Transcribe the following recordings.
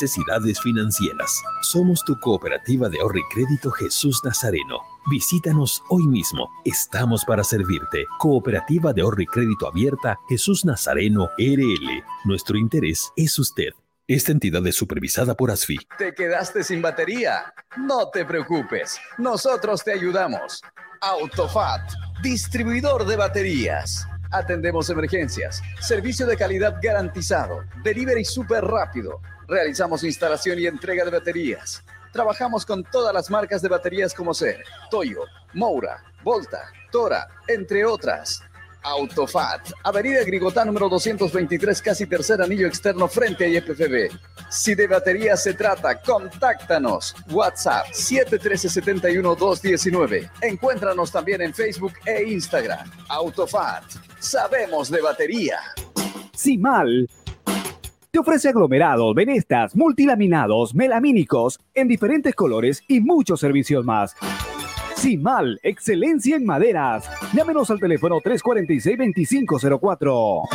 necesidades financieras. Somos tu cooperativa de ahorro y crédito Jesús Nazareno. Visítanos hoy mismo. Estamos para servirte. Cooperativa de ahorro y crédito abierta Jesús Nazareno RL. Nuestro interés es usted. Esta entidad es supervisada por ASFI. ¿Te quedaste sin batería? No te preocupes. Nosotros te ayudamos. Autofat, distribuidor de baterías. Atendemos emergencias. Servicio de calidad garantizado. Delivery súper rápido Realizamos instalación y entrega de baterías. Trabajamos con todas las marcas de baterías como ser Toyo, Moura, Volta, Tora, entre otras. Autofat, Avenida Grigotá número 223, casi tercer anillo externo frente a IFFB. Si de baterías se trata, contáctanos. WhatsApp 713-71-219. Encuéntranos también en Facebook e Instagram. Autofat, sabemos de batería. mal te ofrece aglomerados, venestas, multilaminados, melamínicos en diferentes colores y muchos servicios más. mal, excelencia en maderas. Llámenos al teléfono 346-2504.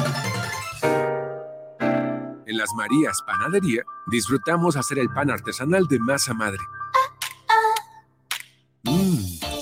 En las Marías Panadería disfrutamos hacer el pan artesanal de masa madre. Mmm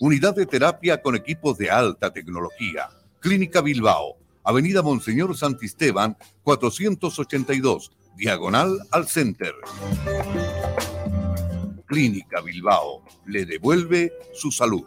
Unidad de terapia con equipos de alta tecnología. Clínica Bilbao, Avenida Monseñor Santisteban, 482, diagonal al Center. Clínica Bilbao le devuelve su salud.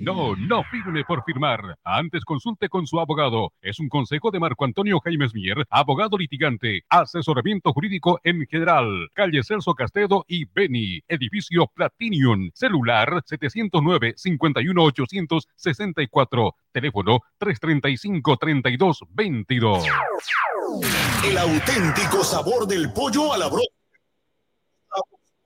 No, no firme por firmar. Antes consulte con su abogado. Es un consejo de Marco Antonio Jaimes Mier, abogado litigante, asesoramiento jurídico en general. Calle Celso Castedo y Beni, edificio Platinium, celular 709 51864, teléfono 335 3222. El auténtico sabor del pollo a la broca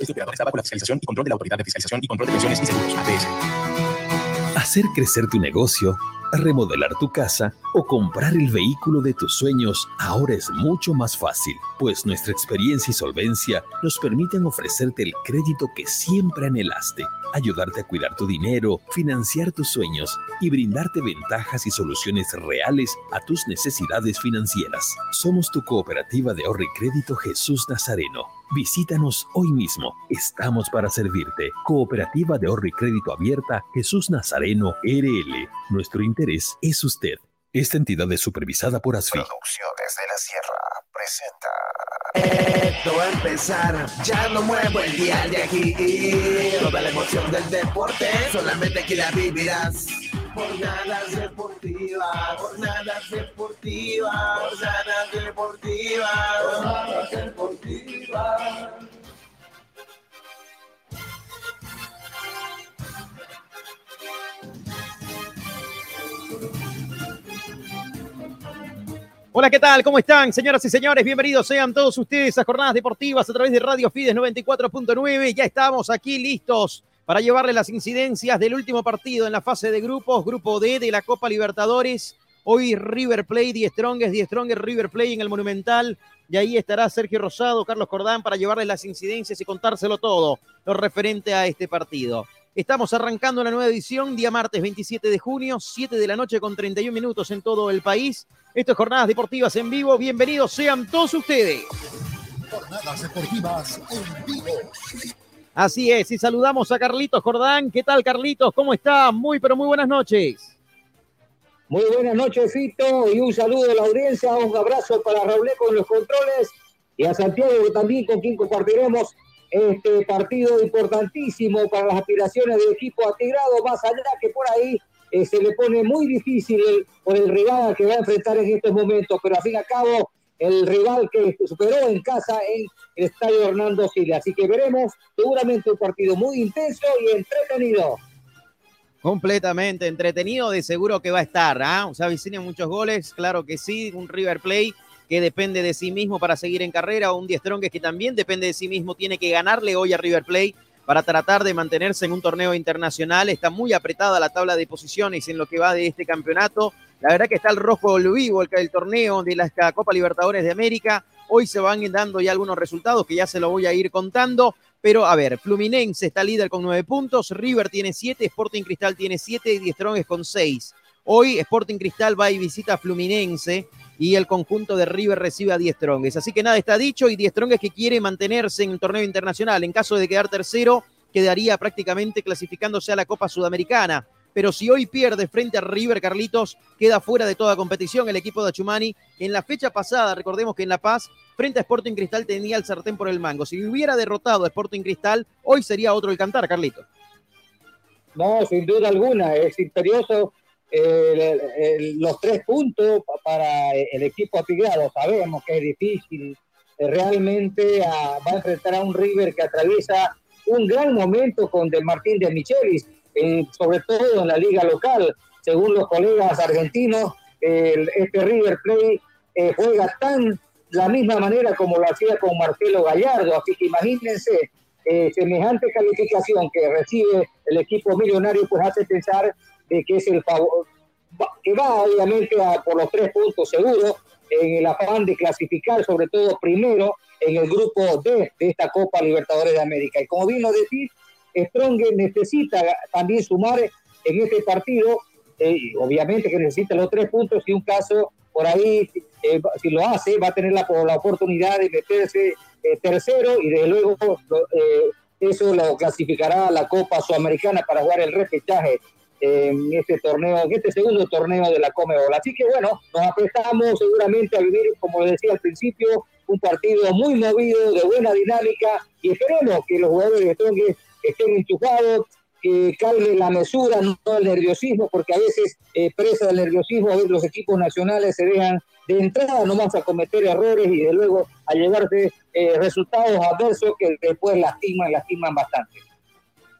Este operador está bajo la fiscalización y control de la Autoridad de Fiscalización y Control de Pensiones y Seguros, ATS. Hacer crecer tu negocio, remodelar tu casa o comprar el vehículo de tus sueños ahora es mucho más fácil, pues nuestra experiencia y solvencia nos permiten ofrecerte el crédito que siempre anhelaste, ayudarte a cuidar tu dinero, financiar tus sueños y brindarte ventajas y soluciones reales a tus necesidades financieras. Somos tu cooperativa de ahorro y crédito Jesús Nazareno. Visítanos hoy mismo. Estamos para servirte. Cooperativa de ahorro y crédito abierta Jesús Nazareno RL. Nuestro interés es usted. Esta entidad es supervisada por ASFI. Producciones de la Sierra presenta. Esto va a empezar, ya no muevo el día de aquí. Toda la emoción del deporte, solamente aquí la vivirás. Jornadas deportivas, jornadas deportivas, jornadas deportivas, jornadas deportivas. Hola, ¿qué tal? ¿Cómo están, señoras y señores? Bienvenidos sean todos ustedes a Jornadas Deportivas a través de Radio Fides 94.9. Ya estamos aquí listos para llevarle las incidencias del último partido en la fase de grupos, Grupo D de la Copa Libertadores. Hoy River Plate, Die Strongest, Die Strongest River Plate en el Monumental. Y ahí estará Sergio Rosado, Carlos Cordán para llevarles las incidencias y contárselo todo lo referente a este partido. Estamos arrancando la nueva edición, día martes 27 de junio, 7 de la noche con 31 minutos en todo el país. Esto es Jornadas Deportivas en vivo. Bienvenidos sean todos ustedes. Jornadas deportivas en vivo. Así es, y saludamos a Carlitos Jordán. ¿Qué tal, Carlitos? ¿Cómo está? Muy, pero muy buenas noches. Muy buenas noches, Fito, y un saludo a la audiencia, un abrazo para Raúl con los controles y a Santiago también con quien compartiremos este partido importantísimo para las aspiraciones del equipo atigrado, más allá que por ahí eh, se le pone muy difícil por el rival que va a enfrentar en estos momentos, pero al fin y al cabo el rival que superó en casa en el estadio Hernando Siles. Así que veremos seguramente un partido muy intenso y entretenido. Completamente entretenido, de seguro que va a estar. ¿ah? O sea, avicinan muchos goles, claro que sí, un River Play que depende de sí mismo para seguir en carrera, un Die Strongest que también depende de sí mismo, tiene que ganarle hoy a River Play para tratar de mantenerse en un torneo internacional. Está muy apretada la tabla de posiciones en lo que va de este campeonato. La verdad que está el rojo el vivo, el, torneo de la Copa Libertadores de América. Hoy se van dando ya algunos resultados que ya se lo voy a ir contando. Pero a ver, Fluminense está líder con nueve puntos, River tiene siete, Sporting Cristal tiene siete y Die Strongest con seis. Hoy Sporting Cristal va y visita a Fluminense y el conjunto de River recibe a Die Strongest. Así que nada está dicho y Die Strongest que quiere mantenerse en el torneo internacional. En caso de quedar tercero, quedaría prácticamente clasificándose a la Copa Sudamericana. Pero si hoy pierde frente a River Carlitos, queda fuera de toda competición el equipo de Achumani. En la fecha pasada, recordemos que en La Paz, frente a Sporting Cristal tenía el sartén por el mango. Si hubiera derrotado a Sporting Cristal, hoy sería otro el cantar, Carlitos. No, sin duda alguna, es imperioso los tres puntos para el equipo atigrado. Sabemos que es difícil. Eh, realmente va a enfrentar a un River que atraviesa un gran momento con Del Martín de Michelis, eh, sobre todo en la liga local. Según los colegas argentinos, este River Play eh, juega tan la misma manera como lo hacía con Marcelo Gallardo. Así que imagínense, semejante calificación que recibe el equipo millonario, pues hace pensar que es el favor, que va obviamente por los tres puntos seguros en el afán de clasificar, sobre todo primero en el grupo D de esta Copa Libertadores de América. Y como bien lo decís, Strong necesita también sumar en este partido, eh, obviamente que necesita los tres puntos y un caso por ahí, eh, si lo hace, va a tener la, oportunidad de meterse eh, tercero y de luego eso lo clasificará a la Copa Sudamericana para jugar el repechaje en este torneo, en este segundo torneo de la Comebol. Así que bueno, nos apretamos seguramente a vivir, como decía al principio, un partido muy movido, de buena dinámica, y esperemos que los jugadores de Strong estén enchufados, que calme la mesura, no el nerviosismo, porque a veces eh, presa del nerviosismo, los equipos nacionales se dejan de entrada nomás a cometer errores y de luego a llevarse eh, resultados adversos que después lastiman, lastiman bastante.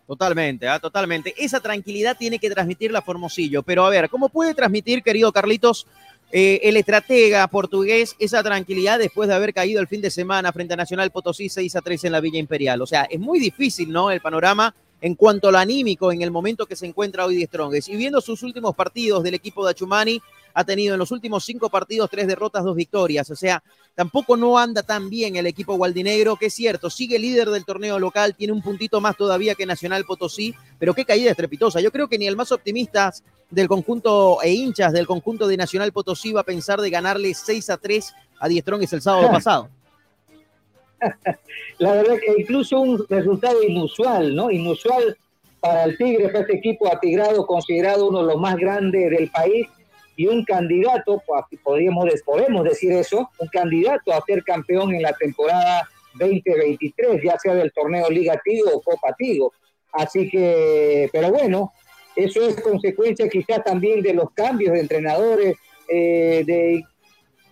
Totalmente, ¿ah? totalmente. Esa tranquilidad tiene que transmitir la Formosillo. Pero a ver, ¿cómo puede transmitir, querido Carlitos, eh, el estratega portugués, esa tranquilidad después de haber caído el fin de semana frente a Nacional Potosí 6 a 3 en la Villa Imperial? O sea, es muy difícil, ¿no? El panorama en cuanto a lo anímico en el momento que se encuentra hoy de Strongest. Y viendo sus últimos partidos del equipo de Achumani, ha tenido en los últimos cinco partidos tres derrotas, dos victorias. O sea, tampoco no anda tan bien el equipo gualdinegro, que es cierto, sigue líder del torneo local, tiene un puntito más todavía que Nacional Potosí, pero qué caída estrepitosa. Yo creo que ni el más optimista del conjunto e hinchas del conjunto de Nacional Potosí va a pensar de ganarle 6 a 3 a Die Strongest el sábado pasado. La verdad que incluso un resultado inusual, ¿no? Inusual para el Tigre, para este equipo atigrado, considerado uno de los más grandes del país y un candidato, podríamos, podemos decir eso, un candidato a ser campeón en la temporada 2023, ya sea del torneo Liga Tigo o Copa Tigo. Así que, pero bueno, eso es consecuencia quizás también de los cambios de entrenadores, eh, de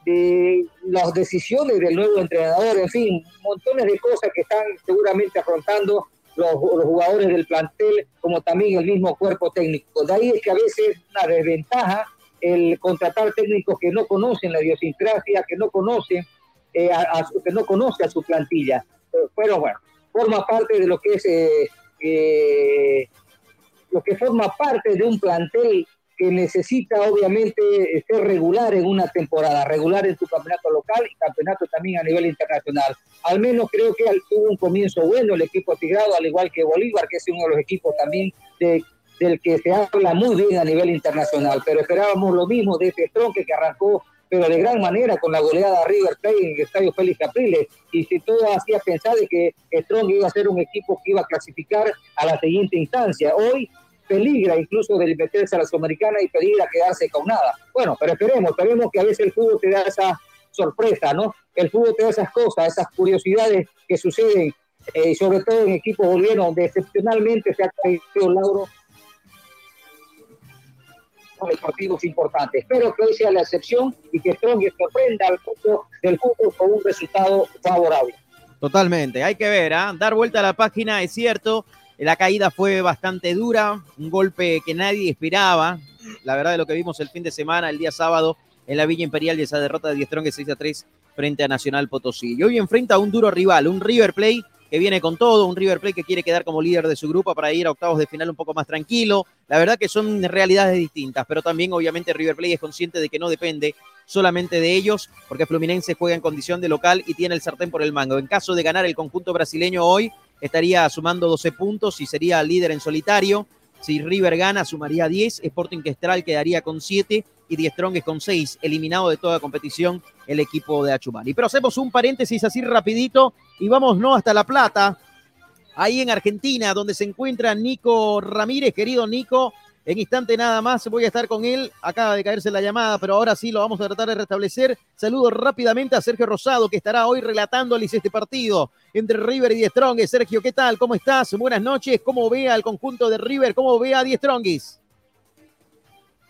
de las decisiones del nuevo entrenador, en fin, montones de cosas que están seguramente afrontando los, jugadores del plantel, como también el mismo cuerpo técnico. De ahí es que a veces es una desventaja el contratar técnicos que no conocen la idiosincrasia, que no conocen, eh, a, que no conoce a su plantilla. Pero bueno, forma parte de lo que es eh, eh, lo que forma parte de un plantel que necesita obviamente ser regular en una temporada, regular en su campeonato local y campeonato también a nivel internacional. Al menos creo que tuvo un comienzo bueno el equipo Tigrado, al igual que Bolívar, que es uno de los equipos también de, del que se habla muy bien a nivel internacional. Pero esperábamos lo mismo de este tronque que arrancó pero de gran manera con la goleada River Plate en el Estadio Félix Capriles y si todo hacía pensar de que Strong iba a ser un equipo que iba a clasificar a la siguiente instancia. Hoy peligra incluso de meterse a la Sudamericana y peligra quedarse con nada. Bueno, pero esperemos, esperemos que a veces el fútbol te da esa sorpresa, ¿no? El fútbol te da esas cosas, esas curiosidades que suceden, eh, sobre todo en equipos bolivianos, donde excepcionalmente se ha caído el lauro con partidos importantes. Espero que hoy sea la excepción y que Strong sorprenda al del fútbol con un resultado favorable. Totalmente, hay que ver, ¿ah? dar vuelta a la página, es cierto, la caída fue bastante dura, un golpe que nadie esperaba. La verdad de lo que vimos el fin de semana, el día sábado, en la Villa Imperial y esa derrota de 10 Strong 6 a 3 frente a Nacional Potosí. Y hoy enfrenta a un duro rival, un River Plate que viene con todo, un River Plate que quiere quedar como líder de su grupo para ir a octavos de final un poco más tranquilo. La verdad que son realidades distintas, pero también obviamente River Plate es consciente de que no depende solamente de ellos, porque Fluminense juega en condición de local y tiene el sartén por el mango. En caso de ganar el conjunto brasileño hoy, estaría sumando 12 puntos y sería líder en solitario. Si River gana, sumaría 10. Sporting Questral quedaría con 7 y Die con 6. Eliminado de toda competición el equipo de Achumani. Pero hacemos un paréntesis así rapidito y vamos no hasta La Plata. Ahí en Argentina, donde se encuentra Nico Ramírez, querido Nico, en instante nada más voy a estar con él. Acaba de caerse la llamada, pero ahora sí lo vamos a tratar de restablecer. Saludo rápidamente a Sergio Rosado, que estará hoy relatándoles este partido entre River y Die. Sergio, ¿qué tal? ¿Cómo estás? Buenas noches. ¿Cómo ve al conjunto de River? ¿Cómo ve a Die Strongis?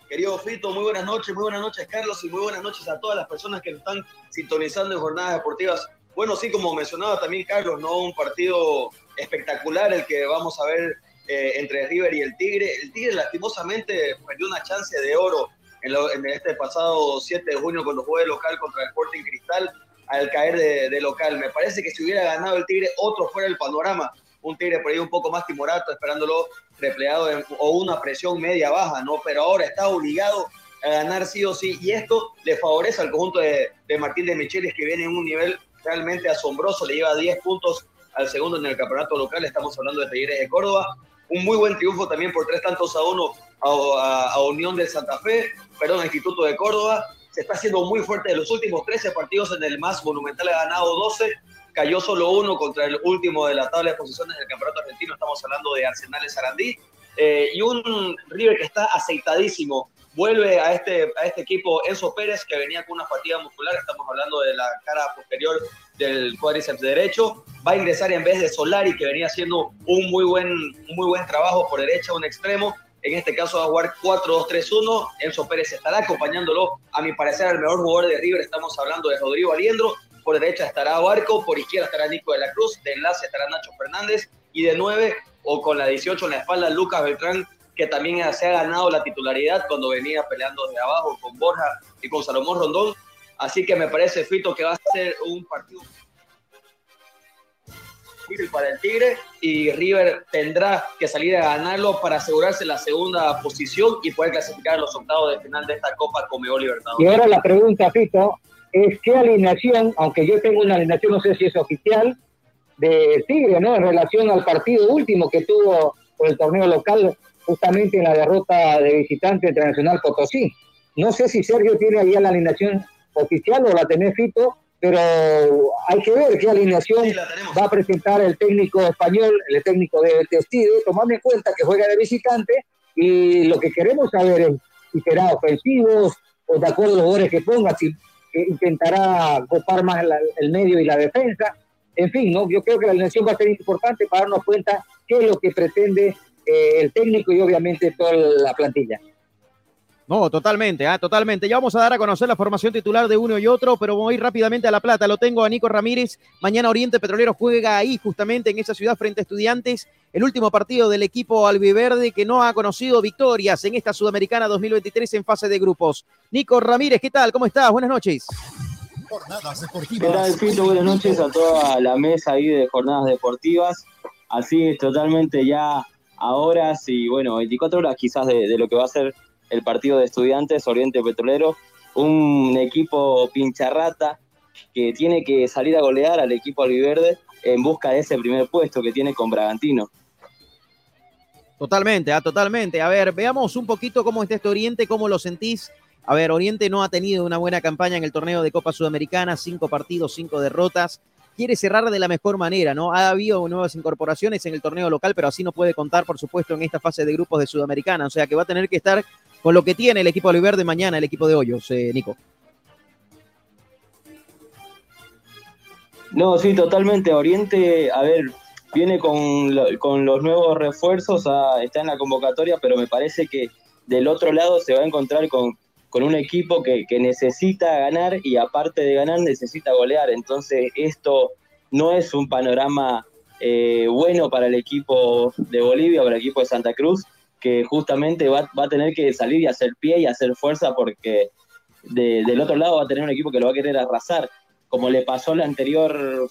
Querido Fito, muy buenas noches, muy buenas noches Carlos y muy buenas noches a todas las personas que nos están sintonizando en jornadas deportivas. Bueno, sí, como mencionaba también Carlos, ¿no? Un partido espectacular el que vamos a ver eh, entre River y el Tigre. El Tigre lastimosamente perdió una chance de oro en, este pasado 7 de junio cuando jugó de local contra el Sporting Cristal al caer de, local. Me parece que si hubiera ganado el Tigre, otro fuera el panorama. Un Tigre por ahí un poco más timorato, esperándolo repleado o una presión media-baja, ¿no? Pero ahora está obligado a ganar sí o sí. Y esto le favorece al conjunto de, de Martín de Micheles, que viene en un nivel realmente asombroso. Le lleva 10 puntos al segundo en el campeonato local. Estamos hablando de Tigres de Córdoba un muy buen triunfo también por tres tantos a uno a, Unión de Santa Fe, perdón, Instituto de Córdoba. Se está haciendo muy fuerte de los últimos 13 partidos en el más monumental, ha ganado 12, cayó solo uno contra el último de la tabla de posiciones del campeonato argentino, estamos hablando de Arsenal de Sarandí, eh, y un River que está aceitadísimo. Vuelve a este, a este equipo Enzo Pérez, que venía con una fatiga muscular, estamos hablando de la cara posterior del cuádriceps derecho. Va a ingresar en vez de Solari, que venía haciendo un muy buen, muy buen trabajo por derecha, un extremo. En este caso va a jugar 4-2-3-1. Enzo Pérez estará acompañándolo, a mi parecer, al mejor jugador de River. Estamos hablando de Rodrigo Aliendro. Por derecha estará Barco, por izquierda estará Nico de la Cruz, de enlace estará Nacho Fernández y de 9 o con la 18 en la espalda Lucas Beltrán, que también se ha ganado la titularidad cuando venía peleando desde abajo con Borja y con Salomón Rondón. Así que me parece, Fito, que va a ser un partido para el Tigre y River tendrá que salir a ganarlo para asegurarse la segunda posición y poder clasificar a los octavos de final de esta Copa Comebol Libertadores. Y ahora la pregunta, Fito, es qué alineación, aunque yo tengo una alineación, no sé si es oficial, de Tigre, ¿no? En relación al partido último que tuvo por el torneo local, justamente en la derrota de visitante internacional Potosí. No sé si Sergio tiene ahí la alineación oficial o la tenés Fito, pero hay que ver qué alineación va a presentar el técnico español, el técnico de Testigo, tomando en cuenta que juega de visitante y lo que queremos saber es si será ofensivo o de acuerdo a los jugadores que ponga, si intentará copar más el medio y la defensa. En fin, ¿no? yo creo que la alineación va a ser importante para darnos cuenta qué es lo que pretende eh, el técnico y obviamente toda la plantilla. No, totalmente, ah, totalmente. Ya vamos a dar a conocer la formación titular de uno y otro, pero voy rápidamente a La Plata. Lo tengo a Nico Ramírez. Mañana Oriente Petrolero juega ahí, justamente en esa ciudad frente a Estudiantes. El último partido del equipo albiverde que no ha conocido victorias en esta Sudamericana 2023 en fase de grupos. Nico Ramírez, ¿qué tal? ¿Cómo estás? Buenas noches. Jornadas deportivas. ¿Qué tal, Buenas noches a toda la mesa ahí de jornadas deportivas. Así es, totalmente ya a horas y bueno, 24 horas quizás de lo que va a ser el partido de estudiantes Oriente Petrolero, un equipo pincharrata que tiene que salir a golear al equipo albiverde en busca de ese primer puesto que tiene con Bragantino. Totalmente, ah, totalmente. A ver, veamos un poquito cómo está este Oriente, cómo lo sentís. A ver, Oriente no ha tenido una buena campaña en el torneo de Copa Sudamericana, cinco partidos, cinco derrotas. Quiere cerrar de la mejor manera, ¿no? Ha habido nuevas incorporaciones en el torneo local, pero así no puede contar, por supuesto, en esta fase de grupos de Sudamericana. O sea que va a tener que estar con lo que tiene el equipo de mañana, el equipo de Hoyos, eh, Nico. No, sí, totalmente. Oriente, a ver, viene con, los nuevos refuerzos, está en la convocatoria, pero me parece que del otro lado se va a encontrar con, un equipo que, necesita ganar y aparte de ganar necesita golear. Entonces esto no es un panorama eh, bueno para el equipo de Bolivia, para el equipo de Santa Cruz, que justamente va, a tener que salir y hacer pie y hacer fuerza porque del otro lado va a tener un equipo que lo va a querer arrasar, como le pasó la anterior,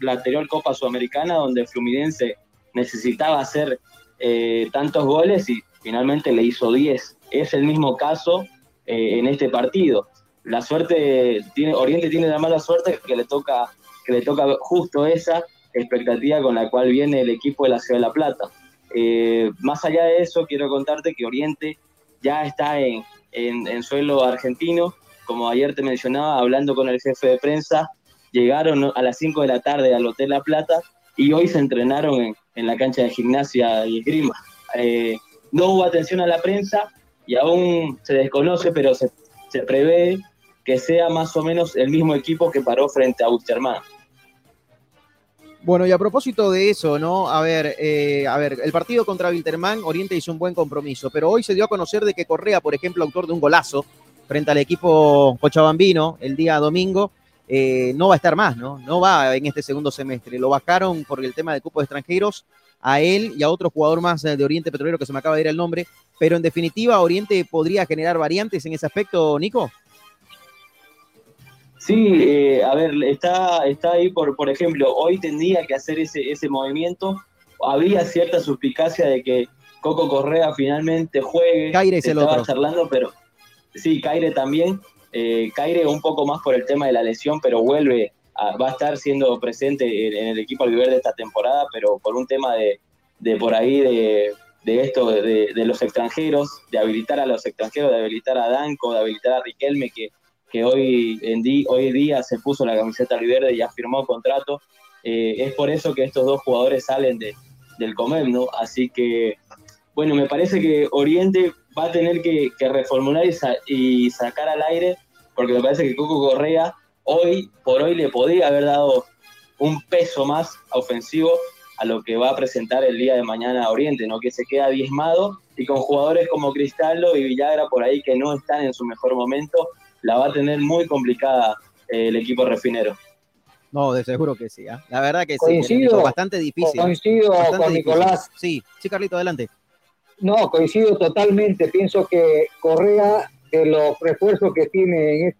la anterior Copa Sudamericana, donde Fluminense necesitaba hacer eh, tantos goles y finalmente le hizo 10. Es el mismo caso eh, en este partido. La suerte, tiene, Oriente tiene la mala suerte que le toca, que le toca justo esa expectativa con la cual viene el equipo de la Ciudad de La Plata. Eh, más allá de eso, quiero contarte que Oriente ya está en, suelo argentino. Como ayer te mencionaba, hablando con el jefe de prensa, llegaron a las 5 de la tarde al Hotel La Plata y hoy se entrenaron en, la cancha de gimnasia y esgrima. Eh, no hubo atención a la prensa y aún se desconoce, pero se, se prevé que sea más o menos el mismo equipo que paró frente a Busterman. Bueno, y a propósito de eso, ¿no? A ver, eh, a ver, el partido contra Wilterman, Oriente hizo un buen compromiso, pero hoy se dio a conocer de que Correa, por ejemplo, autor de un golazo frente al equipo cochabambino el día domingo, eh, no va a estar más, ¿no? No va en este segundo semestre. Lo bajaron por el tema de cupos extranjeros a él y a otro jugador más de Oriente Petrolero que se me acaba de ir el nombre, pero en definitiva Oriente podría generar variantes en ese aspecto, Nico. Sí, eh, a ver, está, está ahí, por, por ejemplo, hoy tendría que hacer ese, ese movimiento. Había cierta suspicacia de que Coco Correa finalmente juegue. Caire es el estaba charlando, pero sí, Caire también. Eh, Caire un poco más por el tema de la lesión, pero vuelve, va a estar siendo presente en, el equipo de esta temporada, pero por un tema de, de por ahí de, de esto, de, de, los extranjeros, de habilitar a los extranjeros, de habilitar a Danco, de habilitar a Riquelme, que que hoy, en hoy día se puso la camiseta verde y ya firmó contrato. Eh, es por eso que estos dos jugadores salen de, del Comem, ¿no? Así que, bueno, me parece que Oriente va a tener que, reformular y, sacar al aire, porque me parece que Coco Correa hoy por hoy le podría haber dado un peso más ofensivo a lo que va a presentar el día de mañana Oriente, ¿no? Que se queda diezmado y con jugadores como Cristaldo y Villagra por ahí que no están en su mejor momento, la va a tener muy complicada eh, el equipo refinero. No, de seguro que sí. ¿ah? La verdad que coincido, sí. Bastante difícil. Coincido con Nicolás. Sí, sí, Carlito, adelante. No, coincido totalmente. Pienso que Correa, de los refuerzos que tiene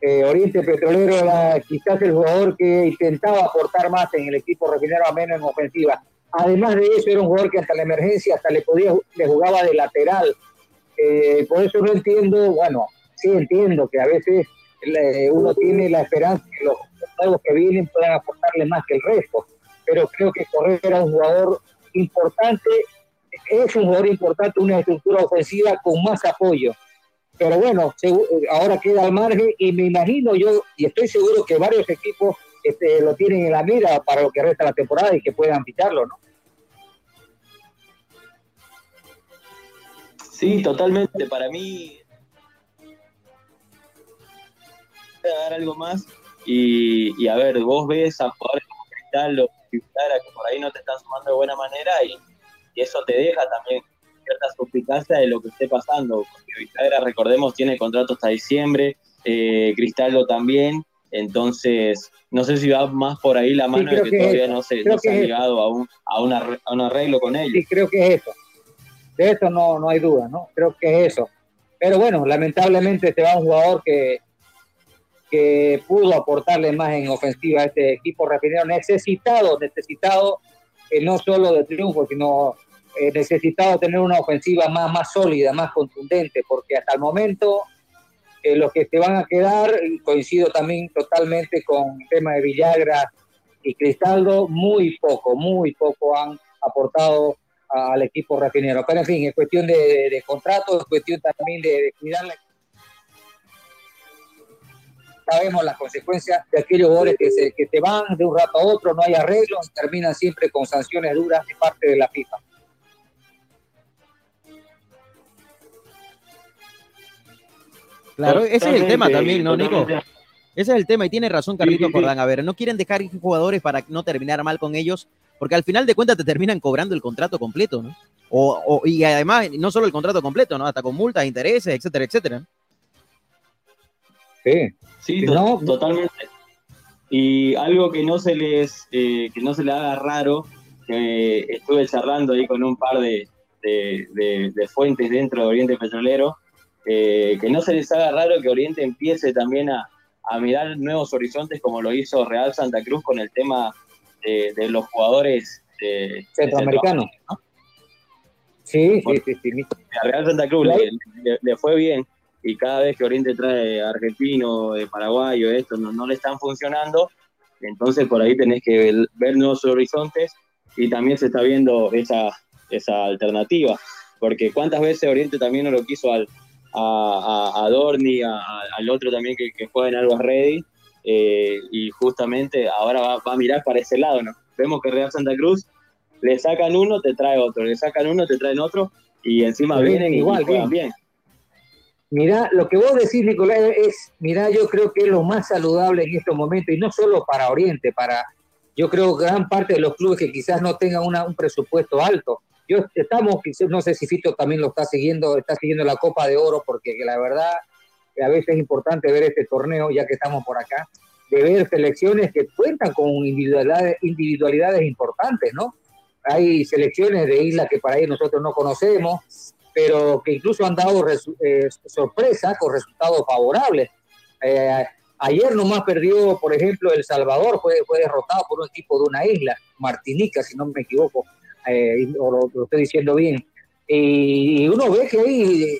eh, Oriente Petrolero era quizás el jugador que intentaba aportar más en el equipo refinero a menos en ofensiva. Además de eso, era un jugador que hasta la emergencia hasta le podía le jugaba de lateral. Eh, por eso no entiendo, bueno, sí entiendo que a veces eh, uno tiene la esperanza que los nuevos que vienen puedan aportarle más que el resto, pero creo que Correa era un jugador importante, es un jugador importante, una estructura ofensiva con más apoyo. Pero bueno, ahora queda al margen y me imagino yo, y estoy seguro que varios equipos este, lo tienen en la mira para lo que resta la temporada y que puedan ficharlo, ¿no? Sí, totalmente. Para mí, dar algo más. Y, a ver, vos ves a jugadores como Cristal o que por ahí no te están sumando de buena manera y, eso te deja también cierta suspicacia de lo que esté pasando. Porque recordemos, tiene contrato hasta diciembre, eh, Cristaldo también. Entonces, no sé si va más por ahí la mano de que, todavía no se, ha llegado a un, a, un arreglo con ellos. Sí, creo que es eso. De eso no, no hay duda, ¿no? Creo que es eso. Pero bueno, lamentablemente se va un jugador que, que pudo aportarle más en ofensiva a este equipo refinero necesitado, necesitado eh, no solo de triunfo, sino eh, necesitado tener una ofensiva más, más sólida, más contundente, porque hasta el momento eh, los que se van a quedar, coincido también totalmente con el tema de Villagra y Cristaldo, muy poco, muy poco han aportado al equipo refinero. Pero en fin, es cuestión de, de, contrato, es cuestión también de, de cuidar la sabemos las consecuencias de aquellos jugadores que se, que van de un rato a otro, no hay arreglos, terminan siempre con sanciones duras de parte de la FIFA. Claro, ese es el tema también, ¿no, Nico? Ese es el tema y tiene razón Carlitos Cordán. A ver, no quieren dejar jugadores para no terminar mal con ellos, porque al final de cuentas te terminan cobrando el contrato completo, ¿no? O, y además, no solo el contrato completo, ¿no? Hasta con multas, intereses, etcétera, etcétera. Sí. Sí, totalmente. Y algo que no se les, eh, que no se le haga raro, que estuve charlando ahí con un par de, fuentes dentro de Oriente Petrolero, eh, que no se les haga raro que Oriente empiece también a, mirar nuevos horizontes como lo hizo Real Santa Cruz con el tema de, los jugadores centroamericanos. Sí, sí, sí, sí, A Real Santa Cruz le, fue bien, y cada vez que Oriente trae argentino, de paraguayo, esto no, no le están funcionando, entonces por ahí tenés que ver, nuevos horizontes y también se está viendo esa, esa alternativa, porque cuántas veces Oriente también no lo quiso al, a, a, Dorni, al otro también que, que juega en Alba Ready, eh, y justamente ahora va, va, a mirar para ese lado, ¿no? Vemos que Real Santa Cruz le sacan uno, te trae otro, le sacan uno, te traen otro, y encima vienen igual, y juegan bien. Mira, lo que vos decís, Nicolás, es, mira, yo creo que es lo más saludable en estos momentos, y no solo para Oriente, para, yo creo, gran parte de los clubes que quizás no tengan un presupuesto alto. Yo estamos, no sé si Fito también lo está siguiendo, está siguiendo la Copa de Oro, porque la verdad, a veces es importante ver este torneo, ya que estamos por acá, de ver selecciones que cuentan con individualidades, individualidades importantes, ¿no? Hay selecciones de islas que para ahí nosotros no conocemos, pero que incluso han dado eh, sorpresas con resultados favorables. Eh, ayer nomás perdió, por ejemplo, El Salvador, fue, fue derrotado por un equipo de una isla, Martinica, si no me equivoco, eh, o lo, estoy diciendo bien. Y, uno ve que hay,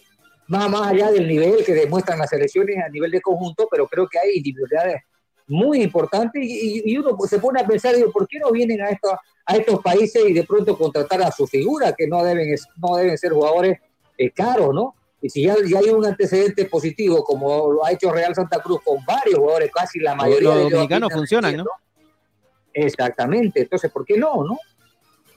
más, más allá del nivel que demuestran las selecciones a nivel de conjunto, pero creo que hay individualidades muy importantes y, uno se pone a pensar, digo, ¿por qué no vienen a estos, a estos países y de pronto contratar a su figura, que no deben, no deben ser jugadores es caro, ¿no? Y si ya, hay un antecedente positivo, como lo ha hecho Real Santa Cruz con varios jugadores, casi la mayoría de los dominicanos funcionan, ¿no? Exactamente, entonces, ¿por qué no, no?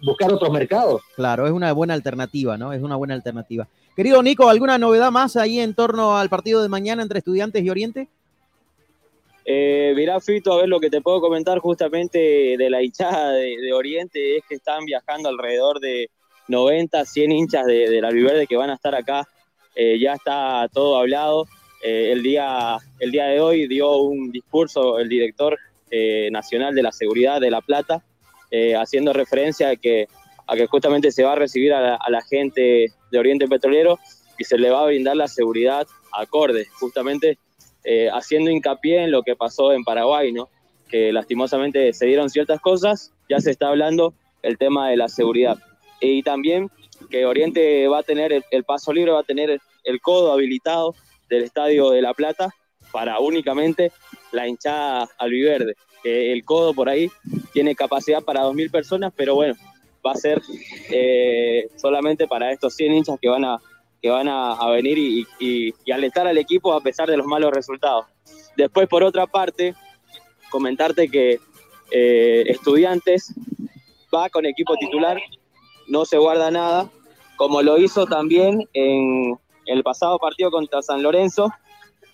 Buscar otros mercados. Claro, es una buena alternativa, ¿no? Es una buena alternativa. Querido Nico, ¿alguna novedad más ahí en torno al partido de mañana entre Estudiantes y Oriente? Eh, mirá, Fito, a ver lo que te puedo comentar justamente de la hinchada de Oriente es que están viajando alrededor de 90, 100 hinchas de, de la Viverde que van a estar acá. Eh, ya está todo hablado. Eh, el, día, el día de hoy dio un discurso el director eh, nacional de la seguridad de La Plata, haciendo referencia a que, a que justamente se va a recibir a la, gente de Oriente Petrolero y se le va a brindar la seguridad acorde. Justamente eh, haciendo hincapié en lo que pasó en Paraguay, ¿no? que lastimosamente se dieron ciertas cosas, ya se está hablando el tema de la seguridad. Y también que Oriente va a tener el, paso libre, va a tener el codo habilitado del Estadio de La Plata para únicamente la hinchada albiverde. Que el codo por ahí tiene capacidad para 2.000 personas, pero bueno, va a ser eh, solamente para estos 100 hinchas que van a, que van a, venir y, y, alentar al equipo a pesar de los malos resultados. Después, por otra parte, comentarte que eh, Estudiantes va con equipo titular, no se guarda nada, como lo hizo también en el pasado partido contra San Lorenzo,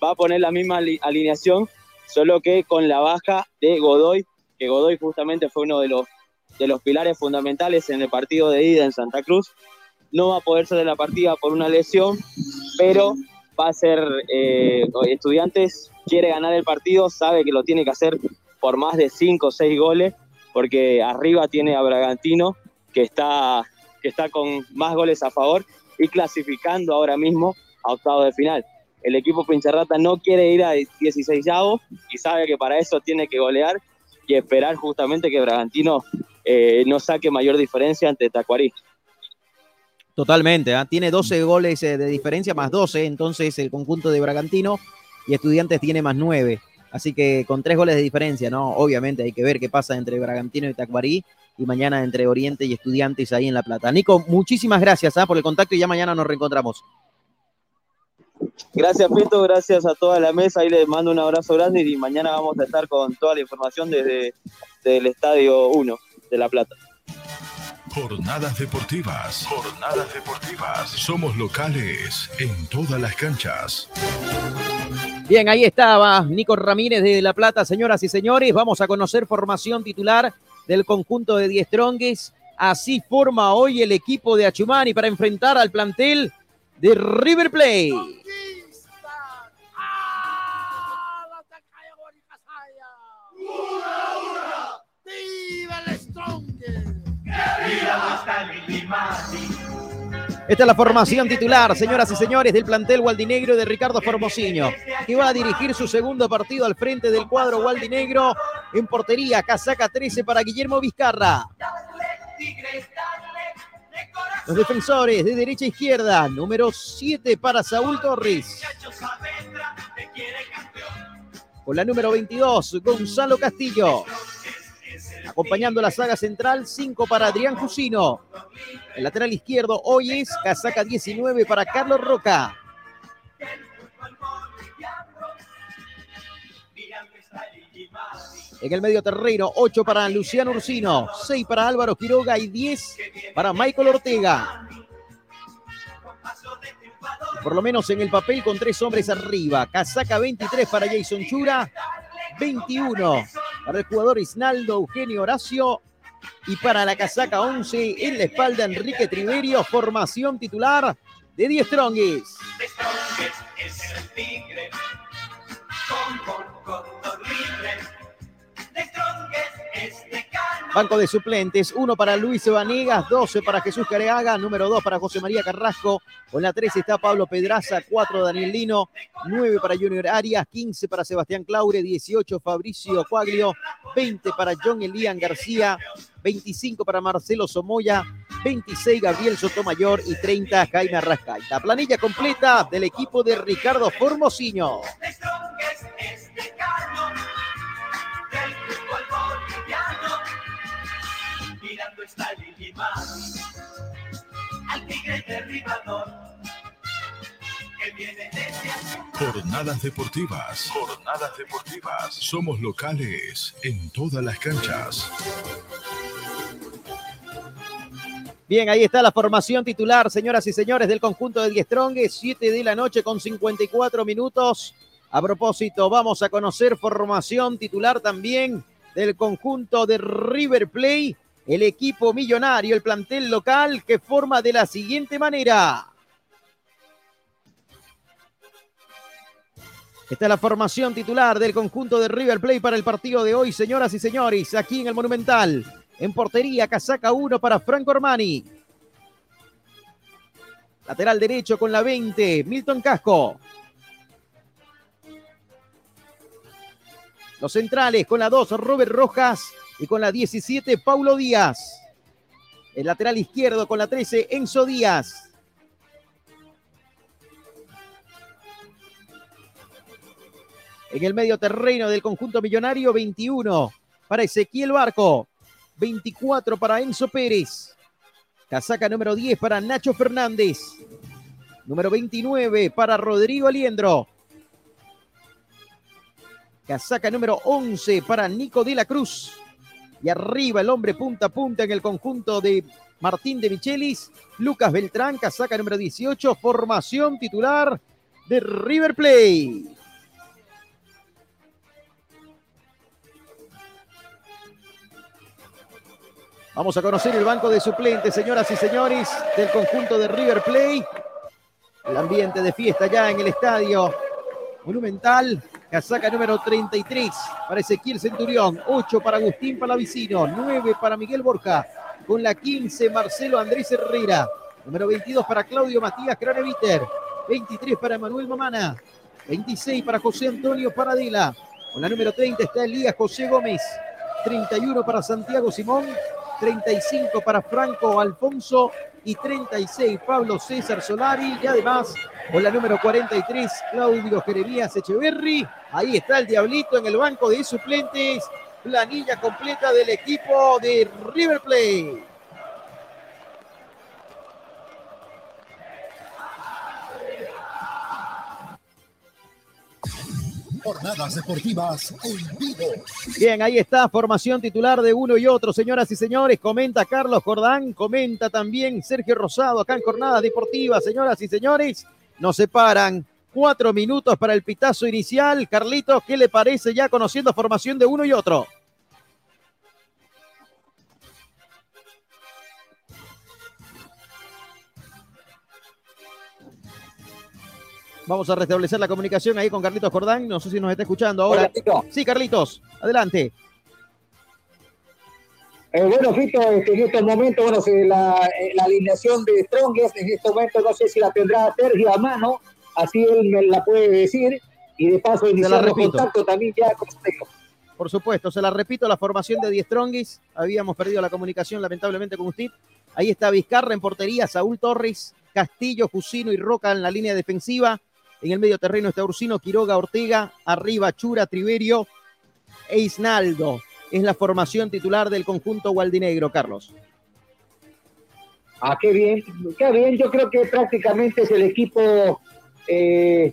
va a poner la misma alineación, solo que con la baja de Godoy, que Godoy justamente fue uno de los, de los pilares fundamentales en el partido de ida en Santa Cruz. No va a poder ser de la partida por una lesión, pero va a ser eh, estudiantes, quiere ganar el partido, sabe que lo tiene que hacer por más de 5 o 6 goles, porque arriba tiene a Bragantino, que está, que está con más goles a favor y clasificando ahora mismo a octavo de final. El equipo Pincharrata no quiere ir a 16 y sabe que para eso tiene que golear y esperar justamente que Bragantino eh, no saque mayor diferencia ante Tacuarí. Totalmente, ¿ah? tiene 12 goles eh, de diferencia más 12, entonces el conjunto de Bragantino y Estudiantes tiene más 9. Así que con tres goles de diferencia, ¿no? Obviamente hay que ver qué pasa entre Bragantino y Tacuarí y mañana entre Oriente y Estudiantes ahí en La Plata. Nico, muchísimas gracias ¿ah? por el contacto y ya mañana nos reencontramos. Gracias, Pito, gracias a toda la mesa. Ahí les mando un abrazo grande y mañana vamos a estar con toda la información desde el Estadio 1 de La Plata. Jornadas deportivas. Jornadas deportivas. Somos locales en todas las canchas. Bien, ahí estaba Nico Ramírez de La Plata, señoras y señores. Vamos a conocer formación titular del conjunto de Diestrongues. Así forma hoy el equipo de Achumani para enfrentar al plantel de River Plate. Esta es la formación titular, señoras y señores, del plantel Waldinegro de Ricardo Formosinho, que va a dirigir su segundo partido al frente del cuadro Waldinegro en portería. Casaca 13 para Guillermo Vizcarra. Los defensores de derecha a izquierda, número 7 para Saúl Torres. Con la número 22, Gonzalo Castillo. Acompañando la saga central, 5 para Adrián Jusino. El lateral izquierdo hoy es casaca 19 para Carlos Roca. En el medio terreno, 8 para Luciano Ursino, 6 para Álvaro Quiroga y 10 para Michael Ortega. Por lo menos en el papel con tres hombres arriba. Casaca 23 para Jason Chura, 21 para el jugador Isnaldo Eugenio Horacio y para la casaca 11 en la espalda Enrique Triverio, formación titular de 10 Strongest. Banco de suplentes, uno para Luis Vanegas, 12 para Jesús Careaga, número 2 para José María Carrasco, con la 3 está Pablo Pedraza, 4 Daniel Lino, 9 para Junior Arias, 15 para Sebastián Claure, 18 Fabricio Cuaglio, 20 para John Elian García, 25 para Marcelo Somoya, 26 Gabriel Sotomayor y 30 Jaime Arrascaita. Planilla completa del equipo de Ricardo Formosiño. Jornadas deportivas. Jornadas deportivas. Somos locales en todas las canchas. Bien, ahí está la formación titular, señoras y señores, del conjunto de Strong, 7 de la noche con 54 minutos. A propósito, vamos a conocer formación titular también del conjunto de River Plate el equipo millonario, el plantel local, que forma de la siguiente manera. Esta es la formación titular del conjunto de River Plate para el partido de hoy, señoras y señores, aquí en el Monumental. En portería, casaca 1 para Franco Armani. Lateral derecho con la 20, Milton Casco. Los centrales con la 2, Robert Rojas. Y con la 17, Paulo Díaz. El lateral izquierdo con la 13, Enzo Díaz. En el medio terreno del conjunto millonario, 21 para Ezequiel Barco. 24 para Enzo Pérez. Casaca número 10 para Nacho Fernández. Número 29 para Rodrigo Aliendro. Casaca número 11 para Nico de la Cruz. Y arriba el hombre punta a punta en el conjunto de Martín de Michelis. Lucas Beltrán, casaca número 18, formación titular de River Plate. Vamos a conocer el banco de suplentes, señoras y señores, del conjunto de River Plate. El ambiente de fiesta ya en el estadio Monumental. Casaca número 33 para Ezequiel Centurión. 8 para Agustín Palavicino. 9 para Miguel Borja. Con la 15 Marcelo Andrés Herrera. Número 22 para Claudio Matías Craneviter. 23 para Manuel Mamana. 26 para José Antonio Paradela. Con la número 30 está Elías José Gómez. 31 para Santiago Simón. 35 para Franco Alfonso y 36 Pablo César Solari y además con la número 43 Claudio Jeremías Echeverry. Ahí está el Diablito en el banco de suplentes. Planilla completa del equipo de River Plate. Jornadas deportivas en vivo. Bien, ahí está, formación titular de uno y otro, señoras y señores. Comenta Carlos Jordán, comenta también Sergio Rosado acá en Jornadas Deportivas, señoras y señores. Nos separan cuatro minutos para el pitazo inicial. Carlitos, ¿qué le parece ya conociendo formación de uno y otro? Vamos a restablecer la comunicación ahí con Carlitos Jordán. No sé si nos está escuchando ahora. Sí, Carlitos, adelante. Eh, bueno, Fito, este, en estos momentos, bueno, la, eh, la, alineación de Strongest, en estos momentos no sé si la tendrá Sergio a mano, así él me la puede decir, y de paso iniciar los contactos también ya con Por supuesto, se la repito, la formación de Die Strongest, habíamos perdido la comunicación lamentablemente con usted. Ahí está Vizcarra en portería, Saúl Torres, Castillo, Jusino y Roca en la línea defensiva. En el medio terreno está Ursino, Quiroga, Ortega, arriba Chura, Triverio e Isnaldo. Es la formación titular del conjunto gualdinegro, Carlos. Ah, qué bien, qué bien. Yo creo que prácticamente es el equipo, eh,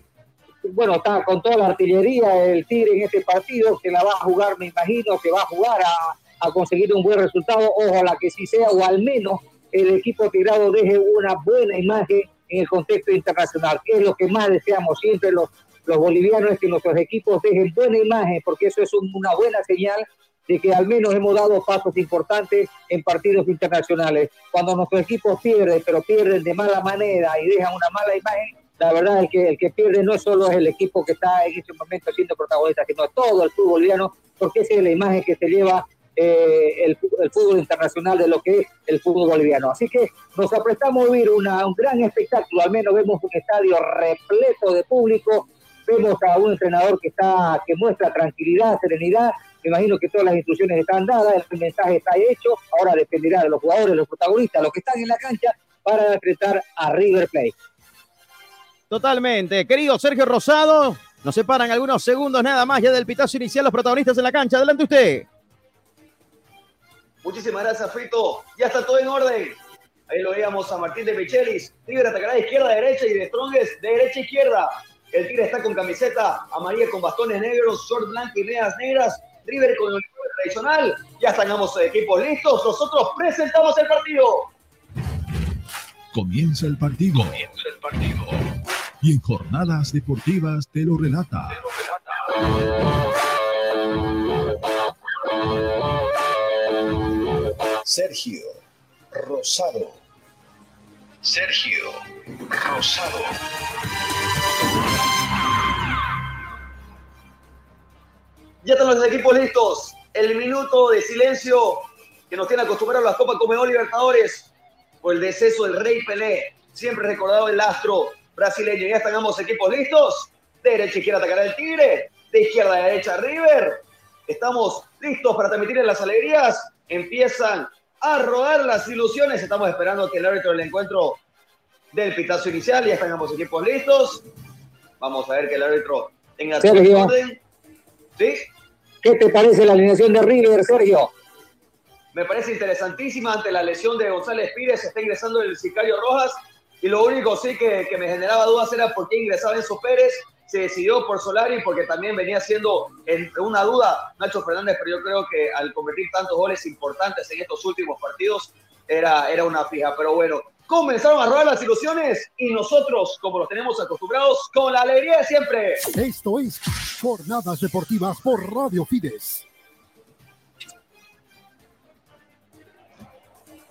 bueno, está con toda la artillería el Tigre en este partido, que la va a jugar, me imagino, que va a jugar a, a conseguir un buen resultado. Ojalá que sí sea, o al menos el equipo tirado deje una buena imagen en el contexto internacional, que es lo que más deseamos siempre los, los bolivianos, es que nuestros equipos dejen buena imagen, porque eso es una buena señal de que al menos hemos dado pasos importantes en partidos internacionales. Cuando nuestros equipos pierden, pero pierden de mala manera y dejan una mala imagen, la verdad es que el que pierde no solo es el equipo que está en este momento siendo protagonista, sino todo el fútbol boliviano, porque esa es la imagen que se lleva eh, el, fútbol internacional de lo que es el fútbol boliviano. Así que nos aprestamos a vivir un gran espectáculo, al menos vemos un estadio repleto de público, vemos a un entrenador que, está, que muestra tranquilidad, serenidad, me imagino que todas las instrucciones están dadas, el mensaje está hecho, ahora dependerá de los jugadores, los protagonistas, los que están en la cancha para enfrentar a River Plate. Totalmente. Querido Sergio Rosado, nos separan algunos segundos nada más ya del pitazo inicial los protagonistas en la cancha. Adelante usted. Muchísimas gracias, Fito. Ya está todo en orden. Ahí lo veíamos a Martín de Michelis. Tigre atacará de izquierda a derecha y de Stronges de derecha a izquierda. El Tigre está con camiseta amarilla con bastones negros, short blanco y medias negras. River con el uniforme tradicional. Ya están ambos equipos listos. Nosotros presentamos el partido. Comienza el partido. Comienza el partido. Y en jornadas deportivas te lo relata. Te lo relata. Sergio Rosado. Sergio Rosado. Ya están los equipos listos. El minuto de silencio que nos tiene acostumbrados a las Copas Comedor Libertadores por el deceso del Rey Pelé. Siempre recordado el astro brasileño. Ya están ambos equipos listos. De derecha izquierda atacará el Tigre. De izquierda a derecha River. Estamos listos para transmitir las alegrías. Empiezan a rodar las ilusiones. Estamos esperando que el árbitro del encuentro del pitazo inicial. Ya están ambos equipos listos. Vamos a ver que el árbitro tenga su orden. ¿Sí? ¿Qué te parece la alineación de River, Sergio? Me parece interesantísima ante la lesión de González Pires. Está ingresando el sicario Rojas. Y lo único sí que, que me generaba dudas era por qué ingresaba Enzo Pérez. Se decidió por Solari porque también venía siendo en- una duda Nacho Fernández, pero yo creo que al convertir tantos goles importantes en estos últimos partidos era, era una fija. Pero bueno, comenzaron a rodar las ilusiones y nosotros, como los tenemos acostumbrados, con la alegría de siempre. Esto es Jornadas Deportivas por Radio Fides.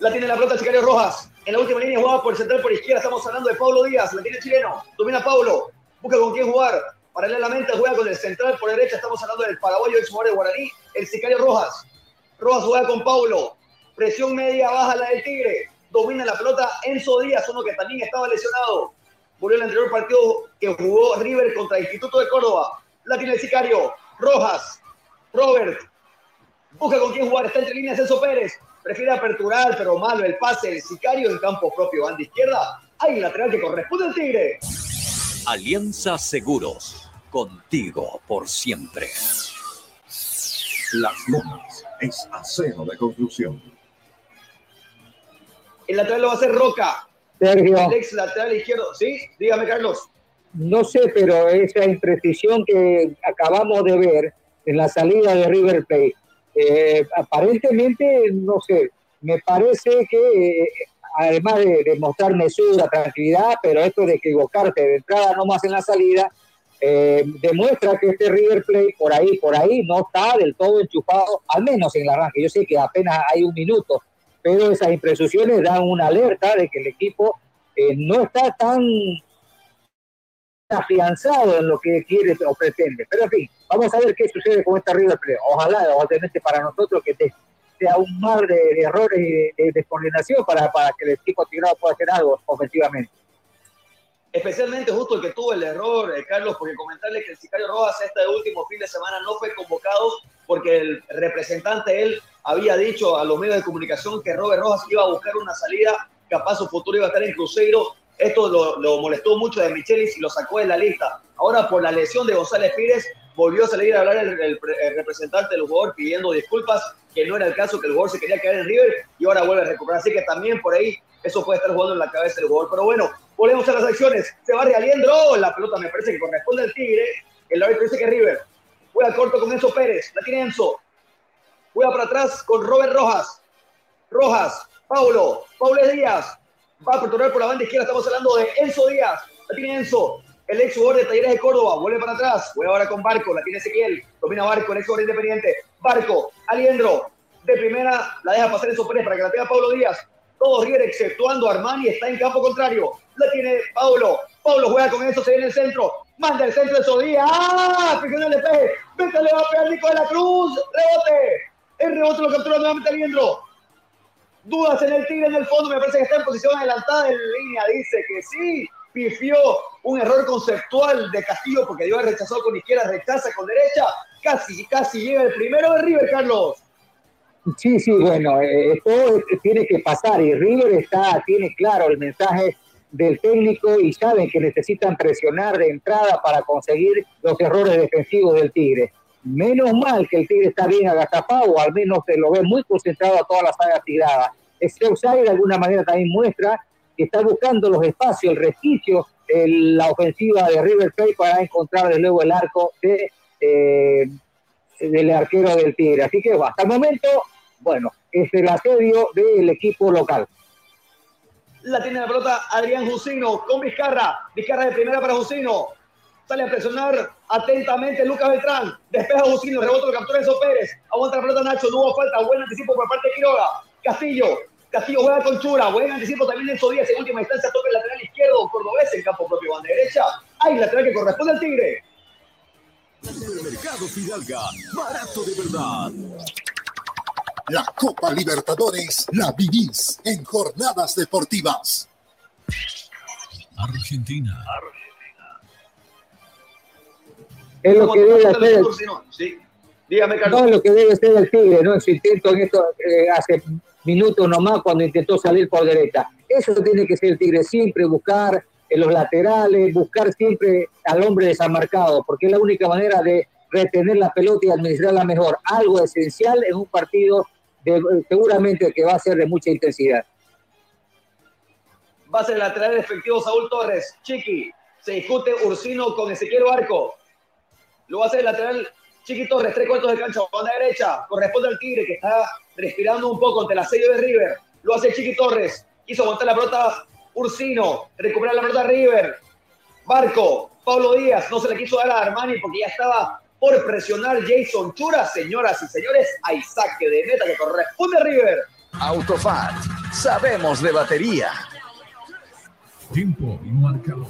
La tiene la pelota el Sicario Rojas. En la última línea jugaba por el central por izquierda. Estamos hablando de Pablo Díaz. La tiene el chileno. Domina Pablo. Busca con quién jugar. Paralelamente juega con el central por derecha. Estamos hablando del paraguayo ex jugador de Guaraní. El Sicario Rojas. Rojas juega con Pablo. Presión media baja la del Tigre. Domina la pelota Enzo Díaz, uno que también estaba lesionado. Murió el anterior partido que jugó River contra el Instituto de Córdoba. La tiene el Sicario. Rojas. Robert. Busca con quién jugar. Está entre líneas Enzo Pérez. Prefiere aperturar, pero malo el pase del sicario en campo propio. Banda izquierda. Hay lateral que corresponde al Tigre. Alianza Seguros, contigo por siempre. Las Lomas es acero de construcción. El lateral lo va a hacer Roca. Sergio. El ex lateral izquierdo. ¿Sí? Dígame, Carlos. No sé, pero esa imprecisión que acabamos de ver en la salida de River Plate, eh, aparentemente, no sé, me parece que eh, además de, de mostrar mesura, tranquilidad, pero esto de equivocarse de entrada nomás en la salida, eh, demuestra que este River Plate por ahí, por ahí no está del todo enchufado, al menos en el arranque. Yo sé que apenas hay un minuto, pero esas imprecisiones dan una alerta de que el equipo eh, no está tan afianzado en lo que quiere o pretende. Pero en fin, vamos a ver qué sucede con esta River Plate. Ojalá, obviamente para nosotros, que te- sea un mar de, de errores y de, de descoordinación para, para que el equipo tirado pueda hacer algo ofensivamente. Especialmente justo el que tuvo el error, eh, Carlos, porque comentarle que el sicario Rojas este último fin de semana no fue convocado porque el representante, él, había dicho a los medios de comunicación que Robert Rojas iba a buscar una salida, capaz su futuro iba a estar en Cruzeiro. Esto lo, lo molestó mucho de Michelis y lo sacó de la lista. Ahora, por la lesión de González Pires, volvió a salir a hablar el, representante del jugador pidiendo disculpas, que no era el caso, que el jugador se quería quedar en River y ahora vuelve a recuperar. Así que también por ahí eso puede estar jugando en la cabeza del jugador. Pero bueno, volvemos a las acciones. Se va Realiendro, la pelota me parece que corresponde al Tigre. El árbitro dice que River. Juega corto con Enzo Pérez, la tiene Enzo. Juega para atrás con Robert Rojas. Rojas, Paulo, Paulo Díaz. Va a aperturar por la banda izquierda. Estamos hablando de Enzo Díaz. La tiene Enzo. El ex jugador de Talleres de Córdoba. Vuelve para atrás. Juega ahora con Barco. La tiene Ezequiel. Domina Barco, el ex jugador independiente. Barco, Aliendro. De primera la deja pasar Enzo Pérez para que la tenga Paulo Díaz. Todo River exceptuando Armani está en campo contrario. La tiene Paulo. Paulo juega con Enzo, se viene el centro. Manda el centro de Sodía. ¡Ah! Presiona el despeje. Vete, le va a pegar Nico de la Cruz. Rebote. El rebote lo captura nuevamente Aliendro. Dudas en el Tigre en el fondo, me parece que está en posición adelantada en línea, dice que sí, pifió un error conceptual de Castillo porque dio el rechazado con izquierda, rechaza con derecha, casi, casi llega el primero de River, Carlos. Sí, sí, bueno, eh, todo tiene que pasar y River está, tiene claro el mensaje del técnico y saben que necesitan presionar de entrada para conseguir los errores defensivos del Tigre. Menos mal que el Tigre está bien agazapado, al menos se lo ve muy concentrado a toda la saga tirada. Osaire de alguna manera también muestra está buscando los espacios, el resquicio, el- la ofensiva de River Plate para encontrar de nuevo el arco de, eh, del arquero del Tigre. Así que hasta el momento, bueno, es el asedio del equipo local. La tiene la pelota Adrián Jusino con Vizcarra. Vizcarra de primera para Jusino. Sale a presionar atentamente Lucas Beltrán. Despeja Jusino, rebota lo captura Enzo Pérez. Aguanta la pelota Nacho, no hubo falta. Buen anticipo por parte de Quiroga. Castillo. Castillo juega con Chura. Buen anticipo también de Díaz. En última instancia toca el lateral izquierdo. Cordobés en campo propio. Banda derecha. Hay lateral que corresponde al Tigre. Supermercado Fidalga, barato de verdad. La Copa Libertadores la vivís en jornadas deportivas. Argentina. Es lo que debe hacer el, Sí. Dígame, Carlos. No, lo que debe ser el Tigre, ¿no? Su intento en esto eh, hace minutos nomás cuando intentó salir por derecha. Eso tiene que ser el Tigre, siempre buscar en los laterales, buscar siempre al hombre desamarcado, porque es la única manera de retener la pelota y administrarla mejor. Algo esencial en un partido seguramente que va a ser de mucha intensidad. Va a ser lateral efectivo Saúl Torres. Chiqui, se discute Ursino con Ezequiel Barco. Lo va a hacer lateral Chiqui Torres, tres cuartos de cancha, banda derecha. Corresponde al Tigre que está respirando un poco ante la serie de River. Lo hace Chiqui Torres. Quiso aguantar la pelota Ursino. Recuperar la pelota River. Barco. Pablo Díaz. No se le quiso dar a Armani porque ya estaba por presionar Jason Chura. Señoras y señores, hay saque de meta que corresponde a River. Autofat. Sabemos de batería. Tiempo y marcador.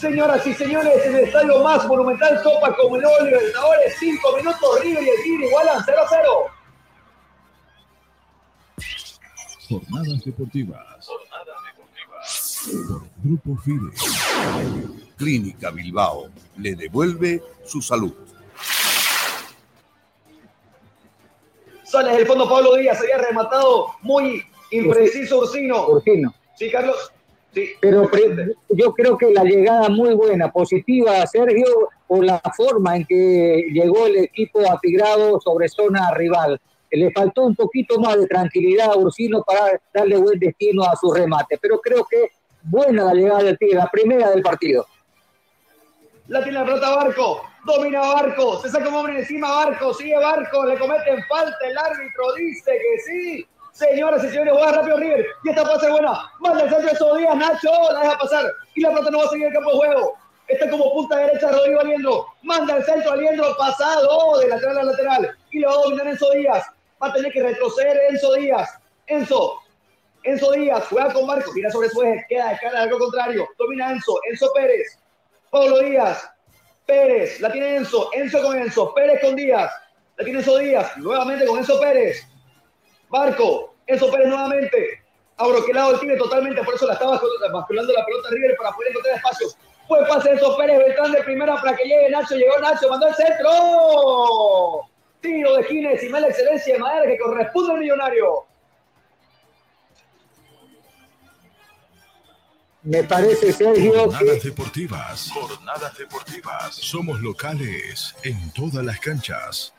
Señoras y señores, en el estadio más monumental Copa Comunidad Libertadores, 5 minutos, River y el Tigre igualan 0 a 0. Jornadas deportivas. Por Grupo Fide. Clínica Bilbao le devuelve su salud. Sale del fondo Pablo Díaz, había rematado muy impreciso Ursino. Ursino. Sí, Carlos. Sí. Pero yo creo que la llegada muy buena, positiva a Sergio por la forma en que llegó el equipo atigrado sobre zona rival. Le faltó un poquito más de tranquilidad a Ursino para darle buen destino a su remate, pero creo que buena la llegada del Tigre, la primera del partido. La tiene la pelota Barco. Domina Barco. Se saca un hombre encima Barco. Sigue Barco. Le cometen falta. El árbitro dice que sí. Señoras y señores, juega rápido River. Y esta ser buena. Manda el centro de esos días, Nacho. La deja pasar. Y la pelota no va a seguir el campo de juego. Está como punta derecha Rodrigo Aliendro. Manda el centro Aliendro pasado de lateral a lateral. Y lo va a dominar Enzo Díaz. Va a tener que retroceder Enzo Díaz. Enzo. Enzo Díaz juega con Marco. Gira sobre su eje. Queda de cara al contrario. Domina Enzo. Enzo Pérez. Pablo Díaz. Pérez. La tiene Enzo. Enzo con Enzo. Pérez con Díaz. La tiene Enzo Díaz. Nuevamente con Enzo Pérez. Barco. Enzo Pérez nuevamente. Abroquelado el tigre totalmente. Por eso la estaba basculando la pelota River para poder encontrar espacios. Buen pase Enzo Pérez. Beltrán de primera para que llegue Nacho. Llegó Nacho. Mandó el centro. Tiro de Gines y mala excelencia de Madera que corresponde al millonario. Me parece, Sergio, que Jornadas deportivas. Jornadas deportivas. Somos locales en todas las canchas.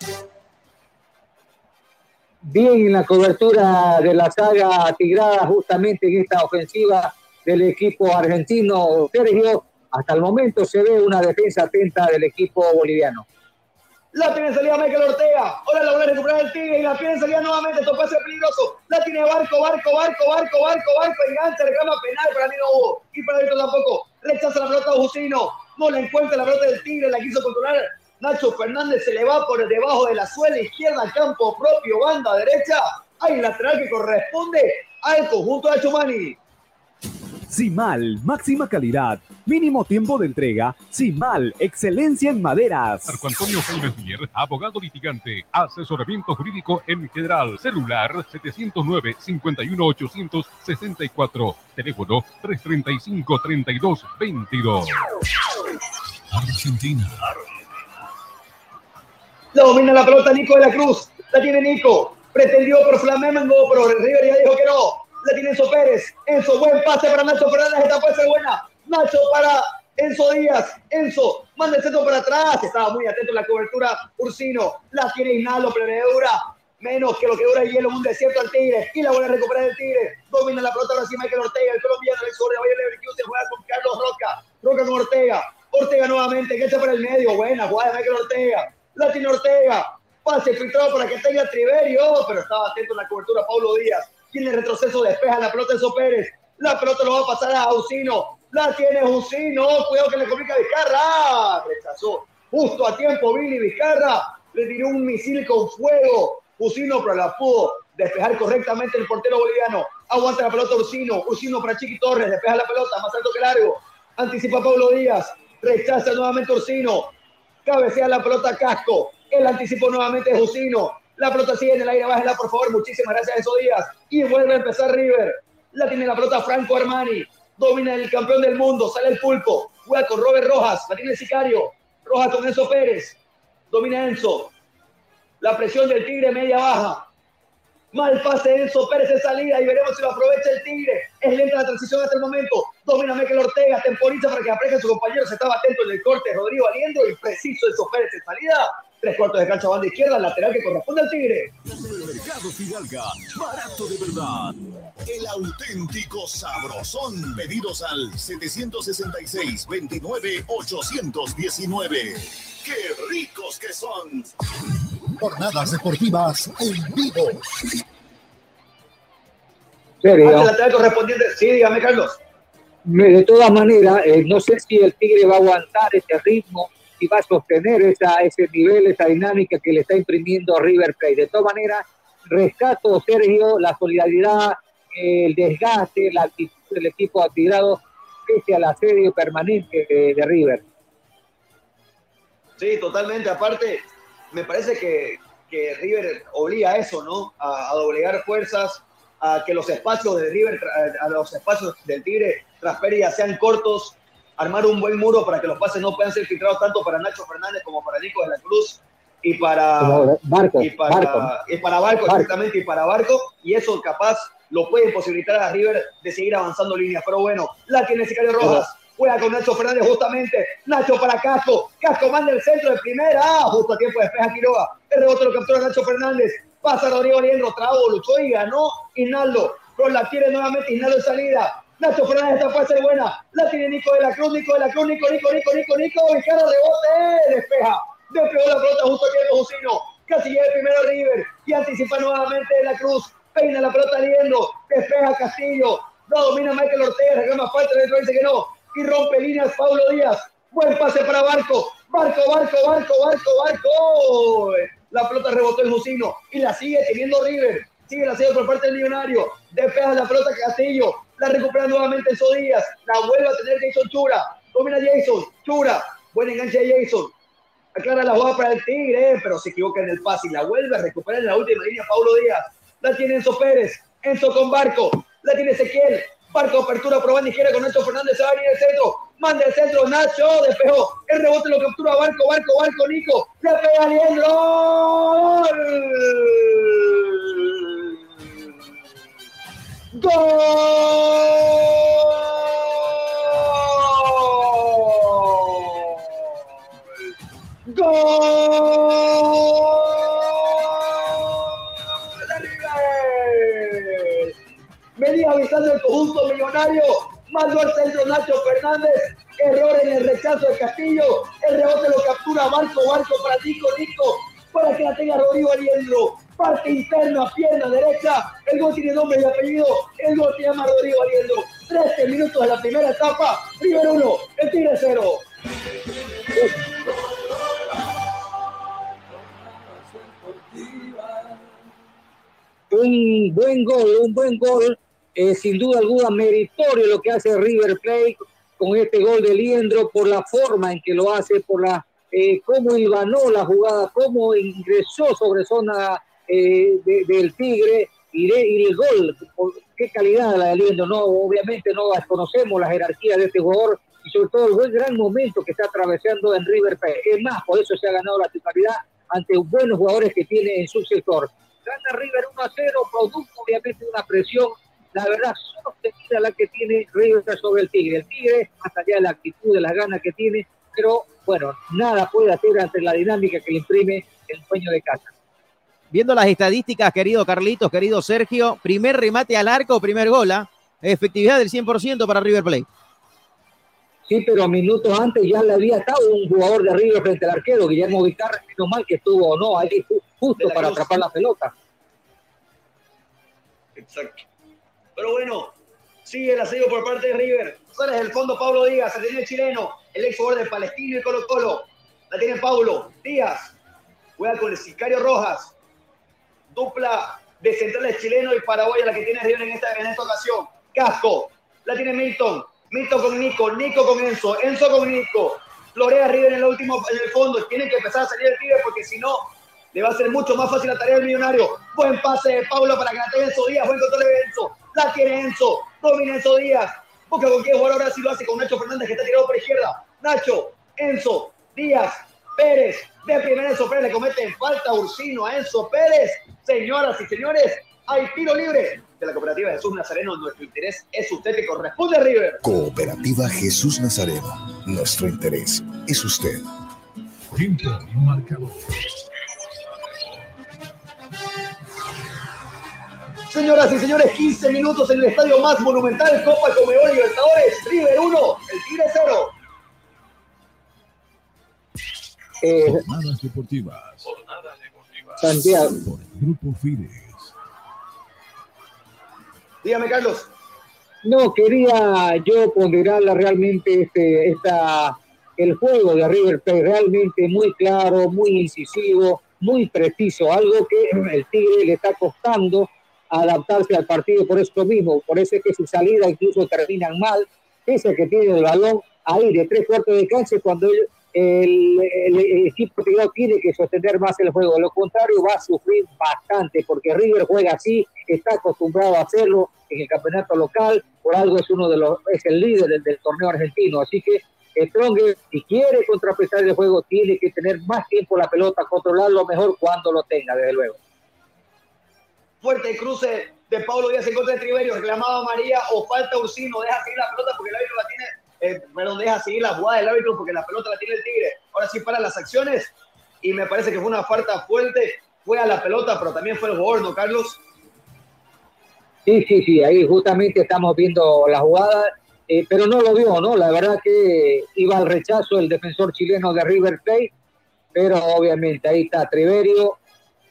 Bien en la cobertura de la saga tigrada justamente en esta ofensiva del equipo argentino. Sergio, hasta el momento se ve una defensa atenta del equipo boliviano. La tiene en salida Michael Ortega. Ahora la van a recuperar el Tigre y la tiene en salida nuevamente. Esto ser peligroso. La tiene Barco, Barco, Barco, Barco, Barco, Barco. Engancha, reclama penal. Para mí no hubo. Y para esto tampoco. Rechaza la pelota a Jusino. No la encuentra la pelota del Tigre. La quiso controlar. Nacho Fernández se le va por debajo de la suela izquierda al campo propio, banda derecha. Hay lateral que corresponde al conjunto de Chumani. Simal, máxima calidad, mínimo tiempo de entrega. Simal, excelencia en maderas. Marco Antonio Jaime Mier, abogado litigante, asesoramiento jurídico en general, celular 709-51864, teléfono 335-3222. Argentina. Domina la pelota Nico de la Cruz. La tiene Nico. Pretendió por Flamengo, pero River ya dijo que no. La tiene Enzo Pérez. Enzo, buen pase para Nacho Fernández. Esta puede ser buena. Nacho para Enzo Díaz. Enzo, manda el centro para atrás. Estaba muy atento en la cobertura. Ursino. La tiene Inalo, pero dura menos que lo que dura el hielo en un desierto al Tigre. Y la vuelve a recuperar el Tigre. Domina la pelota ahora sí Michael Ortega. El colombiano del sur de Bayer Leverkusen juega con Carlos Roca. Roca con Ortega. Ortega nuevamente. Que echa para el medio. Buena jugada de Michael Ortega. La tiene Ortega. Pase filtrado para que tenga Triverio. Pero estaba atento en la cobertura Paulo Díaz. Tiene retroceso, despeja la pelota Enzo Pérez. La pelota lo va a pasar a Ausino. La tiene Ausino. Cuidado que le complica a Vizcarra. Rechazó justo a tiempo Billy Vizcarra. Le tiró un misil con fuego. Usino, pero la pudo despejar correctamente el portero boliviano. Aguanta la pelota Ursino. Ursino para Chiqui Torres. Despeja la pelota, más alto que largo. Anticipa Pablo Díaz. Rechaza nuevamente Ursino. Cabecea la pelota Casco. El anticipo nuevamente es Usino. La pelota sigue en el aire, bájela por favor. Muchísimas gracias a esos días. Y vuelve a empezar River. La tiene la pelota Franco Armani. Domina el campeón del mundo. Sale el pulpo. Juega con Robert Rojas. La tiene sicario. Rojas con Enzo Pérez. Domina Enzo. La presión del Tigre media baja. Mal pase Enzo Pérez en salida y veremos si lo aprovecha el Tigre. Es lenta la transición hasta el momento. Domina Michael Ortega, temporiza para que aparezca su compañero. Se estaba atento en el corte. Rodrigo Aliendo y preciso Enzo Pérez en salida. Tres cuartos de cancha banda izquierda, lateral que corresponde al Tigre. Fidalga, barato de verdad. El auténtico sabrosón. Pedidos al 766-29-819. ¡Qué ricos que son! Jornadas deportivas en vivo. Serio. Correspondiente. Sí, dígame, Carlos. De todas maneras, eh, no sé si el Tigre va a aguantar ese ritmo y va a sostener esa, ese nivel, esa dinámica que le está imprimiendo River Plate. De todas maneras, rescato, Sergio, la solidaridad, el desgaste, la actitud del equipo atigrado pese al asedio permanente de, de River. Sí, totalmente. Aparte, me parece que, que River obliga a eso, ¿no? A, a doblegar fuerzas, a que los espacios de River, a los espacios del Tigre tras pérdida sean cortos, armar un buen muro para que los pases no puedan ser filtrados tanto para Nacho Fernández como para Nico de la Cruz y para Barco, y para, Barco. y para Barco, Barco. exactamente, y para Barco, y eso capaz lo puede imposibilitar a River de seguir avanzando líneas. Pero bueno, la tiene Sicario Rojas, juega con Nacho Fernández justamente, Nacho para Casco, Casco manda el centro de primera, ah, justo a tiempo despeja Quiroga, el rebote lo captura Nacho Fernández, pasa Rodrigo Liendro, trabó, luchó y ganó Hinaldo, pero la tiene nuevamente Hinaldo en salida, Nacho Fernández esta puede ser buena, la tiene Nico de la Cruz, Nico de la Cruz, Nico, Nico, Nico, Nico, Nico, Vizcarra rebote, despeja, despegó la pelota justo a tiempo Jusino, casi llega el primero River. Y anticipa nuevamente de la Cruz, peina la pelota liendo, despeja Castillo, no domina Michael Ortega, reclama falta, dentro dice que no, y rompe líneas Pablo Díaz, buen pase para Barco, Barco, Barco, Barco, Barco, Barco, la pelota rebotó el Jusino y la sigue teniendo River, sigue la sigue por parte del Millonario, despeja la pelota Castillo, la recupera nuevamente Enzo Díaz, la vuelve a tener Jason Chura, domina Jason, Chura, buen enganche de Jason, aclara la jugada para el Tigre, pero se equivoca en el pase y la vuelve a recuperar en la última línea Paulo Díaz. La tiene Enzo Pérez, Enzo con Barco, la tiene Ezequiel, Barco apertura por banda con Nacho Fernández, se va a venir el centro, manda el centro, Nacho, despejó, el rebote lo captura Barco, Barco, Barco, Nico, le pega Leandro, ¡Gol! ¡Gol! Avisando el conjunto millonario. Mandó al centro Nacho Fernández. Error en el rechazo de Castillo. El rebote lo captura Barco. Barco para Nico. Nico. Para que la tenga Rodrigo Aliendro. Parte interna, pierna derecha. El gol tiene nombre y apellido. El gol se llama Rodrigo Aliendro. 13 minutos de la primera etapa. River 1. El Tigre 0. un buen gol, un buen gol, eh, sin duda alguna meritorio lo que hace River Plate con este gol de Liendro por la forma en que lo hace, por la eh, cómo hilvanó la jugada, cómo ingresó sobre zona eh, de- del Tigre y, de- y el gol, por- qué calidad la de Liendro, no, obviamente no desconocemos la jerarquía de este jugador y sobre todo el buen gran momento que está atravesando en River Plate. Es más, por eso se ha ganado la titularidad ante buenos jugadores que tiene en su sector. Gana River 1 a 0, producto obviamente una presión, la verdad, sostenida la que tiene River sobre el Tigre. El Tigre, más allá de la actitud, de las ganas que tiene, pero bueno, nada puede hacer ante la dinámica que le imprime el dueño de casa. Viendo las estadísticas, querido Carlitos, querido Sergio, primer remate al arco, primer gol, ¿ah? efectividad del 100% para River Plate. Sí, pero minutos antes ya le había estado un jugador de River frente al arquero, Guillermo Vizcarra, menos mal que estuvo no ahí ju- justo para Cruz. atrapar la pelota. Exacto. Pero bueno, sigue el asedio por parte de River. Sale del fondo Pablo Díaz, el tiene el chileno, el ex jugador de Palestino y Colo Colo. La tiene Pablo Díaz. Juega con el Sicario Rojas. Dupla de centrales chileno y paraguaya la que tiene River en esta, en esta ocasión. Casco. La tiene Milton. Milton con Nico. Nico con Enzo. Enzo con Nico. Florea River en el último, en el fondo. Tiene que empezar a salir el Tigre porque si no, le va a ser mucho más fácil la tarea del millonario. Buen pase de Pablo para que la tenga Enzo Díaz. Buen control de Enzo. La tiene Enzo. Domina Enzo Díaz. Busca con quién jugar ahora si lo hace con Nacho Fernández que está tirado por izquierda. Nacho, Enzo, Díaz, Pérez. De primera Enzo Pérez le comete falta Ursino a Enzo Pérez. Señoras y señores, hay tiro libre de la cooperativa Jesús Nazareno. Nuestro interés es usted que corresponde a River. Cooperativa Jesús Nazareno. Nuestro interés es usted. Tiempo y marcador. Señoras y señores, 15 minutos en el estadio más monumental, Copa Comebol Libertadores, River 1, el Tigre 0. Eh, Jornadas deportivas. Santiago. Por Grupo Fides. Dígame, Carlos. No, quería yo ponderarla realmente este, esta, el juego de River Plate, realmente muy claro, muy incisivo, muy preciso, algo que el Tigre le está costando adaptarse al partido por esto mismo, por eso es que su salida incluso terminan mal, pese a que tiene el balón ahí de tres cuartos de cancha cuando el, equipo tigre tiene que sostener más el juego, lo contrario va a sufrir bastante, porque River juega así, está acostumbrado a hacerlo en el campeonato local, por algo es uno de los, es el líder del, del torneo argentino, así que Stronger, si quiere contrapesar el juego, tiene que tener más tiempo la pelota, controlarlo mejor cuando lo tenga, desde luego. Fuerte cruce de Pablo Díaz en contra de Triverio, reclamaba María o falta Ursino, deja seguir la pelota porque el árbitro la tiene, eh, perdón, deja seguir la jugada del árbitro porque la pelota la tiene el Tigre. Ahora sí para las acciones y me parece que fue una falta fuerte, fue a la pelota, pero también fue el jugador, ¿no, Carlos? Sí, sí, sí, ahí justamente estamos viendo la jugada, eh, pero no lo vio, ¿no? La verdad que iba al rechazo el defensor chileno de River Plate, pero obviamente ahí está Triverio,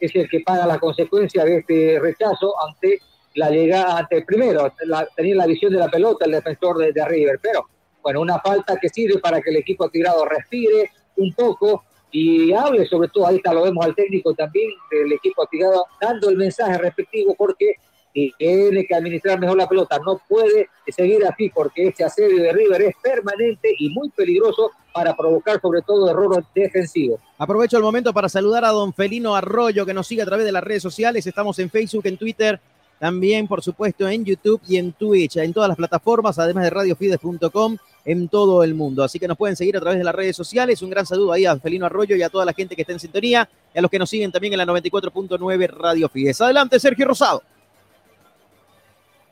es el que paga la consecuencia de este rechazo ante la llegada, ante primero, la, tenía la visión de la pelota el defensor de, de, River, pero bueno, una falta que sirve para que el equipo tirado respire un poco y hable, sobre todo, ahí está, lo vemos al técnico también del equipo tirado, dando el mensaje respectivo porque y tiene que administrar mejor la pelota, no puede seguir así porque este asedio de River es permanente y muy peligroso para provocar sobre todo errores defensivos. Aprovecho el momento para saludar a don Felino Arroyo que nos sigue a través de las redes sociales, estamos en Facebook, en Twitter, también por supuesto en YouTube y en Twitch, en todas las plataformas, además de radiofides.com en todo el mundo. Así que nos pueden seguir a través de las redes sociales. Un gran saludo ahí a Felino Arroyo y a toda la gente que está en sintonía y a los que nos siguen también en la 94.9 Radio Fides. Adelante, Sergio Rosado.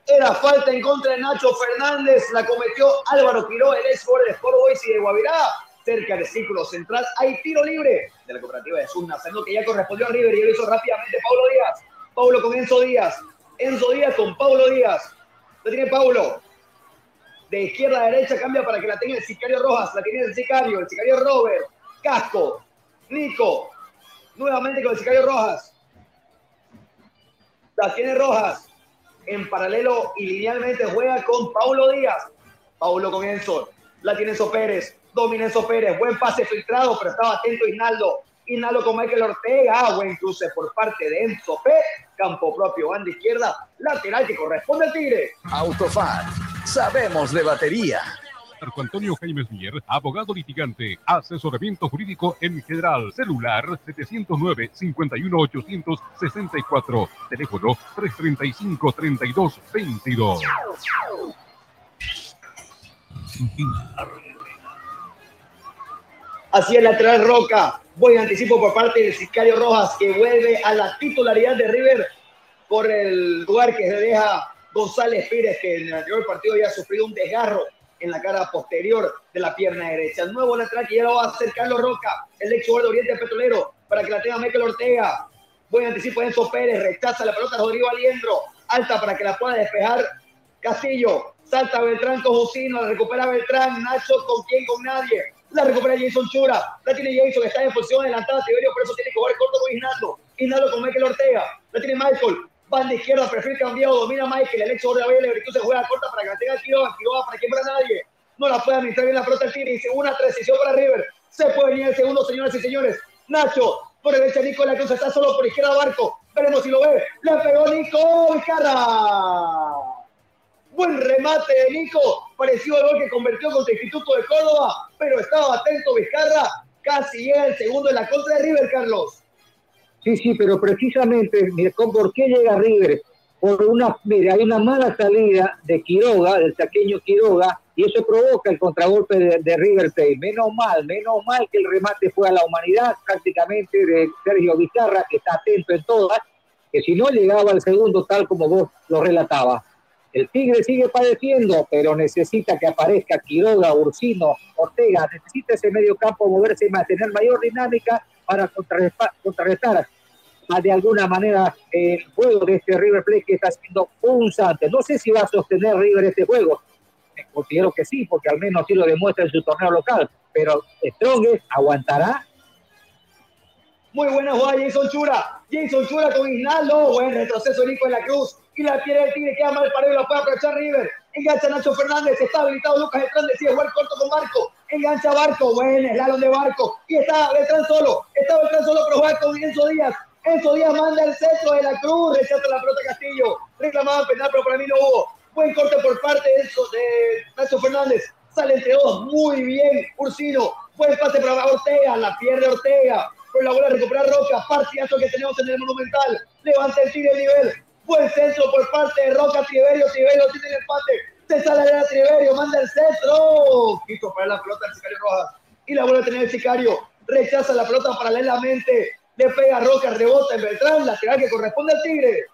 Era falta en contra de Nacho Fernández, la cometió Álvaro Quiró, el ex de Sport Boys y de Guavirá, cerca del círculo central. Hay tiro libre de la cooperativa de Sun Nazareno, que ya correspondió a River y lo hizo rápidamente Paulo Díaz. Paulo con Enzo Díaz. Enzo Díaz con Paulo Díaz. Lo tiene Paulo. De izquierda a derecha cambia para que la tenga el sicario Rojas. La tiene el sicario, el sicario Robert. Casco. Nico. Nuevamente con el sicario Rojas. La tiene Rojas en paralelo y linealmente juega con Paulo Díaz. Paulo con Enzo. La tiene Enzo Pérez. Domina Enzo Pérez. Buen pase filtrado, pero estaba atento Hinaldo. Hinaldo con Michael Ortega. Ah, buen cruce por parte de Enzo P. Campo propio, banda izquierda. Lateral que corresponde al Tigre. Autofat. Sabemos de batería. Marco Antonio Jaimes Mier, abogado litigante, asesoramiento jurídico en general, celular 709-51864, teléfono 335-3222. Hacia el lateral Roca, buen anticipo por parte del Sicario Rojas que vuelve a la titularidad de River por el lugar que se deja González Pérez que en el anterior partido había sufrido un desgarro en la cara posterior de la pierna derecha. Nuevo lateral que ya lo va a hacer Carlos Roca, el ex jugador de Oriente Petrolero, para que la tenga Michael Ortega. Buen anticipo de Enzo Pérez, rechaza la pelota Rodrigo Aliendro, alta para que la pueda despejar Castillo. Salta Beltrán con Jusino, la recupera Beltrán, Nacho con quién, con nadie. La recupera Jason Chura, la tiene Jason que está en posición adelantada, Tiberio, por eso tiene que jugar corto con Hinaldo. Hinaldo con Michael Ortega, la tiene Michael, banda izquierda, perfil cambiado, domina Michael, el ex de la Leverkusen se juega corta para que la tenga Quiroga, Quiroga para que para nadie, no la puede administrar bien la pelota el Tigre, dice una transición para River, se puede venir el segundo, señoras y señores, Nacho, por derecha Nico la Cruz está solo por izquierda Barco, veremos si lo ve, le pegó Nico Vizcarra, buen remate de Nico, parecido al gol que convirtió contra el Instituto de Córdoba, pero estaba atento Vizcarra, casi llega el segundo en la contra de River, Carlos. Sí, sí, pero precisamente, ¿por qué llega River? por una, mire, hay una mala salida de Quiroga, del saqueño Quiroga, y eso provoca el contragolpe de, River Plate. Menos mal, menos mal que el remate fue a la humanidad prácticamente de Sergio Vizcarra, que está atento en todas, que si no llegaba al segundo tal como vos lo relatabas. El Tigre sigue padeciendo, pero necesita que aparezca Quiroga, Ursino, Ortega, necesita ese medio campo moverse y mantener mayor dinámica para contrarrestar, contrarrestar de alguna manera el juego de este River Plate que está siendo punzante. No sé si va a sostener River este juego, considero que sí, porque al menos sí lo demuestra en su torneo local, pero Strongest aguantará. Muy buena jugada Jason Chura. Jason Chura con Isnaldo. Buen retroceso Nico de la Cruz. Y la pierde el Tigre queda mal parado y lo puede aprovechar River. Engancha Nacho Fernández. Está habilitado Lucas Beltrán. Decide jugar corto con Barco. Engancha Barco. Buen slalom de Barco. Y está Beltrán solo. Está Beltrán solo, pero juega con Enzo Díaz. Enzo Díaz manda el centro de la Cruz. Rechaza la pelota Castillo. Reclamaba penal, pero para mí no hubo. Buen corte por parte de, Enzo, de Nacho Fernández. Sale entre dos. Muy bien. Ursino. Buen pase para Ortega. La pierde Ortega. Con la bola recuperar Roca. Partidazo que tenemos en el Monumental. Levanta el tiro de nivel. Buen centro por parte de Roca. Triverio. Triverio tiene el empate. Se sale de la Triverio. Manda el centro. Quito para la pelota el Sicario Rojas. Y la bola a tener el Sicario. Rechaza la pelota paralelamente. Le pega a Roca. Rebota en Beltrán. Lateral que corresponde al Tigre.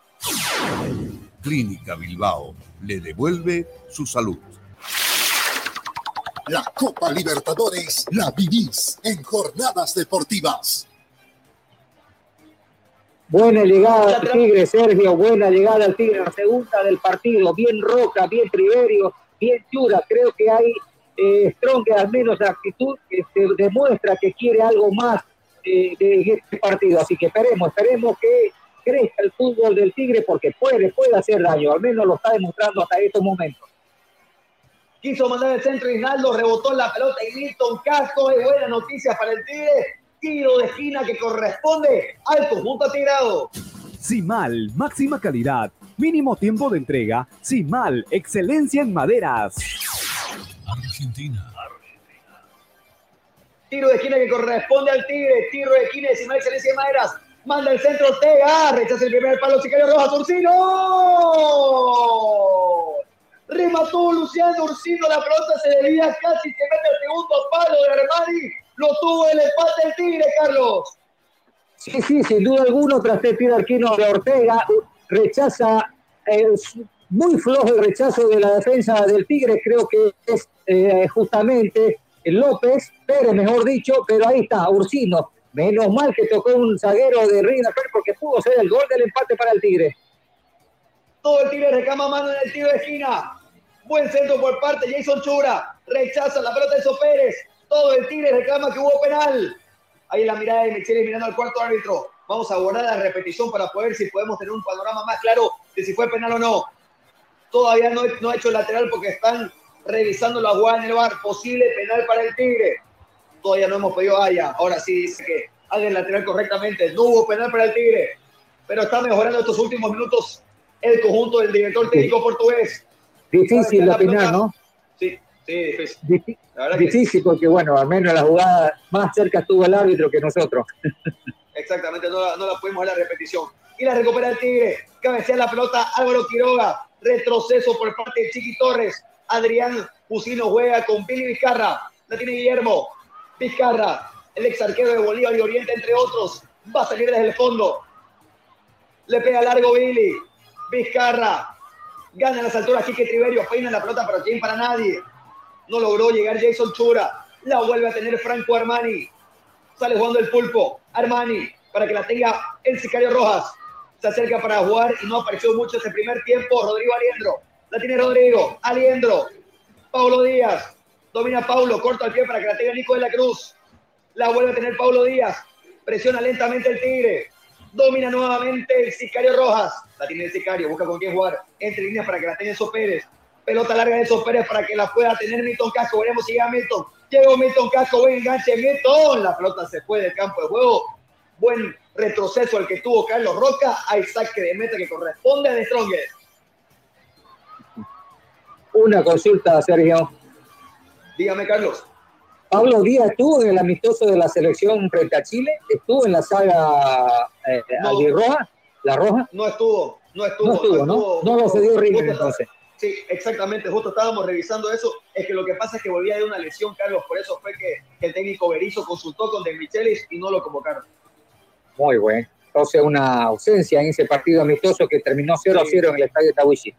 Clínica Bilbao le devuelve su salud. La Copa Libertadores la vivís en jornadas deportivas. Buena llegada al Tigre, Sergio. Buena llegada al Tigre, la segunda del partido. Bien Roca, bien Triverio, bien Chura. Creo que hay eh, Strong, que al menos la actitud que se demuestra que quiere algo más eh, de este partido. Así que esperemos, esperemos que crezca el fútbol del Tigre porque puede, puede hacer daño. Al menos lo está demostrando hasta estos momentos. Quiso mandar el centro Isnaldo, rebotó la pelota y Milton Casco. Es buena noticia para el Tigre. Tiro de esquina que corresponde al conjunto tirado. Simal, máxima calidad, mínimo tiempo de entrega. Simal, excelencia en maderas. Argentina. Tiro de esquina que corresponde al Tigre. Tiro de esquina de Simal, excelencia en maderas. Manda el centro Ortega. Rechaza el primer palo. Sicario Rojas. Ursino. Remató Luciano Ursino. La pelota se debía casi. Se mete el segundo palo de Armani. Lo tuvo el empate el Tigre, Carlos. Sí, sí, sin duda alguna, tras el tiro arquino de Ortega, rechaza, eh, muy flojo el rechazo de la defensa del Tigre, creo que es eh, justamente López, Pérez, mejor dicho, pero ahí está, Ursino. Menos mal que tocó un zaguero de River porque pudo ser el gol del empate para el Tigre. Todo el Tigre recama mano en el tiro de esquina. Buen centro por parte Jason Chura. Rechaza la pelota de Pérez. Todo el Tigre reclama que hubo penal. Ahí la mirada de Michele mirando al cuarto árbitro. Vamos a guardar la repetición para poder si podemos tener un panorama más claro de si fue penal o no. Todavía no, no ha hecho el lateral porque están revisando la jugada en el bar. Posible penal para el Tigre. Todavía no hemos pedido haya. Ahora sí dice que haga el lateral correctamente. No hubo penal para el Tigre. Pero está mejorando estos últimos minutos el conjunto del director técnico portugués. Difícil de opinar, ¿no? Sí, sí, difícil. Difí- La Difícil porque, bueno, al menos la jugada más cerca estuvo el árbitro que nosotros. Exactamente, no la, no la pudimos ver la repetición. Y la recupera el Tigre. Cabecea la pelota Álvaro Quiroga. Retroceso por parte de Chiqui Torres. Adrián Pusino juega con Billy Vizcarra. La tiene Guillermo. Vizcarra, el ex arquero de Bolívar y Oriente, entre otros. Va a salir desde el fondo. Le pega largo Billy. Vizcarra. Gana las alturas Quique Triverio. Peina la pelota para quién, para nadie. No logró llegar Jason Chura. La vuelve a tener Franco Armani. Sale jugando el pulpo. Armani, para que la tenga el Sicario Rojas. Se acerca para jugar y no apareció mucho este primer tiempo. Rodrigo Aliendro. La tiene Rodrigo. Aliendro. Paulo Díaz. Domina Paulo. Corta el pie para que la tenga Nico de la Cruz. La vuelve a tener Paulo Díaz. Presiona lentamente el Tigre. Domina nuevamente el Sicario Rojas. La tiene el Sicario. Busca con quién jugar. Entre líneas para que la tenga Enzo Pérez. Pelota larga de Enzo Pérez para que la pueda tener Milton Casco. Veremos si llega Milton. Llegó Milton Casco. Buen enganche Milton. La pelota se fue del campo de juego. Buen retroceso el que tuvo Carlos Roca. Hay saque de meta que corresponde a The Strongest. Una consulta, Sergio. Dígame, Carlos. Pablo Díaz estuvo en el amistoso de la selección frente a Chile, estuvo en la saga eh, No. albirroja, la roja. No estuvo. no estuvo. No estuvo, ¿no? No lo cedió River entonces. Sí, exactamente, justo estábamos revisando eso. Es que lo que pasa es que volvía de una lesión, Carlos, por eso fue que el técnico Berizzo consultó con De Michelis y no lo convocaron. Muy bueno. Entonces, una ausencia en ese partido amistoso que terminó 0 a 0 en el estadio Tawishi.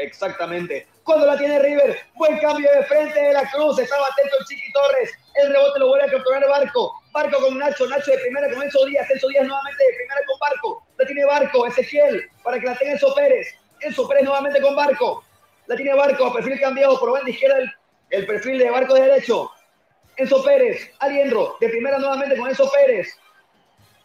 Exactamente. Cuando la tiene River, buen cambio de frente de la Cruz, estaba atento el Chiqui Torres, el rebote lo vuelve a capturar Barco, Barco con Nacho, Nacho de primera con Enzo Díaz, Enzo Díaz nuevamente de primera con Barco, la tiene Barco, Ezequiel, para que la tenga Enzo Pérez, Enzo Pérez nuevamente con Barco, la tiene Barco, perfil cambiado, por banda izquierda el, el perfil de Barco de derecho, Enzo Pérez, Aliendro, de primera nuevamente con Enzo Pérez,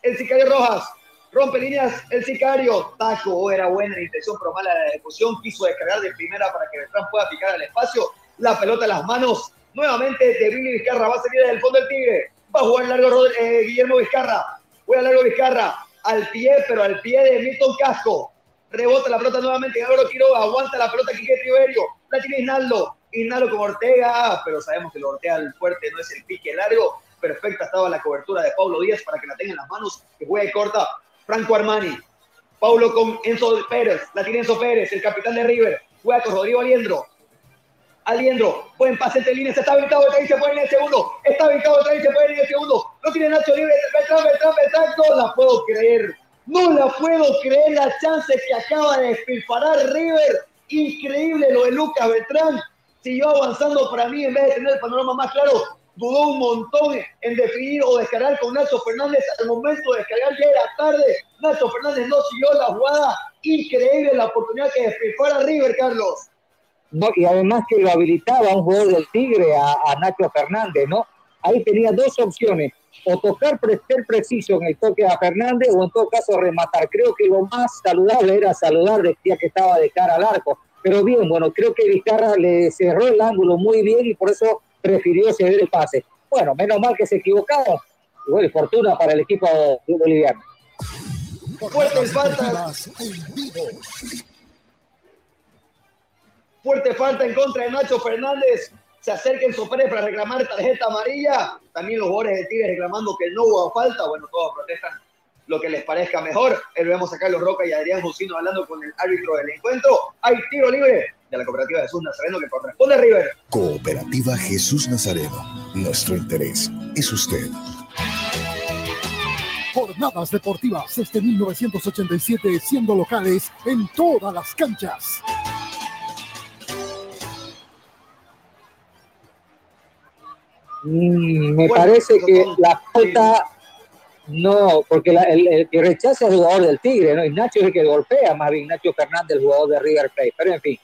el Sicario Rojas, rompe líneas el sicario. Taco, era buena la intención, pero mala la ejecución. Quiso descargar de primera para que Beltrán pueda picar al espacio. La pelota en las manos. Nuevamente de Billy Vizcarra. Va a salir del fondo del Tigre. Va a jugar largo Rod- eh, Guillermo Vizcarra. Juega largo Vizcarra. Al pie, pero al pie de Milton Casco. Rebota la pelota nuevamente. Álvaro Quiroga. Aguanta la pelota Quique Triverio. La tiene Isnaldo. Isnaldo con Ortega. Pero sabemos que lo Ortega al fuerte no es el pique largo. Perfecta estaba la cobertura de Pablo Díaz para que la tenga en las manos. Que juegue corta. Franco Armani. Paulo con Enzo Pérez. La tiene Enzo Pérez, el capitán de River. Juega con Rodrigo Aliendro. Aliendro, buen pase entre líneas, está habilitado otra se puede en el segundo. Está habilitado otra vez se puede en el segundo. Lo tiene Nacho libre, Beltrán, Beltrán, Beltrán. No la puedo creer. No la puedo creer la chance que acaba de despilfarrar River. Increíble lo de Lucas Beltrán. Siguió avanzando para mí en vez de tener el panorama más claro. Dudó un montón en definir o descargar con Nacho Fernández. Al momento de descargar ya era tarde. Nacho Fernández no siguió la jugada. Increíble la oportunidad que despilfarra River, Carlos. No, y además que lo habilitaba un jugador del Tigre a, a Nacho Fernández, ¿no? Ahí tenía dos opciones, o tocar, ser preciso en el toque a Fernández, o en todo caso rematar. Creo que lo más saludable era saludar, decía que estaba de cara al arco. Pero bien, bueno, creo que Vizcarra le cerró el ángulo muy bien y por eso prefirió ceder el pase. Bueno, menos mal que se equivocaron. Y fortuna para el equipo boliviano. Fuerte falta. Fuerte falta en contra de Nacho Fernández. Se acerca Enzo Pérez para reclamar tarjeta amarilla. También los jugadores de Tigres reclamando que no hubo falta. Bueno, todos protestan lo que les parezca mejor. Eh, vemos a Carlos Roca y Adrián Jusino hablando con el árbitro del encuentro. Hay tiro libre de la cooperativa Jesús Nazareno que corresponde a River. Cooperativa Jesús Nazareno. Nuestro interés es usted. Jornadas deportivas desde 1987 siendo locales en todas las canchas. Mm, me parece que la falta no, porque la- el, el que rechaza es el jugador del Tigre, ¿no? Y Nacho es el que golpea, más bien Nacho Fernández, el jugador de River Plate. Pero en fin,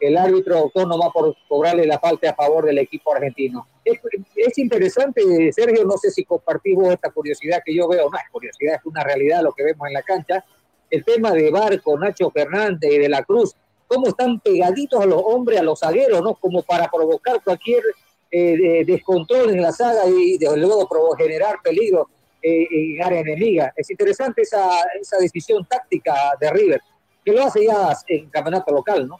el árbitro autónomo por cobrarle la falta a favor del equipo argentino. Es, es interesante, Sergio, no sé si compartimos esta curiosidad que yo veo, no es curiosidad, es una realidad lo que vemos en la cancha. El tema de Barco, Nacho Fernández y de la Cruz, cómo están pegaditos a los hombres, a los zagueros, ¿no? Como para provocar cualquier eh, de- descontrol en la saga y desde luego generar peligro eh, en área enemiga. Es interesante esa, esa decisión táctica de River, que lo hace ya en campeonato local, ¿no?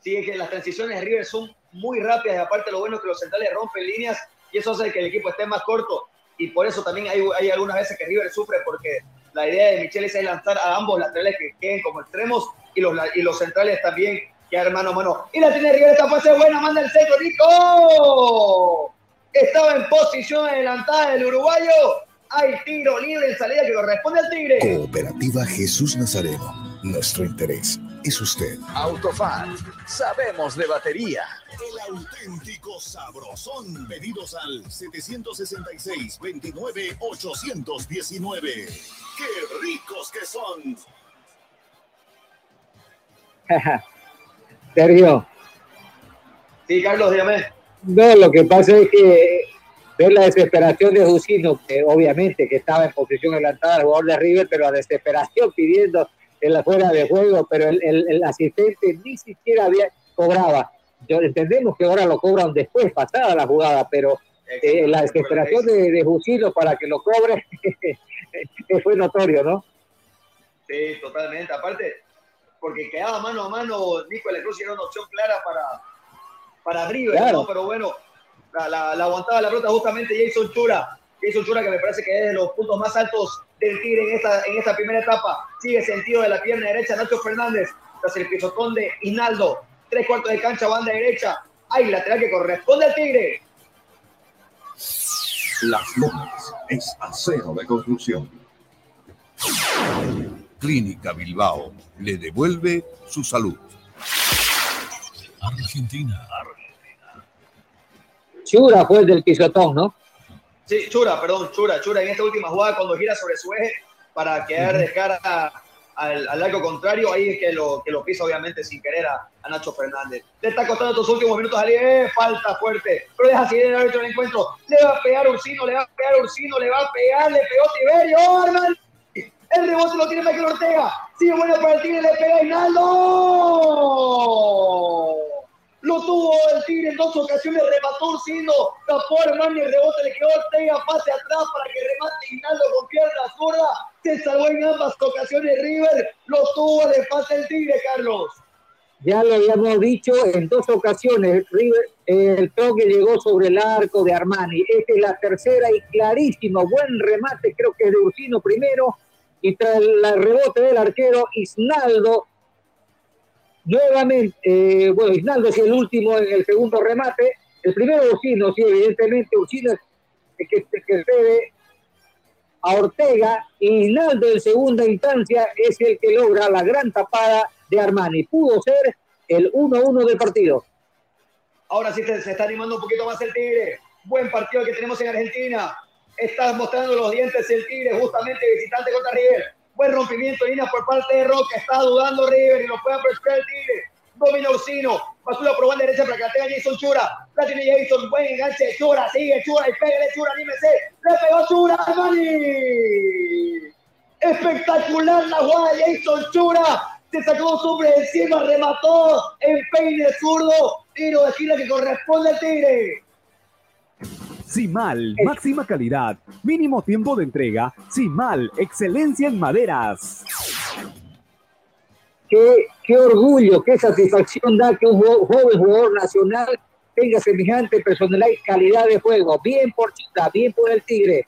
Sí, es que las transiciones de River son muy rápidas y aparte lo bueno es que los centrales rompen líneas y eso hace que el equipo esté más corto y por eso también hay, hay algunas veces que River sufre porque la idea de Michelis es lanzar a ambos laterales que queden como extremos y los, y los centrales también quedar mano a mano. Y la tiene River, esta pase buena, manda el centro, Nico. Estaba en posición adelantada el uruguayo. Hay tiro libre en salida que corresponde al Tigre. Cooperativa Jesús Nazareno. Nuestro interés es usted. Autofat, sabemos de batería. El auténtico sabrosón. Pedidos al 766-29-819. ¡Qué ricos que son! Sergio. Sí, Carlos, dígame. No, lo que pasa es que ver la desesperación de Jusino, que obviamente que estaba en posición adelantada al jugador de River, pero la desesperación pidiendo en la fuera de juego, pero el, el- el asistente ni siquiera había cobraba. Yo entendemos que ahora lo cobran después, pasada la jugada, pero eh, la desesperación de, de para que lo cobre fue notorio, ¿no? Sí, totalmente. Aparte, porque quedaba mano a mano, Nico de la Cruz era una opción clara para, para River, Claro. ¿no? Pero bueno, la, la- la aguantaba la pelota justamente Jason Chura. Jason Chura que me parece que es de los puntos más altos del Tigre en esta, en esta primera etapa. Sigue sentido de la pierna derecha Nacho Fernández tras el pisotón de Hinaldo. Tres cuartos de cancha, banda derecha. Hay lateral que corresponde al Tigre. Las Lomas es acero de construcción. Clínica Bilbao le devuelve su salud. Argentina. Chura fue el del pisotón, ¿no? Sí, Chura, perdón, Chura, Chura en esta última jugada cuando gira sobre su eje para quedar de cara al, al arco contrario, ahí es que lo, que lo pisa obviamente sin querer a, a Nacho Fernández. Le está costando estos últimos minutos salir, eh, falta fuerte, pero deja seguir el árbitro del encuentro. Le va a pegar Ursino, le va a pegar Ursino, le va a pegar, le pegó Tiberio, ¡Oh, hermano! El rebote lo tiene Michael Ortega. Sigue bueno para el Tigre, le pega Hinaldo. Lo tuvo el Tigre en dos ocasiones, remató Ursino, tapó y el rebote le quedó Ortega, pase atrás para que remate Hinaldo con pierna zurda. Se salvó en ambas ocasiones River, lo tuvo, le falta el Tigre, Carlos. Ya lo habíamos dicho en dos ocasiones, River, el toque llegó sobre el arco de Armani. Esta es la tercera y clarísimo, buen remate, creo que es de Ursino primero, y tras el rebote del arquero Isnaldo, nuevamente, eh, bueno, Isnaldo es el último en el segundo remate, el primero Ursino, sí, evidentemente Ursino es el que, el que cede a Ortega, y Isnaldo en segunda instancia es el que logra la gran tapada de Armani. Pudo ser el 1-1 del partido. Ahora sí se, está animando un poquito más el Tigre. Buen partido que tenemos en Argentina. Está mostrando los dientes el Tigre, justamente visitante contra River. Buen rompimiento de línea por parte de Roca. Está dudando River y lo puede aprovechar el Tigre. Domina Ursino. Basura por banda derecha para que la tenga Jason Chura. La tiene Jason. Buen enganche de Chura. Sigue Chura y pégale Chura. Anímese. Le pegó Chura. Armani. Espectacular la jugada de Jason Chura. Se sacó sobre encima. Remató en peine zurdo. Tiro de esquina que corresponde al Tigre. Simal, máxima calidad, mínimo tiempo de entrega. Simal, excelencia en maderas. Qué, qué orgullo, qué satisfacción da que un jo- joven jugador nacional tenga semejante personalidad y calidad de juego. Bien por Chita, bien por el Tigre.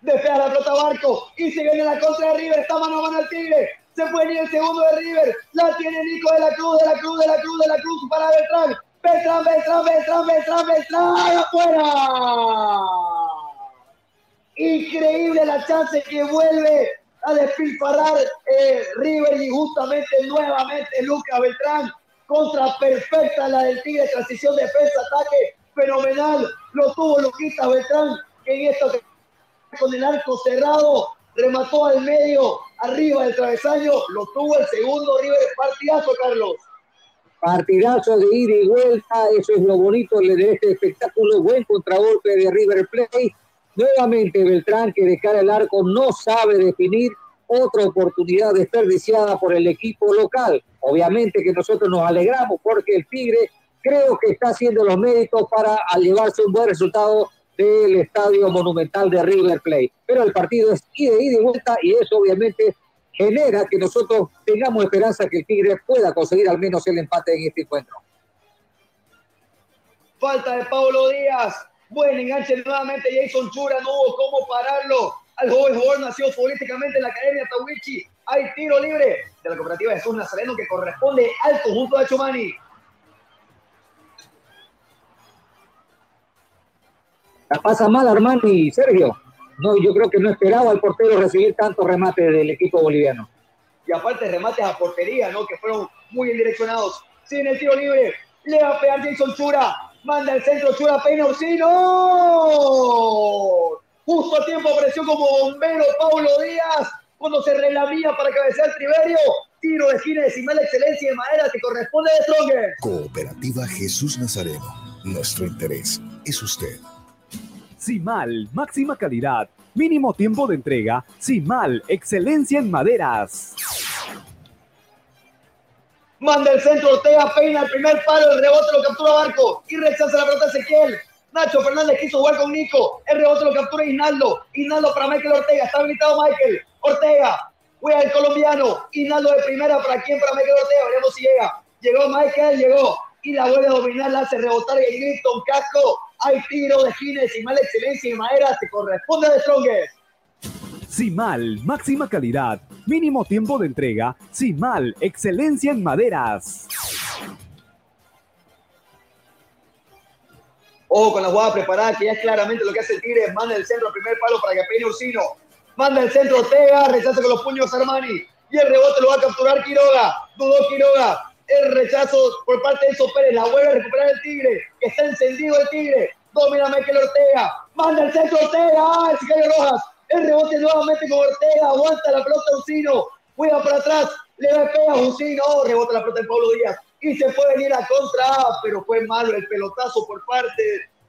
Despega la pelota Barco y se viene la contra de River. Está mano a mano el Tigre. Se puede ir el segundo de River. La tiene Nico de la Cruz, de la Cruz, de la Cruz, de la Cruz para Beltrán. Beltrán, Beltrán, Beltrán, Beltrán, Beltrán. ¡Afuera! Increíble la chance que vuelve a despilfarrar eh, River y justamente nuevamente Lucas Beltrán. Contra perfecta la del Tigre, transición defensa-ataque, fenomenal. Lo tuvo Luquita Beltrán, en esto con el arco cerrado, remató al medio, arriba del travesaño, lo tuvo el segundo River, partidazo, Carlos. Partidazo de ida y vuelta, eso es lo bonito de este espectáculo. Buen contragolpe de River Plate. Nuevamente Beltrán, que de cara al arco no sabe definir otra oportunidad desperdiciada por el equipo local. Obviamente que nosotros nos alegramos porque el Tigre creo que está haciendo los méritos para llevarse un buen resultado del Estadio Monumental de River Plate. Pero el partido es ida, ida y vuelta y eso obviamente genera que nosotros tengamos esperanza que el Tigre pueda conseguir al menos el empate en este encuentro. Falta de Pablo Díaz. Buen enganche nuevamente Jason Chura, no hubo cómo pararlo. Al joven jugador nació futbolísticamente en la Academia Tawichi. Hay tiro libre de la cooperativa Jesús Nazareno que corresponde al conjunto de Chumani. La pasa mal Armani Sergio. No, yo creo que no esperaba el portero recibir tantos remates del equipo boliviano. Y aparte remates a portería, ¿no? Que fueron muy bien direccionados. Sin el tiro libre, le va a pegar Jason Chura. Manda el centro, Chura peina Ursino. Justo a tiempo apareció como bombero Paulo Díaz cuando se relamía para cabecear Triverio. Tiro de esquina de Simal Excelencia de Madera que corresponde de Stronger. Cooperativa Jesús Nazareno. Nuestro interés es usted. Simal, máxima calidad, mínimo tiempo de entrega. Simal, excelencia en maderas. Manda el centro, Ortega peina el primer palo, el rebote lo captura Barco y rechaza la pelota Ezequiel. Nacho Fernández quiso jugar con Nico, el rebote lo captura Hinaldo. Hinaldo para Michael Ortega, está habilitado Michael. Ortega, juega el colombiano. Hinaldo de primera, ¿para quién? Para Michael Ortega, veremos si llega. Llegó Michael, llegó. Y la vuelve a dominar, la hace rebotar y un casco Hay tiro de esquina sin mala excelencia y madera. Te corresponde de Strongest. Simal, máxima calidad, mínimo tiempo de entrega. Simal, excelencia en maderas. Ojo con la jugada preparada, que ya es claramente lo que hace el Tigre. Manda el centro al primer palo para que peine Ursino. Manda el centro Ortega, rechaza con los puños Armani. Y el rebote lo va a capturar Quiroga. Dudó Quiroga. El rechazo por parte de Enzo Pérez. La vuelve a recuperar el Tigre. Que está encendido el Tigre. Domina Michael Ortega. Manda el centro Ortega. ¡Ah! El Sicario Rojas. El rebote nuevamente con Ortega. Aguanta la pelota Ursino. Juega para atrás. Le va a pegar a Ursino. Rebota la pelota de Pablo Díaz. Y se puede venir a contra. Pero fue malo el pelotazo por parte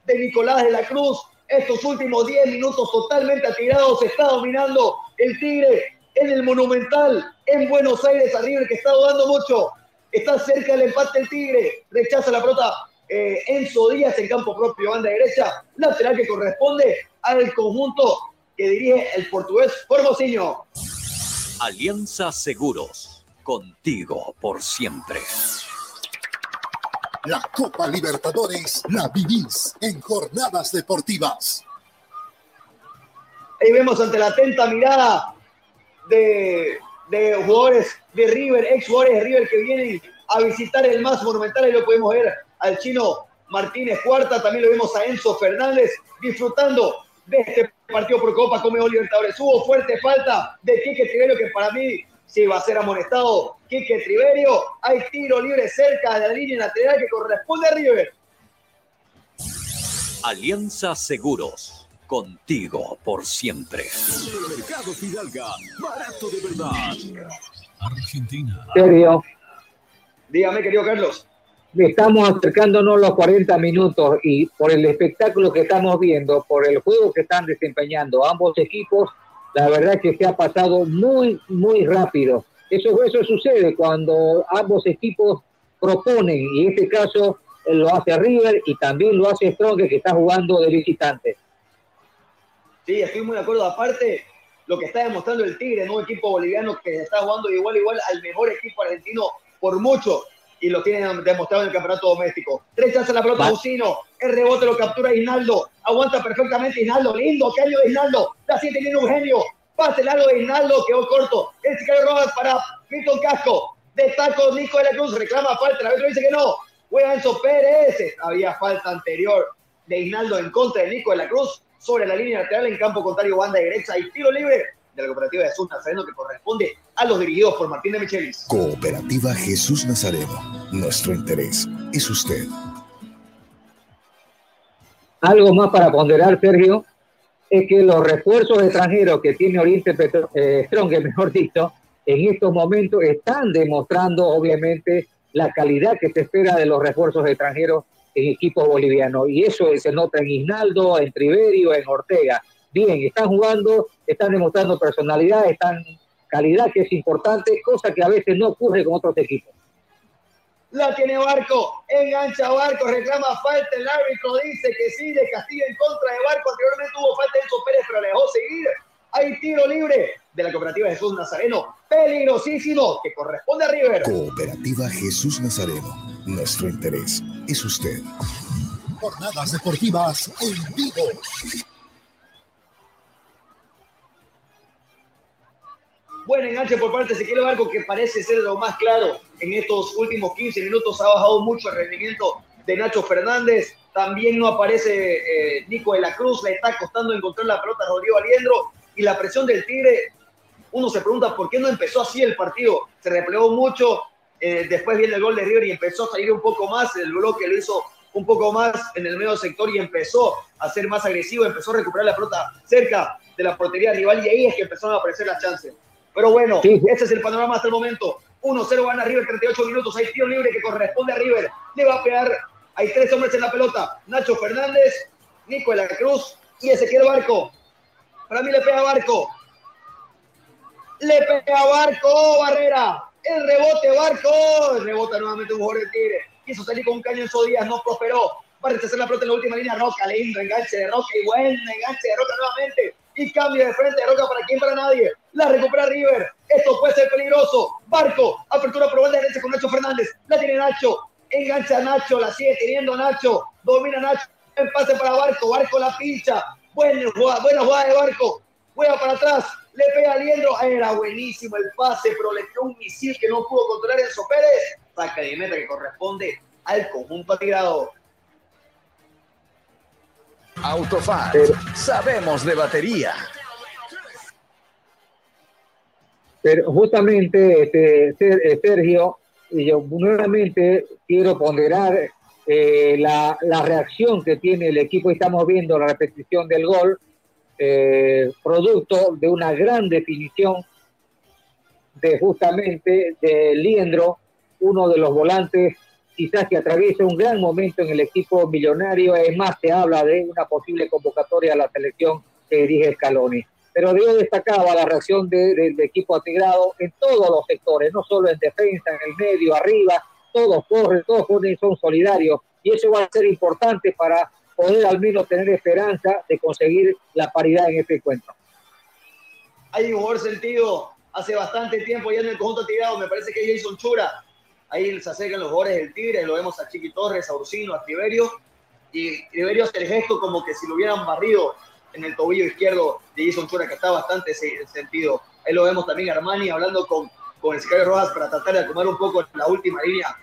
de Nicolás de la Cruz. Estos últimos 10 minutos totalmente atirados. Está dominando el Tigre en el Monumental, en Buenos Aires, arriba el que está dudando mucho. Está cerca del empate el Tigre. Rechaza la pelota eh, Enzo Díaz en campo propio, banda derecha. Lateral que corresponde al conjunto que dirige el portugués Formosinho. Alianza Seguros. Contigo por siempre. La Copa Libertadores la vivís en jornadas deportivas. Ahí vemos ante la atenta mirada de, de jugadores de River, ex jugadores de River que vienen a visitar el más monumental. Ahí lo podemos ver al chino Martínez Cuarta, también lo vemos a Enzo Fernández disfrutando de este partido por Copa Come Libertadores. Hubo fuerte falta de Quique Triverio, que para mí sí va a ser amonestado. Quique Triverio, hay tiro libre cerca de la línea lateral que corresponde a River. Alianza Seguros. Contigo por siempre. Mercado Fidalga, barato de verdad. Argentina. serio, Dígame, querido Carlos. estamos acercándonos los 40 minutos y por el espectáculo que estamos viendo, por el juego que están desempeñando ambos equipos, la verdad que se ha pasado muy, muy rápido. Eso, eso sucede cuando ambos equipos proponen, y en este caso eh, lo hace River y también lo hace Strong, que está jugando de visitante. Sí, estoy muy de acuerdo. Aparte, lo que está demostrando el Tigre, ¿no? Un equipo boliviano que está jugando igual igual al mejor equipo argentino por mucho y lo tienen demostrado en el campeonato doméstico. Rechaza la pelota Bucino, el rebote lo captura Hinaldo, aguanta perfectamente Hinaldo, lindo, qué año de Hinaldo, la sigue teniendo un genio, pase largo de Hinaldo, quedó corto, el Sicario Rojas para Milton Casco, de taco Nico de la Cruz, reclama falta, el árbitro dice que no, juega Enzo Pérez, había falta anterior de Hinaldo en contra de Nico de la Cruz, sobre la línea lateral en campo contrario, banda derecha y tiro libre de la cooperativa de Jesús Nazareno que corresponde a los dirigidos por Martín de Michelis. Cooperativa Jesús Nazareno. Nuestro interés es usted. Algo más para ponderar, Sergio, es que los refuerzos extranjeros que tiene Oriente Petro, eh, Strong, mejor dicho, en estos momentos están demostrando, obviamente, la calidad que se espera de los refuerzos extranjeros en equipos bolivianos. Y eso se nota en Isnaldo, en Triverio, en Ortega. Bien, están jugando, están demostrando personalidad, están calidad que es importante, cosa que a veces no ocurre con otros equipos. La tiene Barco, engancha Barco, reclama falta, el árbitro dice que sí, de Castillo en contra de Barco, anteriormente hubo falta de Enzo Pérez, pero le dejó seguir. Hay tiro libre de la cooperativa Jesús Nazareno, peligrosísimo, que corresponde a River. Cooperativa Jesús Nazareno. Nuestro interés es usted. Jornadas deportivas en vivo. Buen enganche por parte de Ezequiel Barco, que parece ser lo más claro en estos últimos 15 minutos. Ha bajado mucho el rendimiento de Nacho Fernández. También no aparece eh, Nico de la Cruz. Le está costando encontrar la pelota a Rodrigo Aliendro. Y la presión del Tigre, uno se pregunta por qué no empezó así el partido. Se replegó mucho. Eh, después viene el gol de River y empezó a salir un poco más. El bloque lo hizo un poco más en el medio sector y empezó a ser más agresivo. Empezó a recuperar la pelota cerca de la portería rival y ahí es que empezaron a aparecer las chances. Pero bueno, ese es el panorama hasta el momento. 1-0 gana River, 38 minutos. Hay tiro libre que corresponde a River. Le va a pegar. Hay tres hombres en la pelota. Nacho Fernández, Nico de la Cruz y Ezequiel Barco. Para mí le pega Barco. Le pega Barco, Barrera. El rebote, Barco. Rebota nuevamente un jugador de Tigre. Quiso salir con un caño en esos días, no prosperó. Va a rechazar la pelota en la última línea. Roca, lindo enganche de Roca y buen enganche de Roca nuevamente. Y cambio de frente de Roca para quién, para nadie. La recupera River. Esto puede ser peligroso. Barco, apertura por banda derecha con Nacho Fernández. La tiene Nacho. Engancha a Nacho, la sigue teniendo Nacho. Domina Nacho El pase para Barco, Barco la pincha. Buena jugada, buena jugada de Barco. Juega para atrás, le pega a Liendro. Era buenísimo el pase, pero le quedó un misil que no pudo controlar Enzo Pérez. Saca de meta que corresponde al conjunto tirado. Autofat, sabemos de batería. Pero justamente, este, Sergio, y yo nuevamente quiero ponderar eh, la, la, reacción que tiene el equipo. Estamos viendo la repetición del gol, eh, producto de una gran definición de justamente de Liendro, uno de los volantes quizás que atraviesa un gran momento en el equipo millonario. Es más, se habla de una posible convocatoria a la selección que dirige Scaloni. Pero yo destacaba la reacción del equipo atigrado en todos los sectores, no solo en defensa, en el medio, arriba, todos corren, todos son solidarios. Y eso va a ser importante para poder al menos tener esperanza de conseguir la paridad en este encuentro. Hay un mejor sentido hace bastante tiempo ya en el conjunto atigrado, me parece que Jason Chura Ahí se acercan los jugadores del Tigre, lo vemos a Chiqui Torres, a Ursino, a Tiberio. Y Tiberio hace el gesto como que si lo hubieran barrido en el tobillo izquierdo de Jason Chura, que está bastante sentido. Ahí lo vemos también Armani hablando con, con el Sicario Rojas para tratar de acomodar un poco la última línea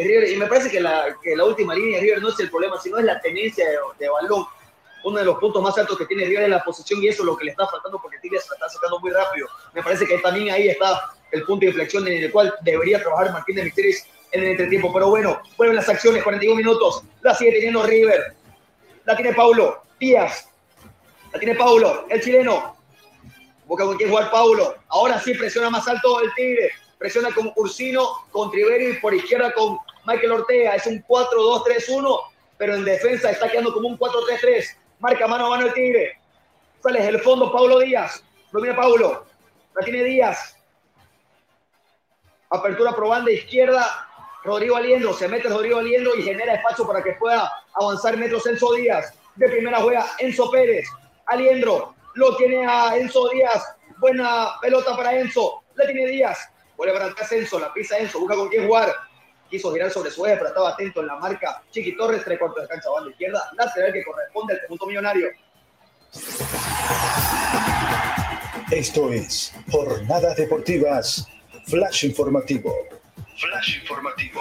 River. Y me parece que la, la última línea de River no es el problema, sino es la tenencia de, balón uno de los puntos más altos que tiene River es la posición y eso es lo que le está faltando porque Tigre se está sacando muy rápido. Me parece que también ahí está el punto de inflexión en el cual debería trabajar Martín de Misteris en el entretiempo. Pero bueno, vuelven las acciones, 41 minutos, la sigue teniendo River. La tiene Paulo, Díaz. La tiene Paulo, el chileno. Busca con quién jugar Paulo. Ahora sí presiona más alto el Tigre. Presiona con Ursino, con Triveri por izquierda con Michael Ortega. Es un 4-2-3-1, pero en defensa está quedando como un 4-3-3. Marca mano a mano el Tigre. Sale el fondo Paulo Díaz. Domina Paulo. La tiene Díaz. Apertura probando izquierda. Rodrigo Aliendo. Se mete Rodrigo Aliendo y genera espacio para que pueda avanzar metros Enzo Díaz. De primera juega Enzo Pérez. Aliendro. Lo tiene a Enzo Díaz. Buena pelota para Enzo. La tiene Díaz. Vuelve para atrás Enzo. La pisa Enzo. Busca con quién jugar quiso girar sobre su eje, pero estaba atento en la marca. Chiqui Torres, tres cuartos de cancha, banda izquierda, lateral que corresponde al conjunto millonario. Esto es Jornadas Deportivas, Flash Informativo. Flash Informativo.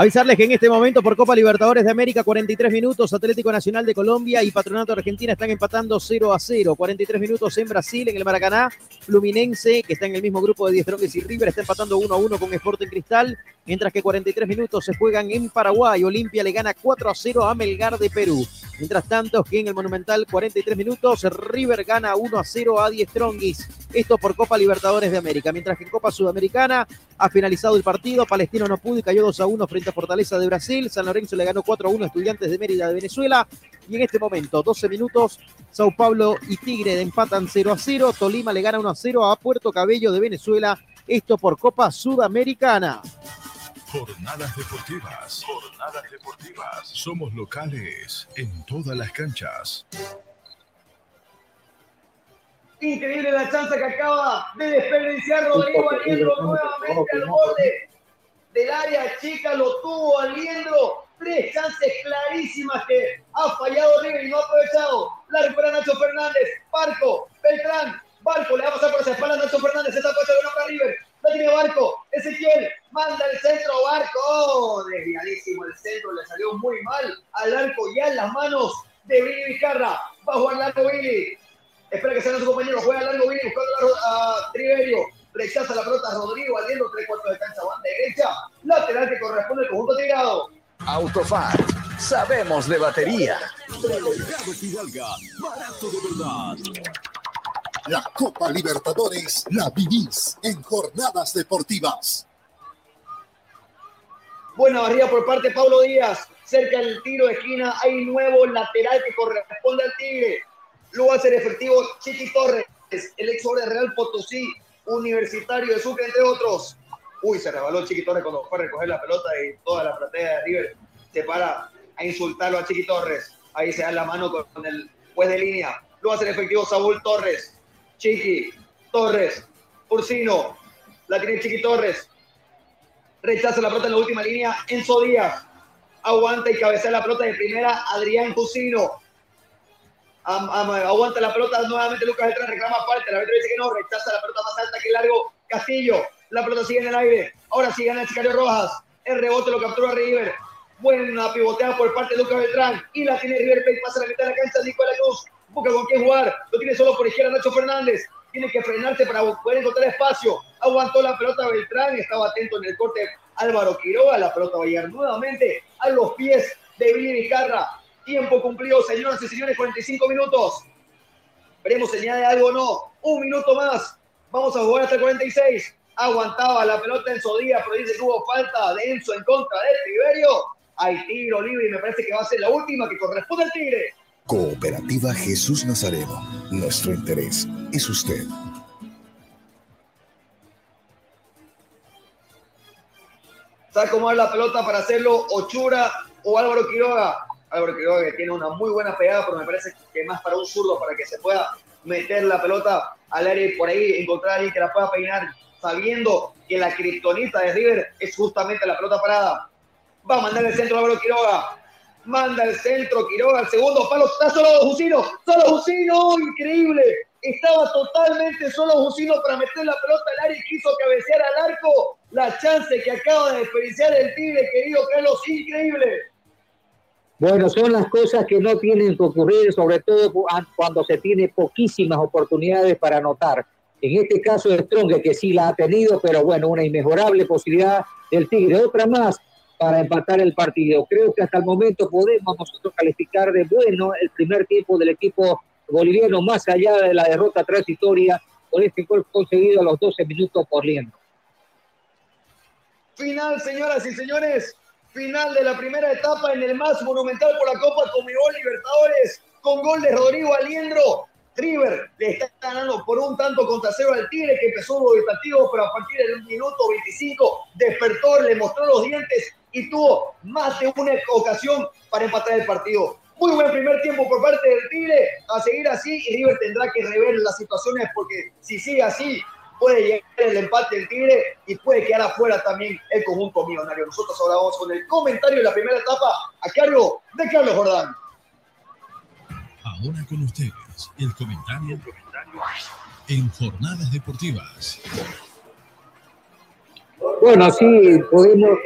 Avisarles que en este momento por Copa Libertadores de América, 43 minutos, Atlético Nacional de Colombia y Patronato Argentina están empatando 0 a 0. 43 minutos en Brasil, en el Maracaná. Fluminense, que está en el mismo grupo de 10 Strongest y River, está empatando 1 a 1 con Sporting Cristal. Mientras que 43 minutos se juegan en Paraguay. Olimpia le gana 4 a 0 a Melgar de Perú. Mientras tanto, que en el Monumental, 43 minutos, River gana 1 a 0 a 10 Strongis. Esto por Copa Libertadores de América. Mientras que en Copa Sudamericana ha finalizado el partido. Palestino no pudo y cayó 2 a 1 frente a Fortaleza de Brasil. San Lorenzo le ganó 4 a 1 a Estudiantes de Mérida de Venezuela. Y en este momento, 12 minutos, Sao Paulo y Tigre empatan 0 a 0. Tolima le gana 1 a 0 a Puerto Cabello de Venezuela. Esto por Copa Sudamericana. Jornadas deportivas. Jornadas deportivas. Somos locales en todas las canchas. Increíble la chance que acaba de desperdiciar Rodrigo Aliendro nuevamente al borde del área chica, lo tuvo Aliendro. Tres chances clarísimas que ha fallado River y no ha aprovechado. La recupera Nacho Fernández, Barco, Beltrán, Barco, le va a pasar por esa espalda a Nacho Fernández, esta puesto de para River. La tiene Barco, Ezequiel, manda el centro, Barco, oh, desviadísimo el centro, le salió muy mal al arco, ya en las manos de Billy Vizcarra. Va a jugar largo Billy, Espera que salga su compañero. Juega largo Billy buscando a Triverio. Rechaza la pelota Rodrigo, valiendo tres cuartos de cancha, banda derecha. Lateral que corresponde al conjunto tirado. Autofar. Sabemos de batería. barato de verdad. La Copa Libertadores la vivís en jornadas deportivas. Buena barrida por parte de Pablo Díaz. Cerca del tiro de esquina hay nuevo lateral que corresponde al Tigre. Lo va a hacer efectivo Chiqui Torres, el ex de Real Potosí, Universitario de Sucre, entre otros. Uy, se rebaló Chiqui Torres cuando fue a recoger la pelota y toda la platea de River se para a insultarlo a Chiqui Torres. Ahí se da la mano con el juez de línea. Lo a hacer efectivo Saúl Torres. Chiqui, Torres, Ursino. La tiene Chiqui Torres. Rechaza la pelota en la última línea. Enzo Díaz. aguanta y cabecea la pelota de primera Adrián Cusino. Aguanta la pelota nuevamente Lucas Beltrán, reclama parte, la dice que no, rechaza la pelota más alta que largo Castillo. La pelota sigue en el aire, ahora sigue en el Sicario Rojas. El rebote lo captura River. Buena pivoteada por parte de Lucas Beltrán. Y la tiene River Plate. Pasa la mitad de la cancha Nicolás Cruz. Busca con quién jugar. Lo tiene solo por izquierda Nacho Fernández. Tiene que frenarse para poder encontrar espacio. Aguantó la pelota Beltrán. Estaba atento en el corte Álvaro Quiroga. La pelota va a llegar nuevamente a los pies de Billy Vizcarra. Tiempo cumplido, señoras y señores. 45 minutos. Veremos si añade algo o no. Un minuto más. Vamos a jugar hasta el 46 aguantaba la pelota en Sodía, pero dice que hubo falta de Enzo en contra de Tiberio. Hay tiro libre y me parece que va a ser la última que corresponde al Tigre. Cooperativa Jesús Nazareno. Nuestro interés es usted. ¿Sabe cómo es la pelota para hacerlo Ochura o Álvaro Quiroga? Álvaro Quiroga que tiene una muy buena pegada, pero me parece que más para un zurdo, para que se pueda meter la pelota al área y por ahí encontrar a alguien que la pueda peinar sabiendo que la criptonita de River es justamente la pelota parada. Va a mandar el centro Álvaro Quiroga. Manda el centro Quiroga, el segundo palo. Está solo Jusino. Solo Jusino. Increíble. Estaba totalmente solo Jusino para meter la pelota al área y quiso cabecear al arco. La chance que acaba de desperdiciar el Tigre, querido Carlos. Increíble. Bueno, son las cosas que no tienen que ocurrir, sobre todo cuando se tiene poquísimas oportunidades para anotar. En este caso de Strong, que sí la ha tenido, pero bueno, una inmejorable posibilidad del Tigre. Otra más para empatar el partido. Creo que hasta el momento podemos nosotros calificar de bueno el primer tiempo del equipo boliviano, más allá de la derrota transitoria con este gol conseguido a los 12 minutos por liendo. Final, señoras y señores, final de la primera etapa en el más monumental por la Copa Comebol Libertadores, con gol de Rodrigo Aliendro, River le está ganando por un tanto contra cero al Tigre, que empezó dubitativo, pero a partir del minuto 25 despertó, le mostró los dientes y tuvo más de una ocasión para empatar el partido. Muy buen primer tiempo por parte del Tigre. A seguir así, y River tendrá que rever las situaciones porque si sigue así, puede llegar el empate del Tigre y puede quedar afuera también el conjunto millonario. Nosotros ahora vamos con el comentario de la primera etapa a cargo de Carlos Jordán. Ahora con ustedes el comentario en jornadas deportivas. Bueno, sí, podemos.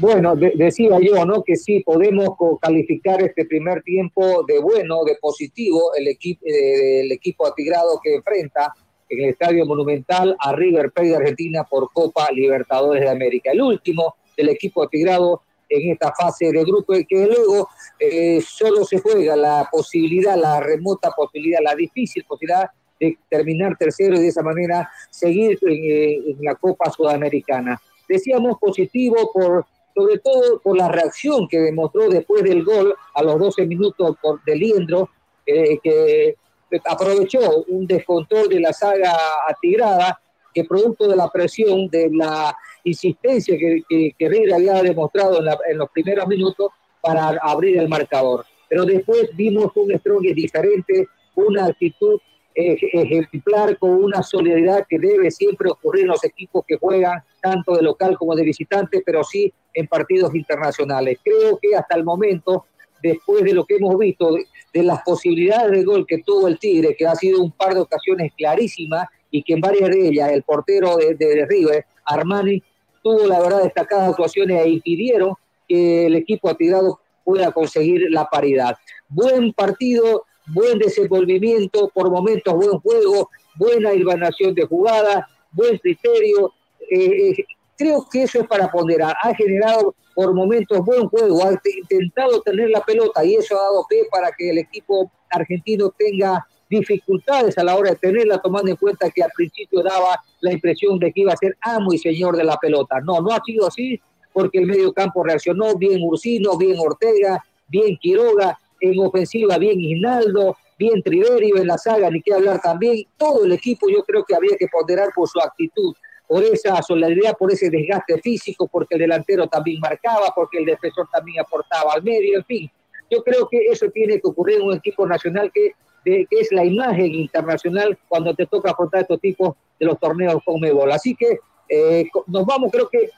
Bueno, decía yo, ¿no? Que sí, podemos calificar este primer tiempo de bueno, de positivo, el, equipo el equipo atigrado que enfrenta en el Estadio Monumental a River Plate de Argentina por Copa Libertadores de América. El último del equipo atigrado en esta fase de grupo, que luego eh, solo se juega la posibilidad, la remota posibilidad, la difícil posibilidad de terminar tercero y de esa manera seguir en, eh, la Copa Sudamericana. Decíamos positivo por sobre todo por la reacción que demostró después del gol a los 12 minutos por, de Liendro, eh, que aprovechó un descontrol de la saga atigrada, que producto de la presión, de la insistencia que, que, River había demostrado en, los primeros minutos para abrir el marcador. Pero después vimos un Strong diferente, una actitud ejemplar con una solidaridad que debe siempre ocurrir en los equipos que juegan tanto de local como de visitante, pero sí en partidos internacionales. Creo que hasta el momento, después de lo que hemos visto, de, las posibilidades de gol que tuvo el Tigre, que ha sido un par de ocasiones clarísimas y que en varias de ellas el portero de, de River, Armani, tuvo la verdad destacadas actuaciones e impidieron que el equipo atirado pueda conseguir la paridad. Buen partido, buen desenvolvimiento, por momentos buen juego, buena hilvanación de jugada, buen criterio. Eh, eh, creo que eso es para ponderar. Ha generado por momentos buen juego, ha intentado tener la pelota y eso ha dado pie para que el equipo argentino tenga dificultades a la hora de tenerla, tomando en cuenta que al principio daba la impresión de que iba a ser amo y señor de la pelota. No, no ha sido así, porque el medio campo reaccionó bien Ursino, bien Ortega, bien Quiroga, en ofensiva bien Hinaldo, bien Triverio en la saga, ni que hablar también. Todo el equipo yo creo que había que ponderar por su actitud, por esa solidaridad, por ese desgaste físico, porque el delantero también marcaba, porque el defensor también aportaba al medio, en fin. Yo creo que eso tiene que ocurrir en un equipo nacional que que es la imagen internacional cuando te toca afrontar estos tipos de los torneos con Mebol. Así que eh, nos vamos, creo que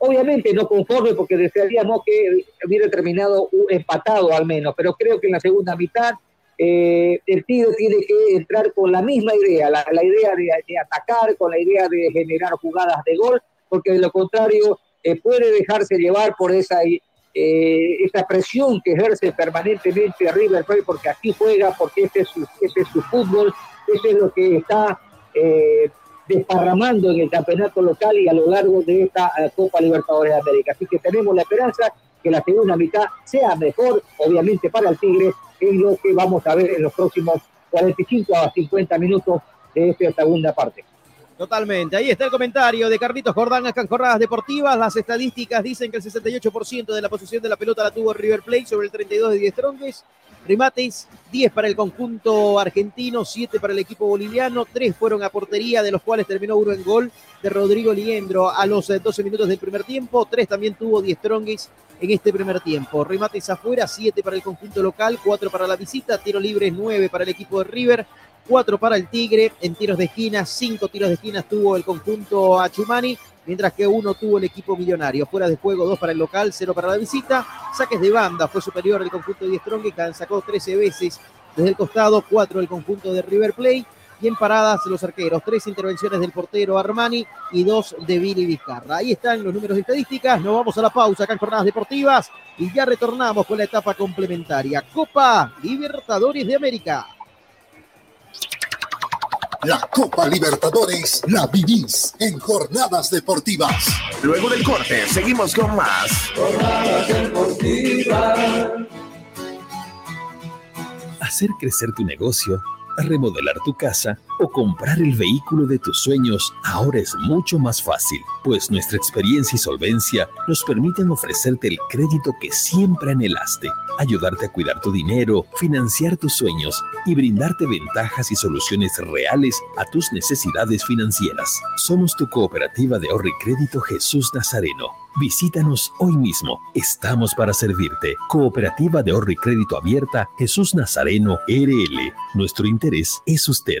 Obviamente no conforme porque desearíamos que hubiera terminado empatado al menos, pero creo que en la segunda mitad eh, el Tigre tiene que entrar con la misma idea, la, idea de, atacar, con la idea de generar jugadas de gol, porque de lo contrario eh, puede dejarse llevar por esa, eh, esa presión que ejerce permanentemente River Plate, porque aquí juega, porque este es su, este es su fútbol, eso es lo que está desparramando en el campeonato local y a lo largo de esta Copa Libertadores de América. Así que tenemos la esperanza que la segunda mitad sea mejor, obviamente para el Tigre, es lo que vamos a ver en los próximos 45 a 50 minutos de esta segunda parte. Totalmente. Ahí está el comentario de Carlitos Jordán acá en Deportivas. Las estadísticas dicen que el 68% de la posición de la pelota la tuvo River Plate sobre el 32 de 10 tronques. Remates, 10 para el conjunto argentino, 7 para el equipo boliviano, 3 fueron a portería, de los cuales terminó uno en gol de Rodrigo Liendro a los 12 minutos del primer tiempo. 3 también tuvo 10 trongues en este primer tiempo. Remates afuera, 7 para el conjunto local, 4 para la visita, tiro libre 9 para el equipo de River, 4 para el Tigre, en tiros de esquina, 5 tiros de esquina tuvo el conjunto Achumani, mientras que uno tuvo el equipo millonario. Fuera de juego, 2 para el local, 0 para la visita. Saques de banda, fue superior el conjunto de Strong, que sacó 13 veces desde el costado, 4 el conjunto de River Plate y en paradas los arqueros. Tres intervenciones del portero Armani y dos de Billy Vizcarra. Ahí están los números de estadísticas. Nos vamos a la pausa acá en Jornadas Deportivas y ya retornamos con la etapa complementaria. Copa Libertadores de América. La Copa Libertadores la vivís en Jornadas Deportivas. Luego del corte, seguimos con más. Jornadas Deportivas. Hacer crecer tu negocio remodelar tu casa o comprar el vehículo de tus sueños ahora es mucho más fácil, pues nuestra experiencia y solvencia nos permiten ofrecerte el crédito que siempre anhelaste, ayudarte a cuidar tu dinero, financiar tus sueños y brindarte ventajas y soluciones reales a tus necesidades financieras. Somos tu cooperativa de ahorro y crédito Jesús Nazareno Visítanos hoy mismo. Estamos para servirte. Cooperativa de ahorro y crédito abierta Jesús Nazareno RL. Nuestro interés es usted.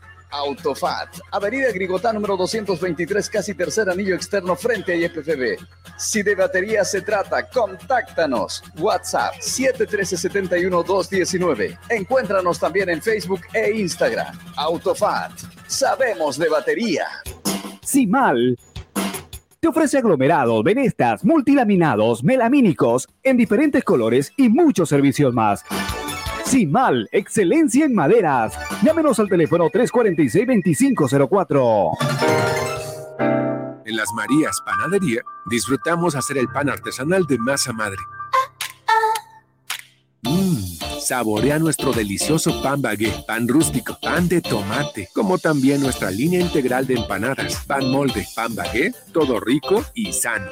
Autofat, Avenida Grigotá número 223, casi tercer anillo externo frente a IFFB. Si de batería se trata, contáctanos. WhatsApp 713-71-219. Encuéntranos también en Facebook e Instagram. Autofat, sabemos de batería. Sin mal te ofrece aglomerados, venestas, multilaminados, melamínicos en diferentes colores y muchos servicios más. Sin mal, excelencia en maderas. Llámenos al teléfono 346-2504. En las Marías Panadería disfrutamos hacer el pan artesanal de masa madre. Mmm Saborea nuestro delicioso pan bagué, pan rústico, pan de tomate, como también nuestra línea integral de empanadas, pan molde, pan bagué, todo rico y sano.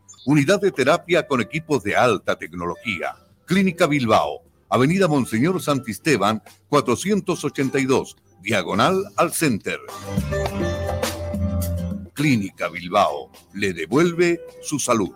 Unidad de terapia con equipos de alta tecnología. Clínica Bilbao, Avenida Monseñor Santisteban, 482, diagonal al Center. Clínica Bilbao le devuelve su salud.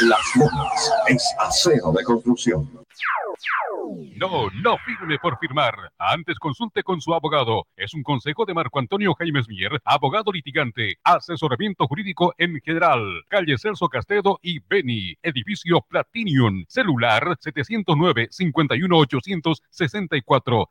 Las Lomas es acero de construcción. No, no firme por firmar. Antes consulte con su abogado. Es un consejo de Marco Antonio Jaimes Mier, abogado litigante, asesoramiento jurídico en general. Calle Celso Castedo y Beni, edificio Platinium, celular 709 51 864,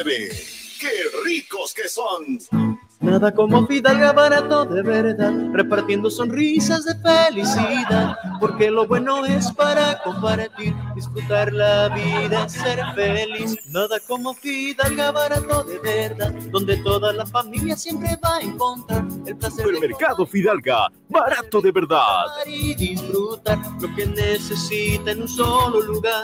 ¡Qué ricos que son! Nada como Fidalga barato de verdad, repartiendo sonrisas de felicidad, porque lo bueno es para compartir, disfrutar la vida, ser feliz. Nada como Fidalga barato de verdad, donde toda la familia siempre va a encontrar el placer Supermercado Fidalga, barato de verdad. y disfrutar lo que necesita en un solo lugar.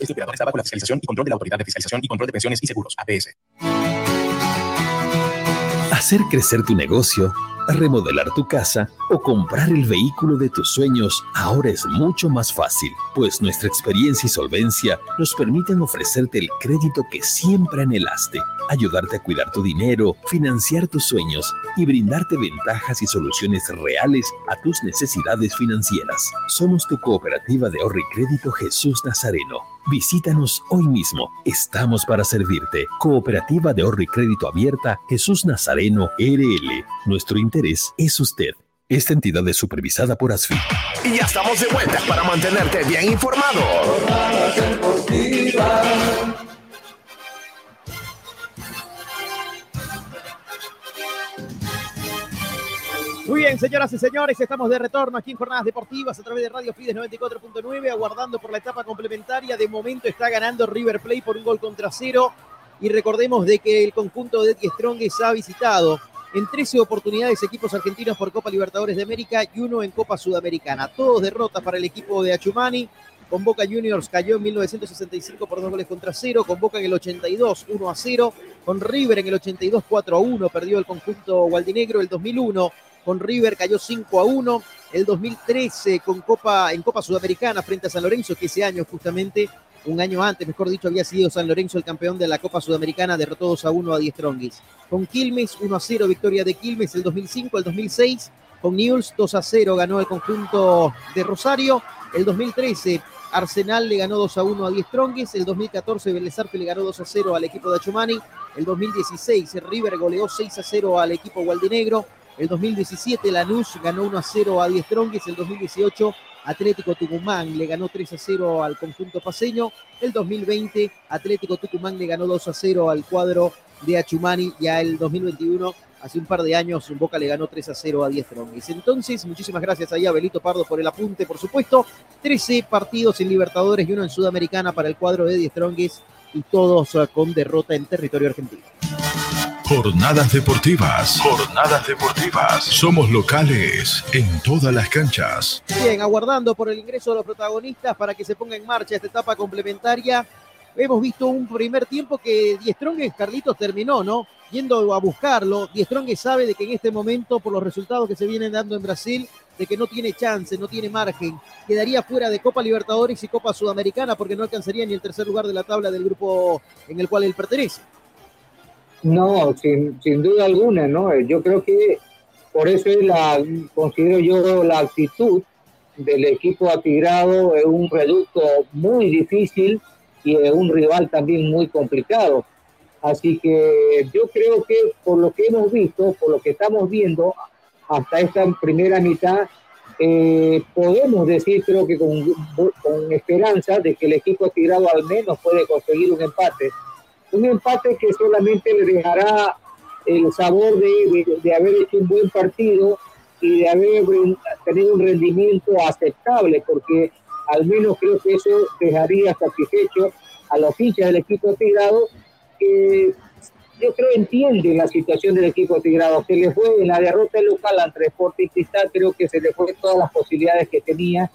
Este operador está bajo la fiscalización y control de la Autoridad de Fiscalización y Control de Pensiones y Seguros, APS. Hacer crecer tu negocio, remodelar tu casa o comprar el vehículo de tus sueños ahora es mucho más fácil, pues nuestra experiencia y solvencia nos permiten ofrecerte el crédito que siempre anhelaste, ayudarte a cuidar tu dinero, financiar tus sueños y brindarte ventajas y soluciones reales a tus necesidades financieras. Somos tu cooperativa de ahorro y crédito Jesús Nazareno. Visítanos hoy mismo. Estamos para servirte. Cooperativa de ahorro y crédito abierta Jesús Nazareno RL. Nuestro interés es usted. Esta entidad es supervisada por ASFI. Y ya estamos de vuelta para mantenerte bien informado. Muy bien, señoras y señores, estamos de retorno aquí en Jornadas Deportivas a través de Radio Fides 94.9, aguardando por la etapa complementaria. De momento está ganando River Plate por un gol contra cero. Y recordemos de que el conjunto de Strongest ha visitado en 13 oportunidades equipos argentinos por Copa Libertadores de América y uno en Copa Sudamericana. Todos derrotas para el equipo de Achumani. Con Boca Juniors cayó en 1965 por dos goles contra cero. Con Boca en el 82, 1 a 0. Con River en el 82, 4 a 1. Perdió el conjunto gualdinegro. El 2001 con River cayó 5 a 1. El 2013 con Copa, en Copa Sudamericana frente a San Lorenzo, que ese año justamente, un año antes, mejor dicho, había sido San Lorenzo el campeón de la Copa Sudamericana, derrotó 2 a 1 a Die Strongis. Con Quilmes 1 a 0, victoria de Quilmes el 2005, el 2006. Con Newell's 2 a 0 ganó el conjunto de Rosario. El 2013 Arsenal le ganó 2 a 1 a Die Strongis. El 2014 Vélez le ganó 2 a 0 al equipo de Achumani. El 2016 River goleó 6 a 0 al equipo gualdinegro. El 2017 Lanús ganó 1 a 0 a Die Strongest. El 2018 Atlético Tucumán le ganó 3 a 0 al conjunto paseño. El 2020 Atlético Tucumán le ganó 2 a 0 al cuadro de Achumani. Ya el 2021, hace un par de años, Boca le ganó 3 a 0 a Die Strongest. Entonces, muchísimas gracias ahí a Belito Pardo por el apunte, por supuesto. 13 partidos en Libertadores y uno en Sudamericana para el cuadro de Die Strongest y todos eh, con derrota en territorio argentino. Jornadas deportivas. Jornadas deportivas. Somos locales en todas las canchas. Bien, aguardando por el ingreso de los protagonistas para que se ponga en marcha esta etapa complementaria. Hemos visto un primer tiempo que Die Strongest, Carlitos, terminó, ¿no? Yendo a buscarlo. Die Strongest sabe de que en este momento, por los resultados que se vienen dando en Brasil, de que no tiene chance, no tiene margen. Quedaría fuera de Copa Libertadores y Copa Sudamericana porque no alcanzaría ni el tercer lugar de la tabla del grupo en el cual él pertenece. No, sin, sin duda alguna, ¿no? Yo creo que por eso es la, considero yo la actitud del equipo atigrado es un reducto muy difícil y es un rival también muy complicado. Así que yo creo que por lo que hemos visto, por lo que estamos viendo hasta esta primera mitad, eh, podemos decir, creo que con, con, esperanza, de que el equipo tirado al menos puede conseguir un empate. Un empate que solamente le dejará el sabor de, de, haber hecho un buen partido y de haber tenido un rendimiento aceptable, porque al menos creo que eso dejaría satisfecho a los hinchas del equipo tirado que yo creo entiende la situación del equipo tigrado. que le fue en la derrota local ante Sporting Cristal, creo que se le fue todas las posibilidades que tenía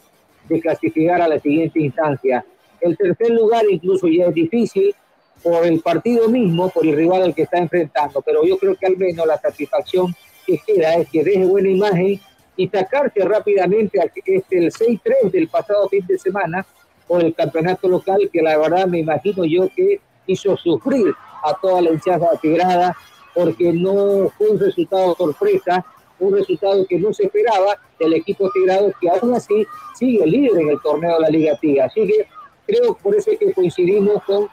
de clasificar a la siguiente instancia. El tercer lugar incluso ya es difícil por el partido mismo, por el rival al que está enfrentando, pero yo creo que al menos la satisfacción que queda es que deje buena imagen y sacarse rápidamente este, el 6-3 del pasado fin de semana por el campeonato local, que la verdad me imagino yo que hizo sufrir a toda la hinchada tigrada porque no fue un resultado sorpresa, un resultado que no se esperaba del equipo tigrado que aún así sigue líder en el torneo de la Liga Tiga. Así que creo por eso que coincidimos con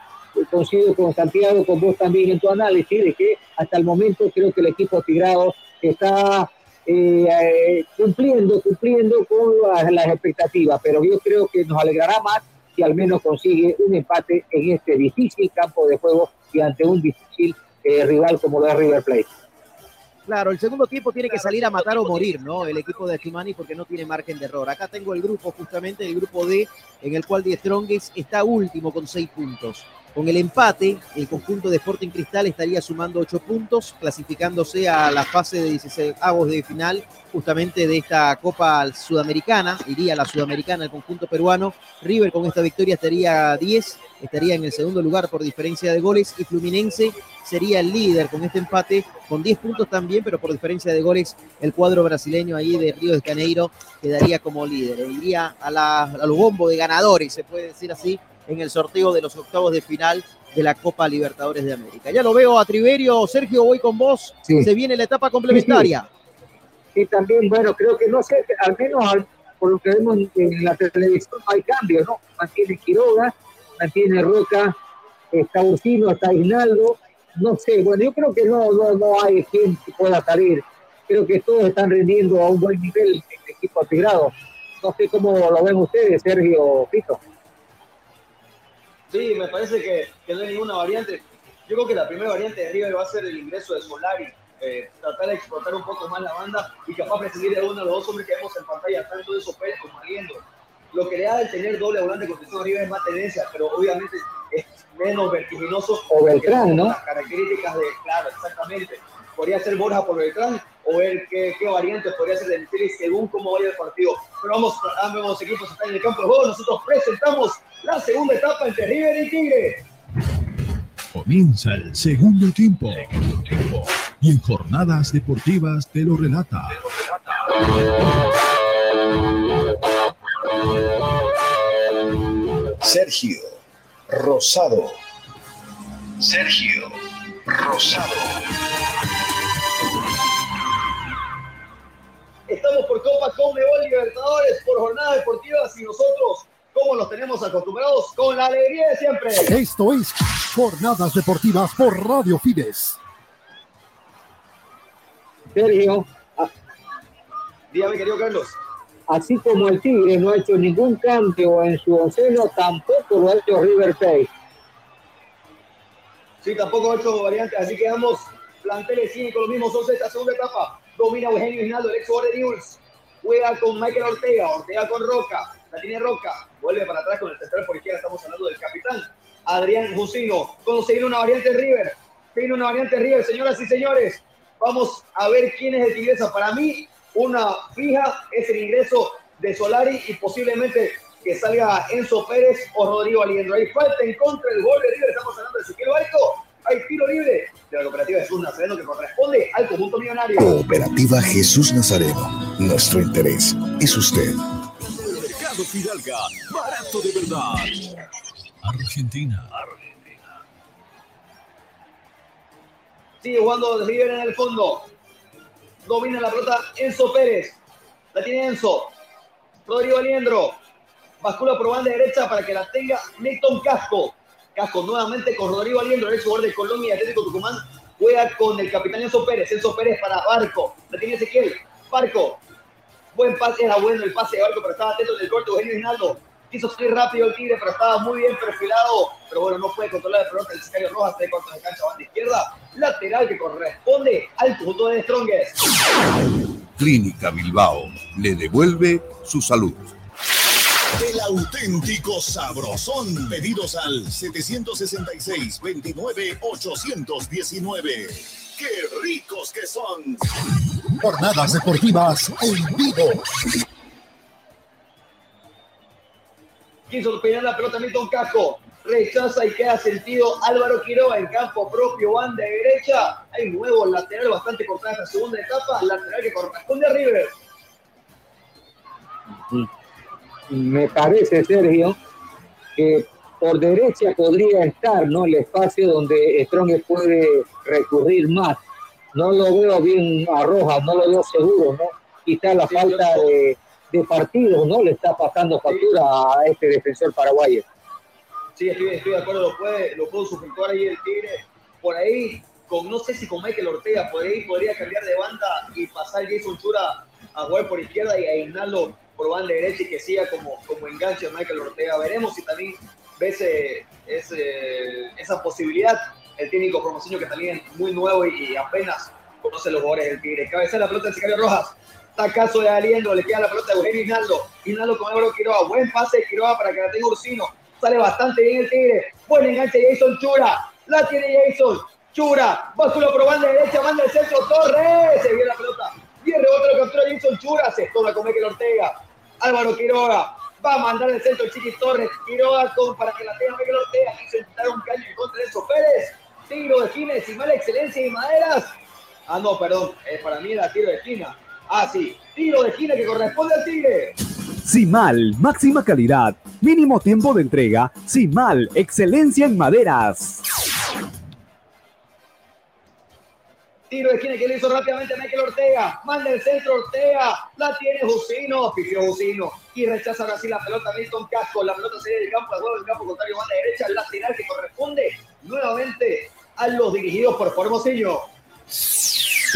coincido con Santiago, con vos también en tu análisis, de que hasta el momento creo que el equipo tigrado está eh, eh, cumpliendo, cumpliendo con las expectativas, pero yo creo que nos alegrará más si al menos consigue un empate en este difícil campo de juego y ante un difícil eh, rival como lo es River Plate. Claro, el segundo tiempo tiene que salir a matar o morir, ¿no? El equipo de Slimani porque no tiene margen de error. Acá tengo el grupo, justamente el grupo D, en el cual The Strongest está último con seis puntos. Con el empate, el conjunto de Sporting Cristal estaría sumando 8 puntos, clasificándose a la fase de 16 avos de final justamente de esta Copa Sudamericana. Iría a la Sudamericana el conjunto peruano. River con esta victoria estaría 10, estaría en el segundo lugar por diferencia de goles y Fluminense sería el líder con este empate, con 10 puntos también, pero por diferencia de goles el cuadro brasileño ahí de Río de Janeiro quedaría como líder. Iría a, la, a los bombos de ganadores, se puede decir así, en el sorteo de los octavos de final de la Copa Libertadores de América. Ya lo veo a Triverio, Sergio, voy con vos. Se viene la etapa complementaria. Y también, bueno, creo que no sé, al menos por lo que vemos en la televisión hay cambios, ¿no? Mantiene Quiroga, mantiene Roca, está Ursino, está Hinaldo, no sé, bueno, yo creo que no, no, no hay quien pueda salir. Creo que todos están rendiendo a un buen nivel en el equipo aspirado. No sé cómo lo ven ustedes, Sergio Pito. Sí, me parece que, que, no hay ninguna variante. Yo creo que la primera variante de River va a ser el ingreso de Solari, eh, tratar de explotar un poco más la banda y capaz de seguir de uno de los dos hombres que vemos en pantalla, tanto de Sopel como Aliendo. Lo que le da el tener doble volante con River es más tendencia, pero obviamente es menos vertiginoso. O Beltrán, ¿no? Las características de, claro, exactamente. Podría ser Borja por Beltrán o ver qué, qué variantes podría ser de Micheli según cómo vaya el partido. Pero vamos, ambos equipos están en el campo de juego. Nosotros presentamos la segunda etapa entre River y Tigre. Comienza el segundo tiempo. Y en jornadas deportivas te lo relata. Sergio Rosado. Sergio Rosado. Estamos por Copa Conmebol Libertadores, por jornadas deportivas y nosotros como los tenemos acostumbrados, con la alegría de siempre. Esto es Jornadas Deportivas por Radio Fides. Sergio. Dígame, querido Carlos. Así como el Tigre no ha hecho ningún cambio en su onceno, tampoco lo ha hecho River Plate. Sí, tampoco ha hecho variantes, así que vamos planteles con los mismos 11 esta segunda etapa. Domina Eugenio Hinaldo, el ex de News. Juega con Michael Ortega, Ortega con Roca, la tiene Roca, vuelve para atrás con el central por izquierda, estamos hablando del capitán Adrián Jusino. Viene una variante River, se viene una variante River, señoras y señores, vamos a ver quién es el Tigresa. Para mí, una fija es el ingreso de Solari y posiblemente que salga Enzo Pérez o Rodrigo Aliendro. Hay falta en contra del gol de River, estamos hablando de Ezequiel Alto. Hay tiro libre de la cooperativa Jesús Nazareno que corresponde al conjunto millonario. Cooperativa Jesús Nazareno. Nuestro interés es usted. Fidalga, barato de verdad. Argentina. Sigue jugando River en el fondo. Domina la pelota Enzo Pérez. La tiene Enzo. Rodrigo Aliendro. Bascula por banda derecha para que la tenga Néstor Casco. Casco nuevamente con Rodrigo Aliendo, el jugador de Colombia y Atlético Tucumán. Juega con el capitán Enzo Pérez. Enzo Pérez para Barco. La tiene Ezequiel. Barco. Buen pase, era bueno el pase de Barco, pero estaba atento en el corte. Eugenio Hinaldo. Quiso salir rápido el Tigre, pero estaba muy bien perfilado. Pero bueno, no puede controlar la pelota. El Sicario Rojas se contra de cancha banda izquierda. Lateral que corresponde al punto de Strongest. Clínica Bilbao le devuelve su salud. El auténtico sabrosón. Pedidos al 766-29-819. ¡Qué ricos que son! Jornadas deportivas en vivo. Quiso peinar la pelota Milton Casco. Rechaza y queda sentido Álvaro Quiroga en campo propio, banda derecha. Hay nuevo lateral bastante cortada esta segunda etapa. Lateral que corresponde a River. Me parece, Sergio, que por derecha podría estar ¿no? el espacio donde Strong puede recurrir más. No lo veo bien a Rojas, no lo veo seguro, ¿no? Quizá la falta de, de partidos no le está pasando factura a este defensor paraguayo. Sí, estoy, estoy de acuerdo, lo puede, lo puedo sujetar ahí el Tigre. Por ahí, con no sé si con Michael Ortega, por ahí podría cambiar de banda y pasar Jason Chura a jugar por izquierda y a Ignalo por banda derecha y que siga como, como enganche a Michael Ortega. Veremos si también ves eh, ese- esa posibilidad. El técnico promociono que también es muy nuevo y, apenas conoce los jugadores del Tigre. Cabeza la pelota del Sicario Rojas. Tacazo de Aliendo, le queda la pelota a Eugenio Hinaldo. Hinaldo con Álvaro Quiroga. Buen pase de Quiroga para que la tenga Ursino. Sale bastante bien el Tigre. Buen enganche de Jason Chura. La tiene Jason. Chura. Báscula por banda derecha. Manda el centro. Torres. Se viene la pelota. Y el rebote lo captura Jason Chura. Se toma con Michael Ortega. Álvaro Quiroga. Va a mandar el centro Chiqui Torres. Quiroga con, para que la tenga Michael Ortega. Quiso intentar un caño en contra de Enzo Pérez. Tiro de esquina de mala excelencia y maderas. Ah, no, perdón. Eh, para mí era tiro de esquina. Ah, sí. Tiro de esquina que corresponde al Tigre. Simal, máxima calidad, mínimo tiempo de entrega. Simal, excelencia en maderas. Tiro de esquina que le hizo rápidamente a Michael Ortega. Manda el centro Ortega. La tiene Jusino. Pifió Jusino. Y rechaza ahora sí la pelota Milton Casco. La pelota sería del campo de juego del campo contrario. Banda derecha. El lateral que corresponde nuevamente a los dirigidos por Formosillo.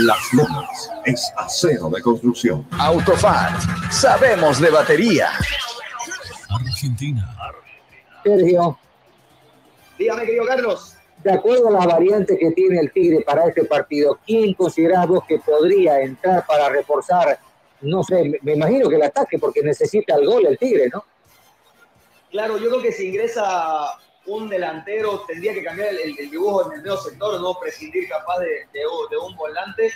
Las Lomas es acero de construcción. Autofat, sabemos de batería. Argentina. Sergio, Dígame, querido Carlos. De acuerdo a las variantes que tiene el Tigre para este partido, ¿quién considerás vos que podría entrar para reforzar? No sé, me- imagino que el ataque, porque necesita el gol el Tigre, ¿no? Claro, yo creo que si ingresa un delantero tendría que cambiar el, el- el dibujo en el medio sector, no prescindir capaz de, de- de un volante.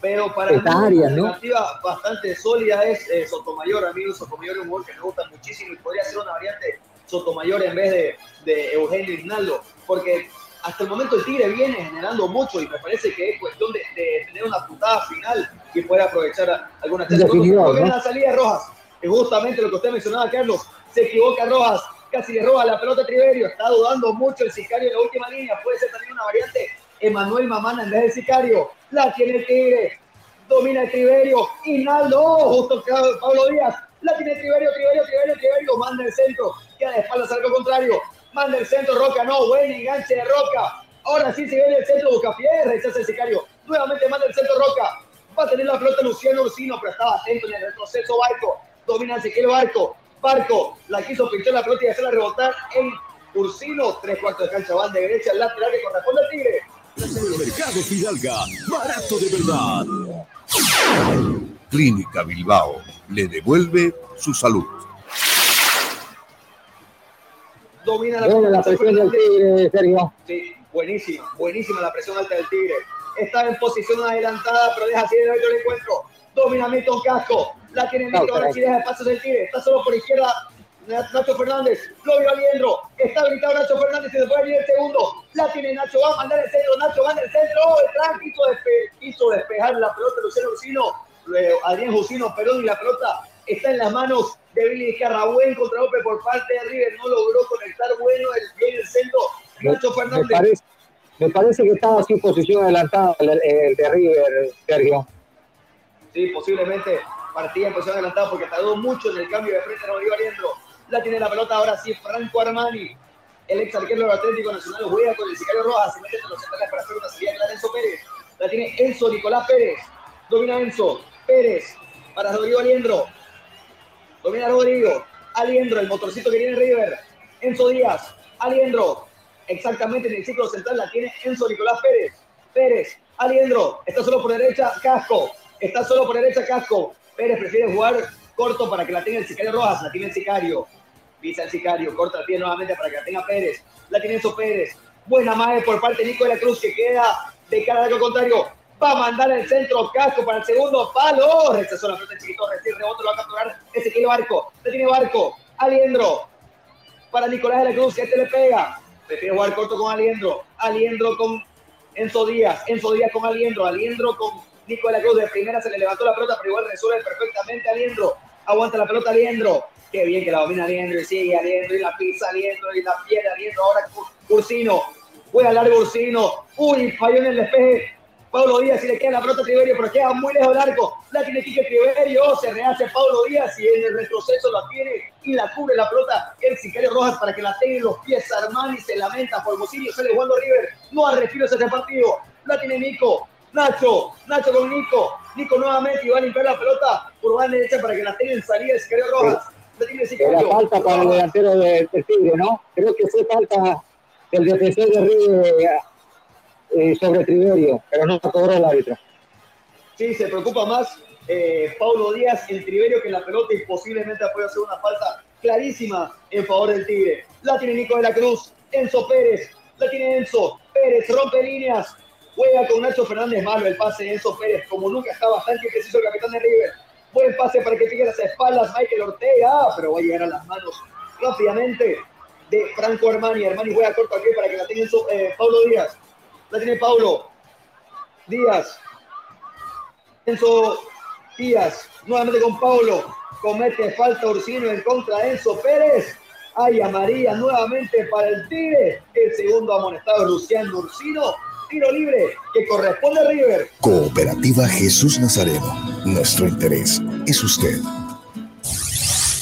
Pero para mí, Esta una área, ¿no? alternativa bastante sólida es eh, Sotomayor. A mí Sotomayor es un jugador que me gusta muchísimo y podría ser una variante Sotomayor en vez de, de Eugenio Ignaldo. Porque hasta el momento el Tigre viene generando mucho y me parece que es cuestión de, de tener una puntada final y poder aprovechar a- alguna chance. Definidor, Cuando viene ¿no? la salida de Rojas, es justamente lo que usted mencionaba, Carlos. Se equivoca Rojas, casi le roba la pelota a Triverio. Está dudando mucho el sicario en la última línea. Puede ser también una variante. Emanuel Mamana en vez del sicario. La tiene el Tigre. Domina el Triverio. Hinaldo. Oh, justo Pablo Díaz. La tiene Triverio, Triverio, Triverio, Triverio. Manda el centro. Queda de espaldas al contrario. Manda el centro, Roca. No, buen enganche de Roca. Ahora sí se viene el centro, Bucapié. Rechaza el sicario. Nuevamente manda el centro, Roca. Va a tener la pelota Luciano Ursino, pero estaba atento en el retroceso Barco. Domina Ezequiel Barco. Barco la quiso pinchar la pelota y hacerla rebotar en Ursino. Tres cuartos de cancha van de derecha, el lateral que corresponde al Tigre. Supermercado Fidalga, barato de verdad. Clínica Bilbao le devuelve su salud. Domina la Buena la presión del Tigre, Sergio. Sí, buenísima, buenísima la presión alta del Tigre. Está en posición adelantada, pero deja así de el encuentro. Domina Milton Casco. La tiene Milton, ahora sí deja espacios del Tigre. Está solo por izquierda Nacho Fernández. Lo vio Aliendro. Está habilitado Nacho Fernández y después viene el segundo. La tiene Nacho, va a mandar el centro. Nacho va en el centro. Oh, el tran quiso, despe- quiso despejar la pelota Luciano Lucino. Adrián Jusino Perón y la pelota está en las manos de Billy Vizcarra. Buen contragolpe por parte de River. No logró conectar bueno el, el centro. Nacho me Fernández. parece, me parece que estaba así en posición adelantada el, el de River, Sergio. Sí, posiblemente partida en posición adelantada porque tardó mucho en el cambio de frente a Rodrigo Aliendro. La tiene la pelota ahora sí Franco Armani. el ex arquero del Atlético Nacional juega con el Sicario Rojas, se mete entre los centrales para hacer una salida clara Enzo Pérez. La tiene Enzo Nicolás Pérez. Domina Enzo. Pérez para Rodrigo Aliendro. Domina Rodrigo. Aliendro, el motorcito que tiene River. Enzo Díaz. Aliendro. Exactamente en el ciclo central la tiene Enzo Nicolás Pérez. Pérez. Aliendro. Está solo por derecha. Casco. Está solo por derecha. Casco. Pérez prefiere jugar corto para que la tenga el Sicario Rojas. La tiene el Sicario. Pisa el Sicario. Corta la tiene nuevamente para que la tenga Pérez. La tiene Enzo Pérez. Buena madre por parte de Nico de la Cruz que queda de cara al contrario. Va a mandar el centro casco para el segundo palo. Rechazó la pelota chiquito, recién rebote, lo va a capturar Ezequiel Barco. Le tiene Barco. Aliendro. Para Nicolás de la Cruz, este le pega. Prefiere jugar corto con Aliendro. Aliendro con Enzo Díaz. Enzo Díaz con Aliendro. Aliendro con Nico de la Cruz. De primera se le levantó la pelota, pero igual resuelve perfectamente Aliendro. Aguanta la pelota Aliendro. Qué bien que la domina Aliendro y sigue Aliendro y la pisa Aliendro y la pierde Aliendro. Ahora Cursino. Juega largo Ursino. Uy, falló en el despeje. Pablo Díaz y le queda la pelota a Triverio, pero queda muy lejos del arco. La tiene Quique Triverio, se rehace Pablo Díaz y en el retroceso la tiene y la cubre la pelota el Sicario Rojas para que la tenga en los pies. Armani se lamenta por Mosillo, sale jugando River. No ha respiro ese partido. La tiene Nico. Nacho, Nacho con Nico. Nico nuevamente y va a limpiar la pelota por banda derecha para que la tenga en salida el Sicario Rojas. La tiene el Era Sicario. falta para el delantero del del Tigre, ¿no? Creo que fue falta del defensor de River eh, sobre Triverio, pero no cobró el árbitro. Sí, se preocupa más eh, Paulo Díaz, el Triverio, que la pelota y posiblemente puede hacer una falta clarísima en favor del Tigre. La tiene Nico de la Cruz, Enzo Pérez, la tiene Enzo, Pérez rompe líneas, juega con Nacho Fernández malo el pase de Enzo Pérez, como nunca está bastante preciso el capitán de River. Buen pase para que pique las espaldas Michael Ortega, pero va a llegar a las manos rápidamente de Franco Armani. Armani juega corto aquí para que la tenga Enzo, eh, Paulo Díaz. La tiene Paulo. Díaz. Enzo Díaz. Nuevamente con Paulo. Comete falta Ursino en contra de Enzo Pérez. Ay, a María nuevamente para el Tigre. El segundo amonestado Luciano Ursino. Tiro libre que corresponde a River. Cooperativa Jesús Nazareno. Nuestro interés es usted.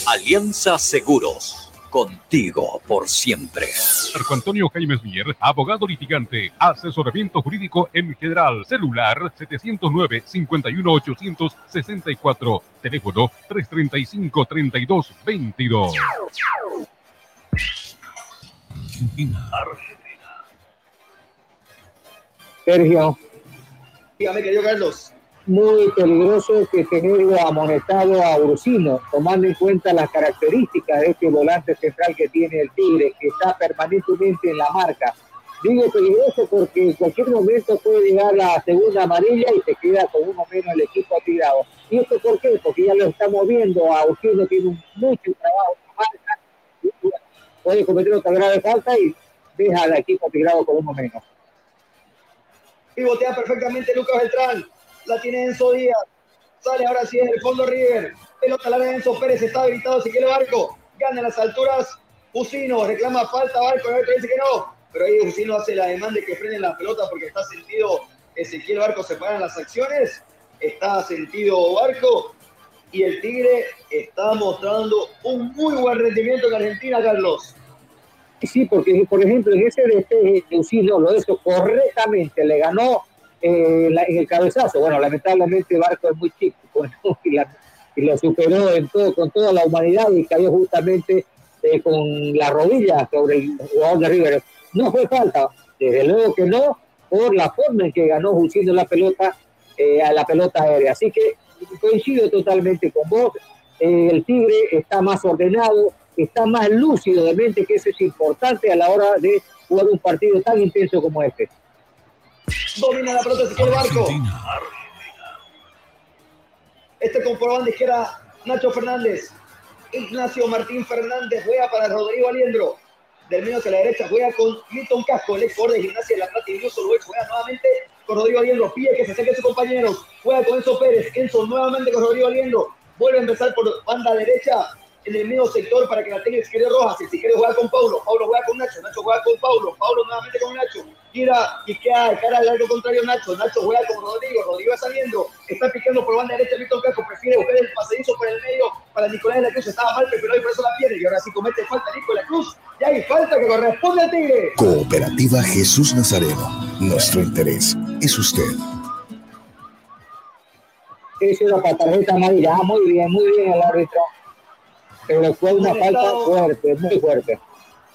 Alianza Seguros. Contigo por siempre. Marco Antonio Jaimes Mier, abogado litigante, asesoramiento jurídico en general, celular 709-51864, teléfono 335-3222. Sergio, Dígame, querido Carlos. Muy peligroso que tenerlo amonestado a Ursino, tomando en cuenta las características de este volante central que tiene el Tigre, que está permanentemente en la marca. Digo peligroso porque en cualquier momento puede llegar la segunda amarilla y se queda con uno menos el equipo tirado. ¿Y esto por qué? Porque ya lo estamos viendo, a Ursino tiene mucho trabajo en la marca, puede cometer otra grave falta y deja al equipo tirado con uno menos. Pivotea perfectamente Lucas Beltrán. La tiene Enzo Díaz. Sale ahora sí en el fondo River. Pelota la de Enzo Pérez. Está habilitado quiere Barco. Gana las alturas. Usino reclama falta Barco. El dice que no. Pero ahí Usino hace la demanda de que frenen la pelota porque está sentido Ezequiel Barco. Se paran las acciones. Está sentido Barco. Y el Tigre está mostrando un muy buen rendimiento en Argentina, Carlos. Sí, porque por ejemplo en ese despeje Usino lo hizo correctamente, le ganó eh, la- en el cabezazo. Bueno, lamentablemente Barco es muy chico y, lo superó en todo, con toda la humanidad y cayó justamente eh, con la rodilla sobre el jugador de River. No fue falta, desde luego que no, por la forma en que ganó Usino la pelota eh, a la pelota aérea. Así que coincido totalmente con vos. Eh, el Tigre está más ordenado, está más lúcido de mente, que eso es importante a la hora de jugar un partido tan intenso como este. Domina la pelota Ezequiel Barco. Este con por banda izquierda Nacho Fernández. Ignacio Martín Fernández juega para Rodrigo Aliendro. Del medio hacia la derecha juega con Milton Casco, el ex de Gimnasia de La Plata y Dios Luis juega nuevamente con Rodrigo Aliendro. Pide que se acerque a sus compañeros. Juega con Enzo Pérez. Enzo nuevamente con Rodrigo Aliendro. Vuelve a empezar por banda derecha en el medio sector para que la tenga Siqueiro Rojas. Si quiere jugar con Paulo, Paulo juega con Nacho, Nacho juega con Paulo, Paulo nuevamente con Nacho. Tira y queda de cara al largo contrario Nacho. Nacho juega con Rodrigo, Rodrigo va saliendo, está picando por banda derecha Milton Casco, prefiere buscar el pasadizo por el medio para Nicolás de la Cruz. Estaba mal, pero hoy por eso la pierde. Y ahora sí comete falta Nico de la Cruz. Ya hay falta que corresponde al Tigre. Cooperativa Jesús Nazareno. Nuestro interés es usted. Esa era para tarjeta amarilla. Muy bien, muy bien el árbitro. Pero fue una falta fuerte, muy fuerte.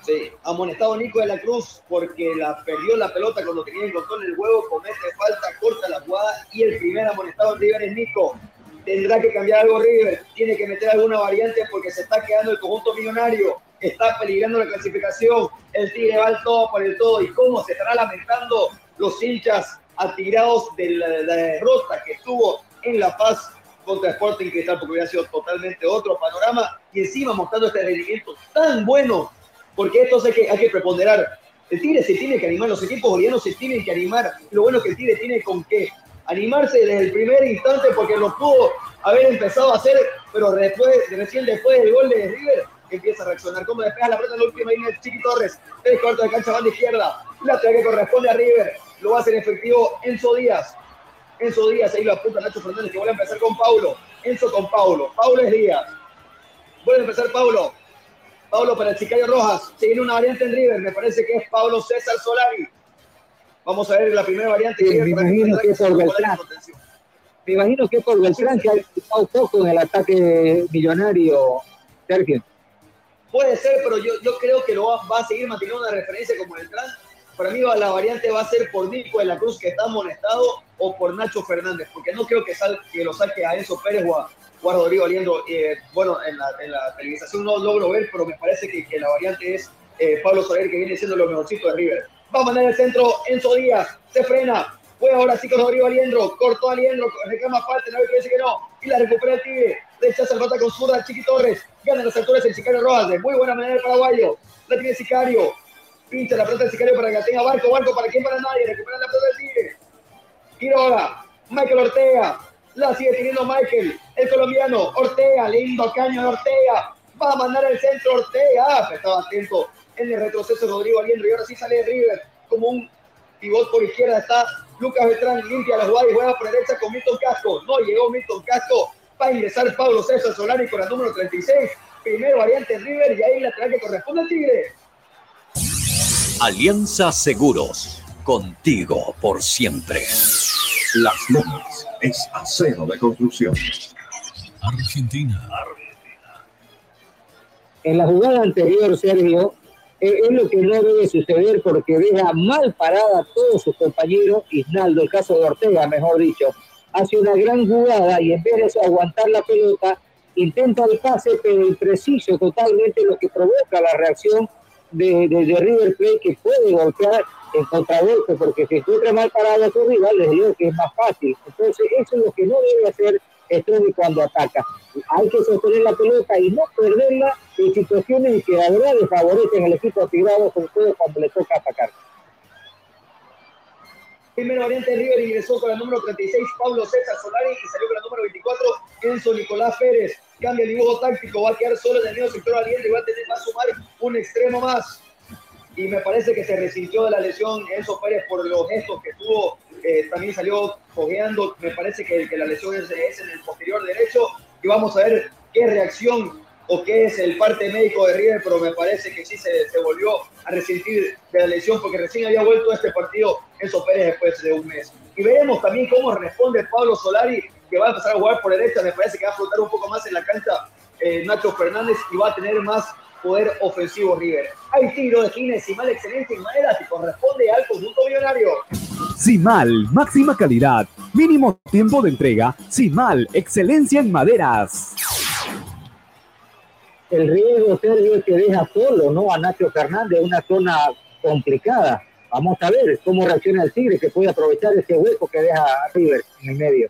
Sí, amonestado Nico de la Cruz porque la perdió la pelota cuando tenía el control el huevo, comete falta, corta la jugada y el primer amonestado en River es Nico. Tendrá que cambiar algo River, tiene que meter alguna variante porque se está quedando el conjunto millonario, está peligrando la clasificación, el Tigre va al todo por el todo y cómo se estará lamentando los hinchas atirados de la, de la derrota que tuvo en La Paz contra Sporting Cristal porque hubiera sido totalmente otro panorama y encima mostrando este rendimiento tan bueno porque esto hay que, hay que preponderar. El Tigre se tiene que animar, los equipos bolivianos se tienen que animar. Lo bueno es que el Tigre tiene con qué animarse desde el primer instante porque lo pudo haber empezado a hacer, pero después, recién después del gol de River empieza a reaccionar. Como despeja la pelota en la última línea de Chiqui Torres, tres cuartos de cancha, banda izquierda, la que corresponde a River, lo va a hacer efectivo Enzo Díaz. Enzo Díaz, ahí lo apunta Nacho Fernández, que vuelve a empezar con Paulo. Enzo con Paulo, Paulo es Díaz. Vuelve a empezar Paulo, Pablo para el Chicayo Rojas. Se viene una variante en River, me parece que es Pablo César Solari. Vamos a ver la primera variante. Sí, me imagino que es por Beltrán. Me imagino que es por Beltrán que ha estado poco en el ataque millonario, Sergio. Puede ser, pero yo, yo creo que lo va, va a seguir manteniendo una referencia como Beltrán. Para mí la variante va a ser por Nico de la Cruz, que está amonestado, o por Nacho Fernández, porque no creo que, sal, que lo saque a Enzo Pérez o a, o a Rodrigo Aliendo. Eh, bueno, en la, en la televisación no logro ver, pero me parece que, la variante es eh, Pablo Soler, que viene siendo lo mejorcito de River. Va a mandar el centro Enzo Díaz, se frena, fue ahora sí con Rodrigo Aliendro, cortó a Aliendro, reclama falta, no que dice que no, y la recupera el Tigre, rechaza el rota con zurda Chiqui Torres, gana los actores el Sicario Rojas, de muy buena manera el paraguayo, la tiene Sicario, pincha la pelota del Sicario para que la tenga Barco, Barco para quien para nadie, recupera la pelota del Tigre, Quiroga, Michael Ortega, la sigue teniendo Michael, el colombiano, Ortega, lindo caño Ortega, va a mandar el centro Ortega, ah, estaba atento en el retroceso Rodrigo Aliendro y ahora sí sale River como un pivot por izquierda está Lucas Beltrán, limpia la jugada y juega por derecha con Milton Casco, no llegó Milton Casco, va a ingresar Pablo César Solari con la número 36, primero variante River y ahí la trae que corresponde al Tigre. Alianza Seguros, contigo por siempre. Las Lomas es acero de construcción. Argentina. En la jugada anterior, Sergio, eh, es lo que no debe suceder porque deja mal parada a todos sus compañeros, Isnaldo, el caso de Ortega, mejor dicho, hace una gran jugada y en vez de eso aguantar la pelota, intenta el pase, pero impreciso totalmente, lo que provoca la reacción de, de- de River Plate que puede golpear en contragolpe, porque si encuentra mal parado a su rival, les digo que es más fácil. Entonces, eso es lo que no debe hacer Strongly cuando ataca. Hay que sostener la pelota y no perderla en situaciones que la verdad desfavorecen al equipo tirado, sobre todo cuando le toca atacar. Primero variante River ingresó con la número 36 Pablo César Solari y salió con la número 24 Enzo Nicolás Pérez. Cambia el dibujo táctico, va a quedar solo en el medio sector aliente y va a tener a sumar un extremo más. Y me parece que se resintió de la lesión Enzo Pérez por los gestos que tuvo. eh, también salió cojeando. Me parece que, que la lesión es, es en el posterior derecho. Y vamos a ver qué reacción o qué es el parte médico de River, pero me parece que sí se, se volvió a resentir de la lesión porque recién había vuelto a este partido Enzo Pérez después de un mes. Y veremos también cómo responde Pablo Solari, que va a empezar a jugar por derecha, me parece que va a flotar un poco más en la cancha eh, Nacho Fernández y va a tener más poder ofensivo River. Hay tiro de esquina y mal excelencia en madera que corresponde al conjunto millonario. Simal, máxima calidad, mínimo tiempo de entrega. Simal, excelencia en maderas. El riesgo, Sergio, es que deja solo ¿no? a Nacho Fernández en una zona complicada. Vamos a ver cómo reacciona el Tigre, que puede aprovechar ese hueco que deja River en el medio.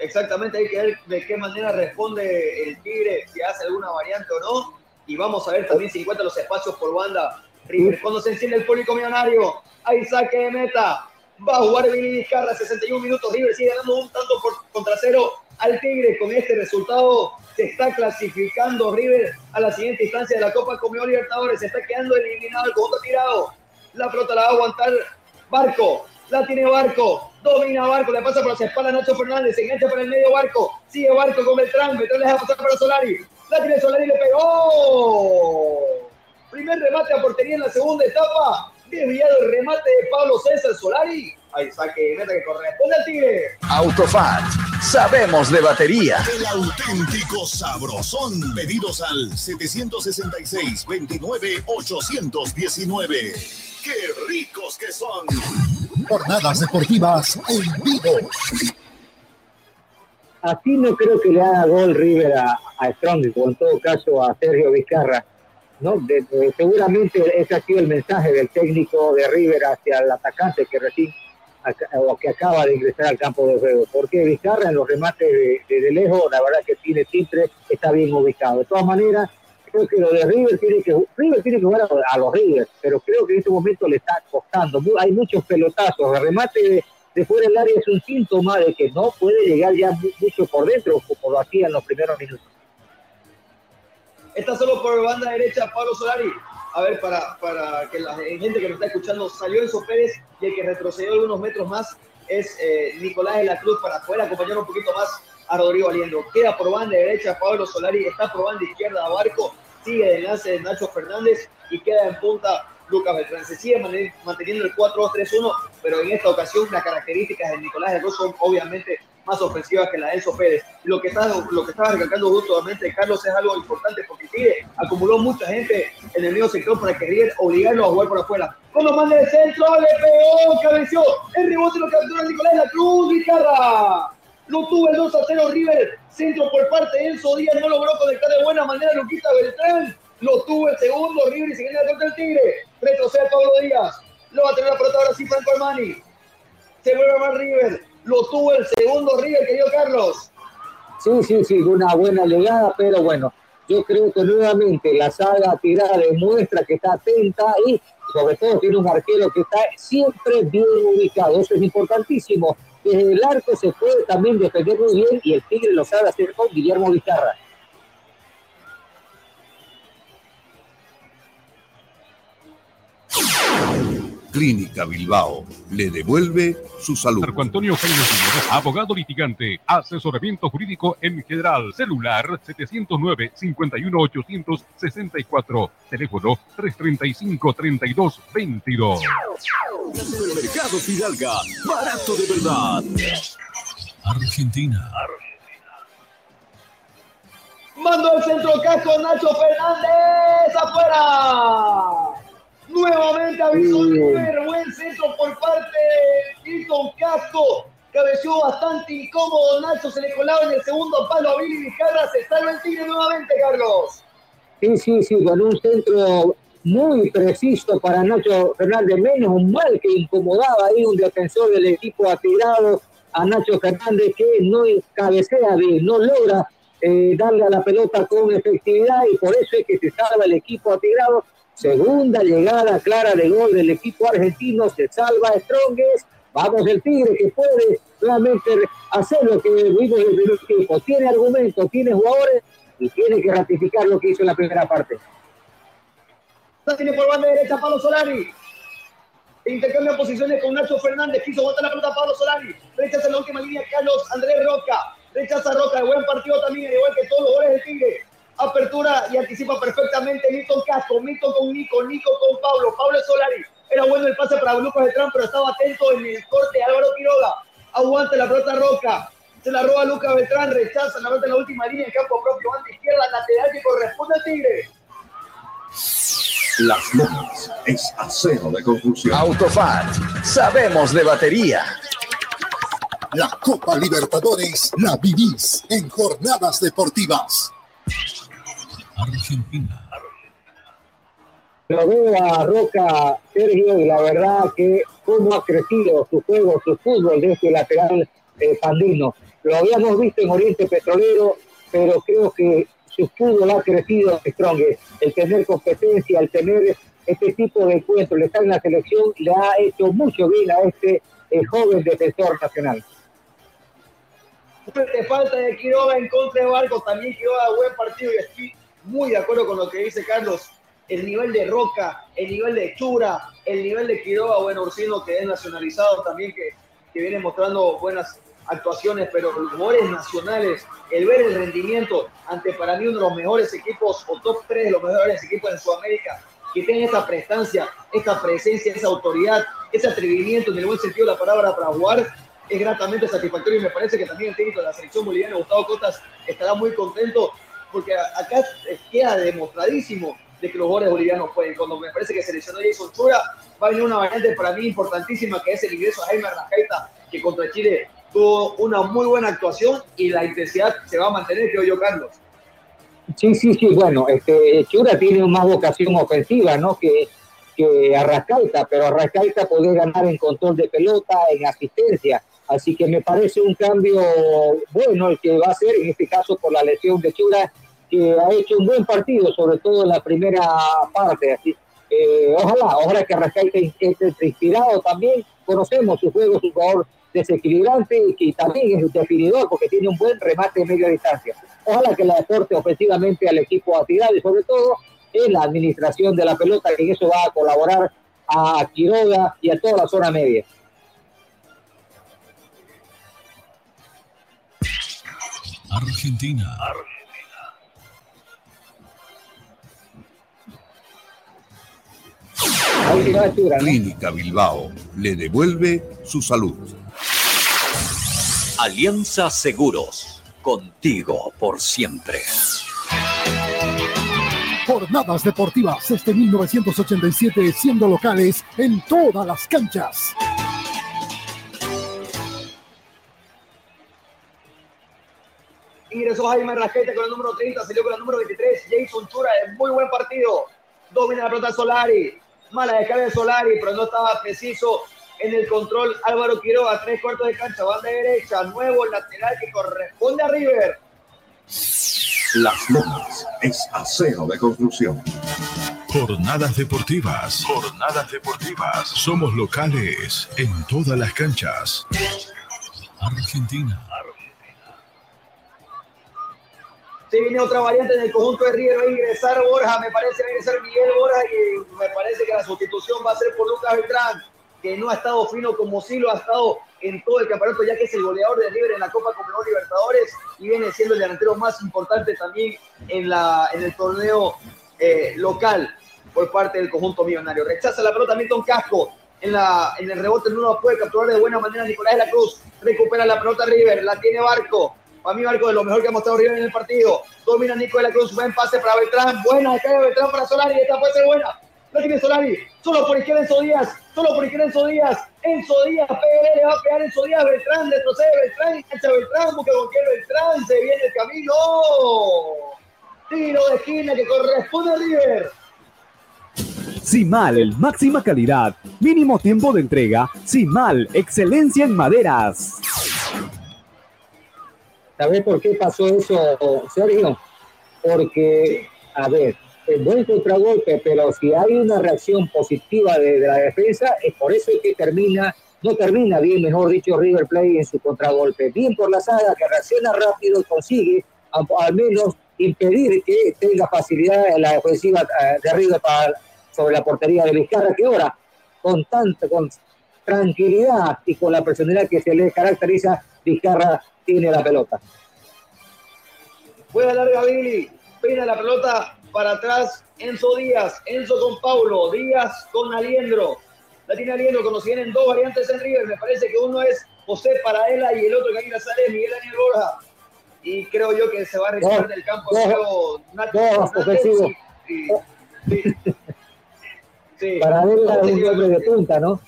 Exactamente, hay que ver de qué manera responde el Tigre, si hace alguna variante o no. Y vamos a ver también si encuentra los espacios por banda. River, cuando se enciende el público millonario, hay saque de meta. Va a jugar Vini Vizcarra, 61 minutos. River sigue dando un tanto por, contra cero al Tigre. Con este resultado se está clasificando River a la siguiente instancia de la Copa Conmebol Libertadores. Se está quedando eliminado el conjunto tirado. La pelota la va a aguantar Barco. La tiene Barco. Domina Barco. Le pasa por las espaldas a Nacho Fernández. Se engancha para el medio Barco. Sigue Barco con Beltrán. Beltrán le deja pasar para Solari. La tiene Solari y le pegó. Primer remate a portería en la segunda etapa. Desviado el remate de Pablo César Solari. Ahí saque meta que corresponde al Tigre. Autofat, sabemos de batería. El auténtico sabrosón. Pedidos al 766-29-819. ¡Qué ricos que son! Jornadas deportivas en vivo. Así no creo que le haga gol River a, a Strong, o en todo caso a Sergio Vizcarra. ¿no? De- de- seguramente ese ha sido el mensaje del técnico de River hacia el atacante que recién o que acaba de ingresar al campo de juego. Porque Vizcarra en los remates de, de- de lejos, la verdad que tiene siempre, está bien ubicado. De todas maneras, creo que lo de River tiene que River tiene que jugar a, los River, pero creo que en este momento le está costando. Hay muchos pelotazos. El remate de, fuera del área es un síntoma de que no puede llegar ya mu- mucho por dentro, como lo hacía en los primeros minutos. Está solo por banda derecha Pablo Solari. A ver, para, para que la gente que nos está escuchando, salió Enzo Pérez y el que retrocedió algunos metros más es eh, Nicolás de la Cruz para poder acompañar un poquito más a Rodrigo Aliendo. Queda por banda derecha Pablo Solari, está por banda izquierda Barco, sigue el enlace de Nacho Fernández y queda en punta Lucas Beltrán. Se sigue manteniendo el 4-2-3-1, pero en esta ocasión las características de Nicolás de Cruz son obviamente más ofensivas que la de Enzo Pérez. Lo que está, lo que estaba recalcando justamente Carlos es algo importante porque Tigre acumuló mucha gente en el medio sector para que River obligarlo a jugar por afuera. Cuando manda el centro, le pegó, cabeció. El rebote lo captura Nicolás de la Cruz, Guitarra. Lo tuvo el 2 a 0 River. Centro por parte de Enzo Díaz. No logró conectar de buena manera Luquita Beltrán. Lo tuvo el segundo River y se gana contra el Tigre. Retrocede Pablo Díaz. Lo va a tener la pelota ahora sí Franco Armani. Se vuelve a armar River. Lo tuvo el segundo River, querido Carlos. Sí, sí, sí, una buena llegada, pero bueno, yo creo que nuevamente la saga tirada demuestra que está atenta y sobre todo tiene un arquero que está siempre bien ubicado, eso es importantísimo. El arco se puede también defender muy bien y el Tigre lo sabe hacer con Guillermo Vizcarra. Clínica Bilbao le devuelve su salud. Marco Antonio Jaime abogado litigante, asesoramiento jurídico en general, celular 709-51864, teléfono 335-3222. Supermercado Fidalga, barato de verdad. Argentina. Mando el centro casco Nacho Fernández afuera. Nuevamente avisó River, buen centro por parte de Hilton Casco. Cabeció bastante incómodo Nacho, se le colaba en el segundo palo a Billy Vizcarra, se salva el Tigre nuevamente, Carlos. Sí, sí, sí, con un centro muy preciso para Nacho Fernández, menos mal que incomodaba ahí un defensor del equipo atirado a Nacho Fernández que no cabecea bien, no logra eh, darle a la pelota con efectividad y por eso es que se salva el equipo atirado. Segunda llegada clara de gol del equipo argentino, se salva Strongest. Vamos el Tigre que puede nuevamente hacer lo que vimos en el primer tiempo. Tiene argumentos, tiene jugadores y tiene que ratificar lo que hizo en la primera parte. Tiene por banda derecha Pablo Solari. Intercambia posiciones con Nacho Fernández. Quiso botar la pelota Pablo Solari. Rechaza la última línea Carlos Andrés Roca. Rechaza Roca. De buen partido también, al igual que todos los goles del Tigre. Apertura y anticipa perfectamente Milton Castro. Milton con Nico. Nico con Pablo. Pablo Solari. Era bueno el pase para Lucas Beltrán, pero estaba atento en el corte de Álvaro Quiroga. Aguanta la pelota Roca. Se la roba Lucas Beltrán. Rechaza la pelota en la última línea. En campo propio. Banda izquierda. Lateral que corresponde al Tigre. Las Lomas es acero de construcción. Autofat, sabemos de batería. La Copa Libertadores la vivís en jornadas deportivas. Argentina. Lo veo a Roca, Sergio, y la verdad que cómo ha crecido su juego, su fútbol de este lateral eh, pandino. Lo habíamos visto en Oriente Petrolero, pero creo que su fútbol ha crecido Strong. El tener competencia, el tener este tipo de encuentros, el estar en la selección, le ha hecho mucho bien a este eh, joven defensor nacional. Fuerte falta de Quiroga en contra de Barcos. También Quiroga, buen partido y muy de acuerdo con lo que dice Carlos. El nivel de Roca, el nivel de Chura, el nivel de Quiroga, bueno, Orsino que es nacionalizado también, que, que viene mostrando buenas actuaciones, pero los jugadores nacionales, el ver el rendimiento ante para mí uno de los mejores equipos o top 3 de los mejores equipos en Sudamérica, que tengan esta prestancia, esta presencia, esa autoridad, ese atrevimiento en el buen sentido de la palabra para jugar, es gratamente satisfactorio y me parece que también el técnico de la selección boliviana, Gustavo Cotas, estará muy contento porque acá queda demostradísimo de que los jugadores bolivianos pueden. Cuando me parece que seleccionó Jason Chura, va a venir una variante para mí importantísima que es el ingreso a Jaime Arrascaita, que contra Chile tuvo una muy buena actuación y la intensidad se va a mantener, creo yo, Carlos. Sí, sí, sí, bueno, este, Chura tiene más vocación ofensiva, ¿no? Que, que Arrascaita, pero Arrascaita puede ganar en control de pelota, en asistencia. Así que me parece un cambio bueno el que va a hacer, en este caso por la lesión de Chura, que ha hecho un buen partido, sobre todo en la primera parte. Eh, ojalá, ojalá que Arrascaita esté inspirado también. Conocemos su juego, su jugador desequilibrante y que también es definidor porque tiene un buen remate de media distancia. Ojalá que le aporte ofensivamente al equipo actividad y sobre todo en la administración de la pelota, que en eso va a colaborar a Quiroga y a toda la zona media. Argentina. Clínica Bilbao le devuelve su salud. Alianza Seguros, contigo por siempre. Jornadas deportivas este 1987 siendo locales en todas las canchas. Ingresó Jaime Rajete con el número 30, salió con el número 23. Jason Chura, en muy buen partido. Domina la pelota Solari. Mala descarga de Solari, pero no estaba preciso en el control Álvaro Quiroga, tres cuartos de cancha, banda derecha, nuevo lateral que corresponde a River. Las Lomas es acero de construcción. Jornadas deportivas. Jornadas deportivas. Somos locales en todas las canchas. Argentina. Se viene otra variante en el conjunto de River, va a ingresar Borja, me parece a ingresar Miguel Borja y me parece que la sustitución va a ser por Lucas Beltrán que no ha estado fino como sí lo ha estado en todo el campeonato, ya que es el goleador de River en la Copa Conmebol Libertadores y viene siendo el delantero más importante también en, la, en el torneo eh, local por parte del conjunto millonario. Rechaza la pelota Milton Casco. En, la, en el rebote no lo puede capturar de buena manera Nicolás de la Cruz. Recupera la pelota River, la tiene Barco. Para mí Barco de lo mejor que ha mostrado River en el partido. Domina Nico de la Cruz, buen pase para Beltrán. Buena, cae Beltrán para Solari, esta puede ser buena. La tiene Solari, solo por izquierda Enzo Díaz, solo por izquierda Enzo Díaz, Enzo Díaz, PL le va a pegar Enzo Díaz, Beltrán, retrocede Beltrán, cancha Beltrán, busca con quién Beltrán, se viene el camino. Tiro de esquina que corresponde a River. Simal, máxima calidad, mínimo tiempo de entrega. Simal, excelencia en maderas. ¿Sabes por qué pasó eso, Sergio? Porque, a ver, el buen contragolpe, pero si hay una reacción positiva de, la defensa, es por eso que termina, no termina bien, mejor dicho, River Plate en su contragolpe. Bien por la saga, que reacciona rápido y consigue al menos impedir que tenga facilidad en la defensiva eh, de River sobre la portería de Vizcarra, que ahora, con tanta, con tranquilidad y con la personalidad que se le caracteriza, Vizcarra tiene la pelota. Buena larga, Billy. Peina la pelota para atrás Enzo Díaz, Enzo con Paulo, Díaz con Aliendro. La tiene Aliendro, cuando se vienen dos variantes en River, me parece que uno es José Paraela y el otro que ahí sale es Miguel Daniel Borja. Y creo yo que se va a retirar del campo luego Nacho Paraela es un hombre de punta, ¿no?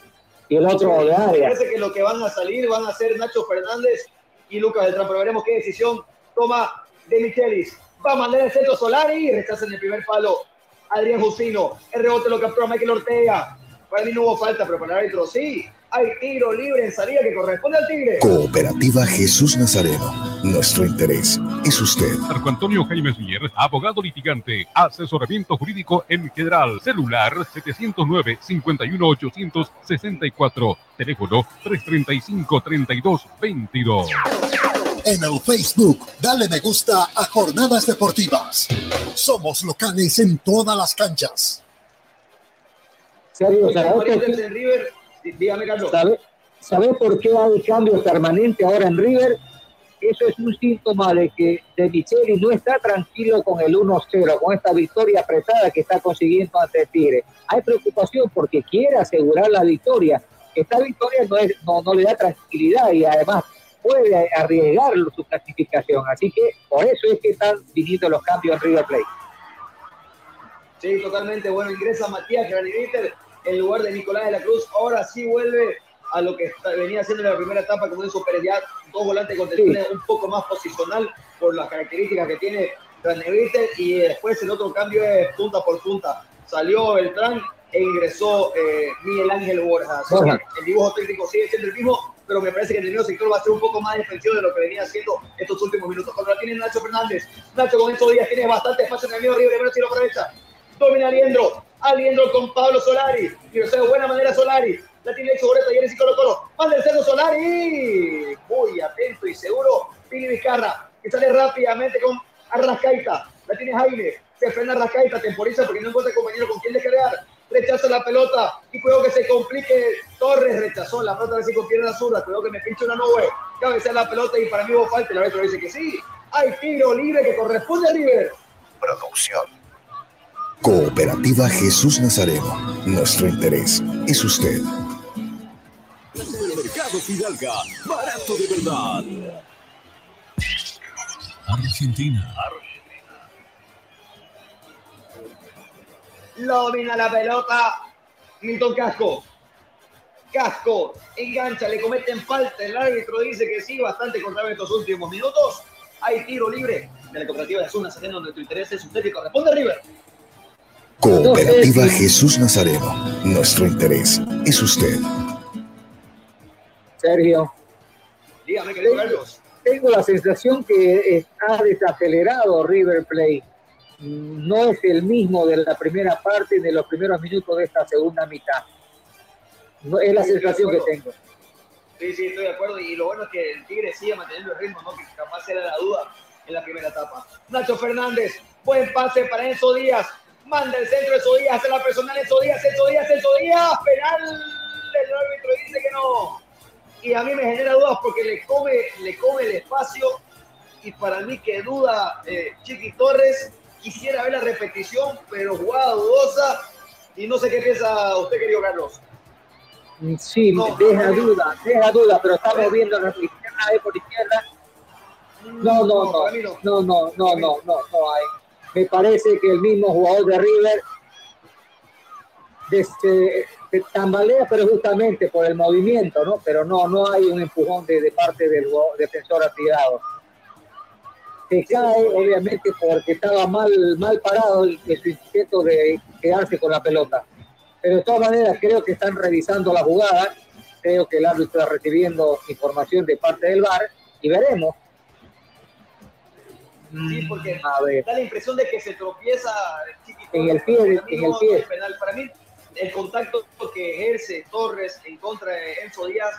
Y el otro sí, de área. Parece que lo que van a salir van a ser Nacho Fernández y Lucas Beltrán, pero veremos qué decisión toma de Michelis va a mandar el centro Solari y rechaza en el primer palo Adrián Justino. El rebote lo captura Michael Ortega. Para mí no hubo falta, pero para el árbitro sí. Hay tiro libre en salida que corresponde al Tigre. Cooperativa Jesús Nazareno. Nuestro interés es usted. Marco Antonio Jaime Mier, abogado litigante, asesoramiento jurídico en general, celular 709-51864, teléfono 335-3222. En el Facebook, dale me gusta a Jornadas Deportivas. Somos locales en todas las canchas. Sergio, River, dígame Carlos. ¿Sabe, ¿Sabe por qué hay cambios permanentes ahora en River? eso es un síntoma de que De Micheli no está tranquilo con el 1-0, con esta victoria apretada que está consiguiendo ante Tigre. Hay preocupación porque quiere asegurar la victoria. Esta victoria no, es, no, no le da tranquilidad y además puede arriesgar su clasificación. Así que por eso es que están viniendo los cambios en River Plate. Sí, totalmente. Bueno, ingresa Matías Graniviter en lugar de Nicolás de la Cruz. Ahora sí vuelve a lo que venía haciendo en la primera etapa, como dijo Pérez, ya dos volantes con sí. un poco más posicional por las características que tiene Graniviter y después el otro cambio es punta por punta. Salió Beltrán e ingresó eh, Miguel Ángel Borja. Así que el dibujo técnico sigue siendo el mismo, pero me parece que el primer sector va a ser un poco más defensivo de lo que venía haciendo estos últimos minutos. Cuando la tiene Nacho Fernández, Nacho con estos días tiene bastante espacio en el medio libre, pero si lo aprovecha. Domina Aliendro, Aliendro con Pablo Solari, y o sea, de buena manera Solari, la tiene hecho Boreta y Eres Colo Colo, manda el centro Solari, muy atento y seguro, Pili Vizcarra, que sale rápidamente con Arrascaita, la tiene Jaime, se frena Arrascaita, temporiza porque no encuentra compañero con quien descargar, rechaza la pelota y cuidado que se complique. Torres rechazó la pelota, a ver si con pierna zurda. Cuidado que me pinche una nube. Cabecea la pelota y para mí hubo falta. El árbitro dice que sí. Hay tiro libre que corresponde a River. Producción. Cooperativa Jesús Nazareno. Nuestro interés es usted. Supermercado Fidalga. Barato de verdad. Argentina. Lo domina la pelota. Milton Casco. Casco engancha, le cometen falta. El árbitro dice que sí, bastante contra estos últimos minutos. Hay tiro libre de la cooperativa de Azul Nazareno, donde tu interés es usted y corresponde a River. Cooperativa Jesús Nazareno. Nuestro interés es usted. Sergio. Dígame, querido Carlos. Tengo la sensación que ha desacelerado River Plate no es el mismo de la primera parte de los primeros minutos de esta segunda mitad. No, es la Sí, sensación que tengo. Sí, sí, estoy de acuerdo. Y lo bueno es que el Tigre sigue manteniendo el ritmo, ¿no? Que capaz era la duda en la primera etapa. Nacho Fernández, buen pase para Enzo Díaz. Manda el centro Enzo Díaz, hace la personal Enzo Díaz, Enzo Díaz, Enzo Díaz. Penal. El árbitro dice que no. Y a mí me genera dudas porque le come, le come el espacio. Y para mí que duda eh, Chiqui Torres. Quisiera ver la repetición, pero jugada dudosa. Y no sé qué piensa usted, querido Carlos. Sí, deja duda, deja duda, pero estamos viendo la izquierda, ahí por izquierda. No, no, no, no, no, no, no, no, no hay. Me parece que el mismo jugador de River desde, se tambalea, pero justamente por el movimiento, ¿no? Pero no, no hay un empujón de, de parte del defensor atirado. Se cae, obviamente, porque estaba mal, mal parado en su intento de quedarse con la pelota. Pero de todas maneras, creo que están revisando la jugada. Creo que el árbitro está recibiendo información de parte del VAR y veremos. Sí, porque A ver. da la impresión de que se tropieza En el pie, mí en el pie. penal. Para mí, el contacto que ejerce Torres en contra de Enzo Díaz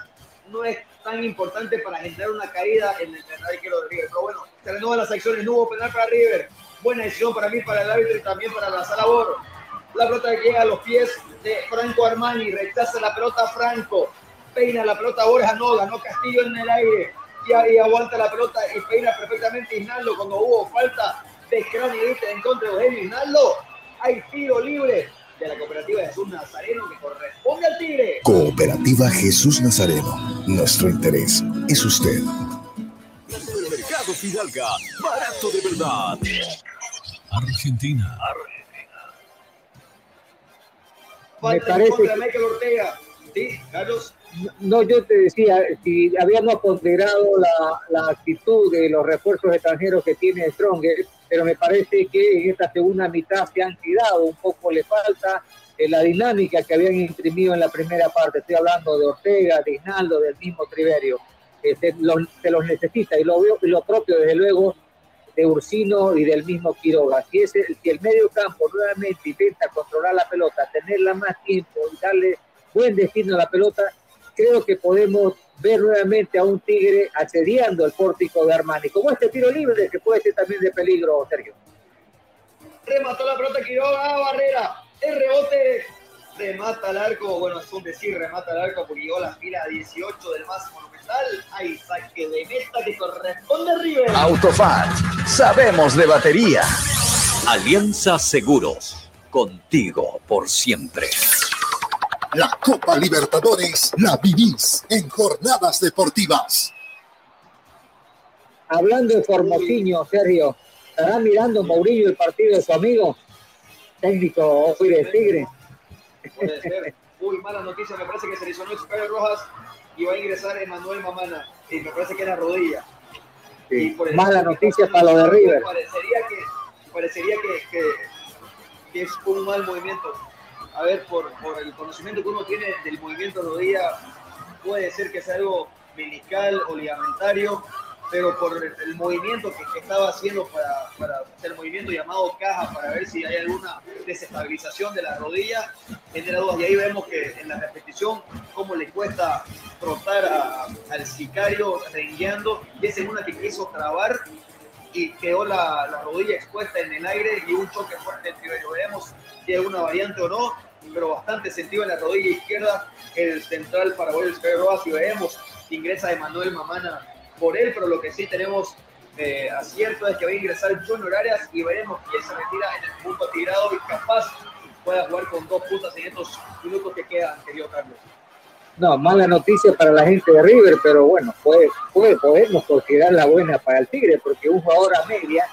no es tan importante para generar una caída en el arquero de River. Pero bueno, se renuevan las acciones, no hubo penal para River. Buena decisión para mí, para el árbitro y también para la sala Boro. La pelota que llega a los pies de Franco Armani, rechaza la pelota Franco, peina la pelota Borja, no, ganó Castillo en el aire y, ahí aguanta la pelota y peina perfectamente Isnaldo cuando hubo falta de Cranevite en contra de Eugenio Isnaldo. Hay tiro libre de la cooperativa Jesús Nazareno que corresponde al Tigre. Cooperativa Jesús Nazareno. Nuestro interés es usted. Supermercado Fidalga. Barato de verdad. Argentina. Falta en parece contra Michael Ortega. Sí, Carlos. No, yo te decía, si habíamos ponderado la, la actitud de los refuerzos extranjeros que tiene Stronger, pero me parece que en esta segunda mitad se han quedado, un poco le falta eh, la dinámica que habían imprimido en la primera parte. Estoy hablando de Ortega, de Isnaldo, del mismo Triverio. Eh, se, los, se los necesita y lo, veo- lo propio, desde luego, de Ursino y del mismo Quiroga. Si, ese, si el medio campo nuevamente intenta controlar la pelota, tenerla más tiempo y darle buen destino a la pelota, creo que podemos ver nuevamente a un Tigre asediando el pórtico de Armani. Como este tiro libre que puede ser también de peligro, Sergio. Remató la pelota Quiroga a Barrera. El rebote remata al arco, bueno, es un decir remata al arco porque llegó a la fila 18 del más monumental. Hay saque de meta que corresponde a River. Autofat, sabemos de batería. Alianza Seguros, contigo por siempre. La Copa Libertadores la vivís en jornadas deportivas. Hablando de Formosinho, Sergio, ¿estará mirando Mourinho el partido de su amigo? Técnico de Tigre. Puede ser. Uy, mala noticia, me parece que se lesionó Chicago Rojas y va a ingresar Emanuel Mamana. Y me parece que era rodilla. Y por el- Mala noticia para lo de River. Parecería que, parecería que, que- que es un mal movimiento. A ver, por, por el conocimiento que uno tiene del movimiento de rodilla, puede ser que sea algo meniscal o ligamentario, pero por el, movimiento que, que estaba haciendo para, para el movimiento llamado caja, para ver si hay alguna desestabilización de la rodilla, genera dudas. Y ahí vemos que en la repetición, cómo le cuesta trotar a- al sicario rengueando, y es en una que quiso trabar y quedó la, la rodilla expuesta en el aire y un choque fuerte entre ellos. Si hay alguna variante o no, pero bastante sentido en la rodilla izquierda el central paraguayo Oscar Rojas y veremos si ingresa Emanuel Mamana por él, pero lo que sí tenemos eh, acierto es que va a ingresar Junior Arias y veremos quién se retira en el punto tirado y capaz pueda jugar con dos puntas en estos minutos que quedan, querido Carlos. No, mala noticia para la gente de River, pero bueno, puede, puede podemos considerar la buena para el Tigre, porque un jugador a media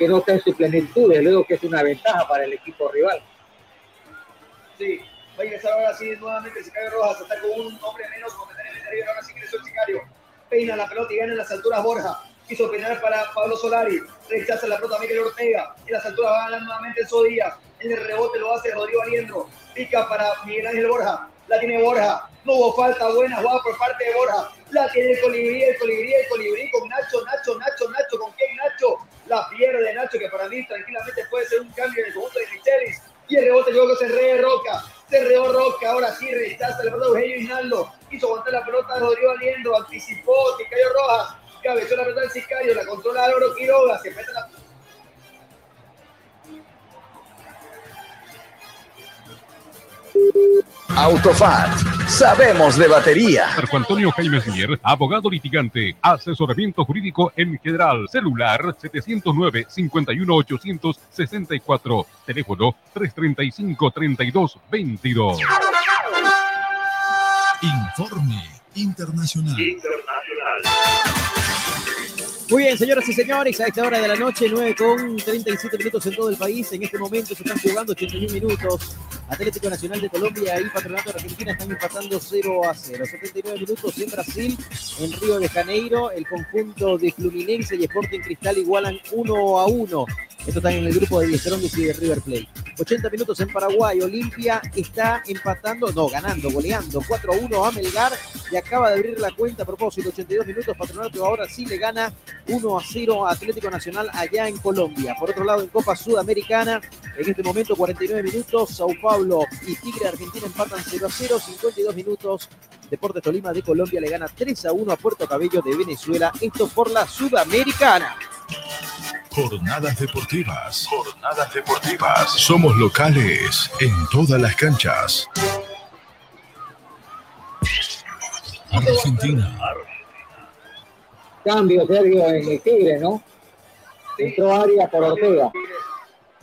que no está en su plenitud, luego que es una ventaja para el equipo rival. Sí, va a ingresar ahora sí nuevamente el Sicario Rojas, está con un hombre menos momentáneamente arriba, ahora sí ingresó el Sicario. Peina la pelota y gana en las alturas Borja. Quiso peinar para Pablo Solari. Rechaza la pelota Miguel Ortega. En las alturas va a ganar nuevamente el Díaz. En el rebote lo hace Rodrigo Aliendro. Pica para Miguel Ángel Borja. La tiene Borja. No hubo falta buena jugada por parte de Borja. La tiene el colibrí, el colibrí, el colibrí con Nacho, Nacho, Nacho, Nacho. ¿Con quién Nacho? La pierde Nacho, que para mí tranquilamente puede ser un cambio en el conjunto de Michelis. Y el rebote luego se enrede Roca. Se enredó Roca. Ahora sí rechaza la pelota de Eugenio Hinaldo. Quiso aguantar la pelota de Rodrigo Aliendo. Anticipó. Sicario Rojas. Cabezó la pelota del Sicario. La controla Álvaro Quiroga. Se mete la Autofat, sabemos de batería. Marco Antonio Jaime Mier, abogado litigante, asesoramiento jurídico en general, celular 709-51864, teléfono 335-3222. Informe internacional. Muy bien, señoras y señores, a esta hora de la noche, 9 con 37 minutos en todo el país. En este momento se están jugando 81 minutos. Atlético Nacional de Colombia y Patronato de Argentina están empatando 0 a 0. 79 minutos en Brasil, en Río de Janeiro. El conjunto de Fluminense y Sporting Cristal igualan 1 a 1. Esto está en el grupo de Die Strongest y de River Plate. 80 minutos en Paraguay. Olimpia está empatando, no, ganando, goleando 4 a 1 a Melgar y acaba de abrir la cuenta a propósito. 82 minutos. Patronato ahora sí le gana 1 a 0 a Atlético Nacional allá en Colombia. Por otro lado, en Copa Sudamericana, en este momento 49 minutos, Sao Paulo y Tigre Argentina empatan 0 a 0, 52 minutos. Deportes Tolima de Colombia le gana 3 a 1 a Puerto Cabello de Venezuela. Esto por la Sudamericana. Jornadas deportivas. Jornadas deportivas. Somos locales en todas las canchas. Argentina. Cambio, Sergio, en el Tigre, ¿no? Entró Arias por Ortega.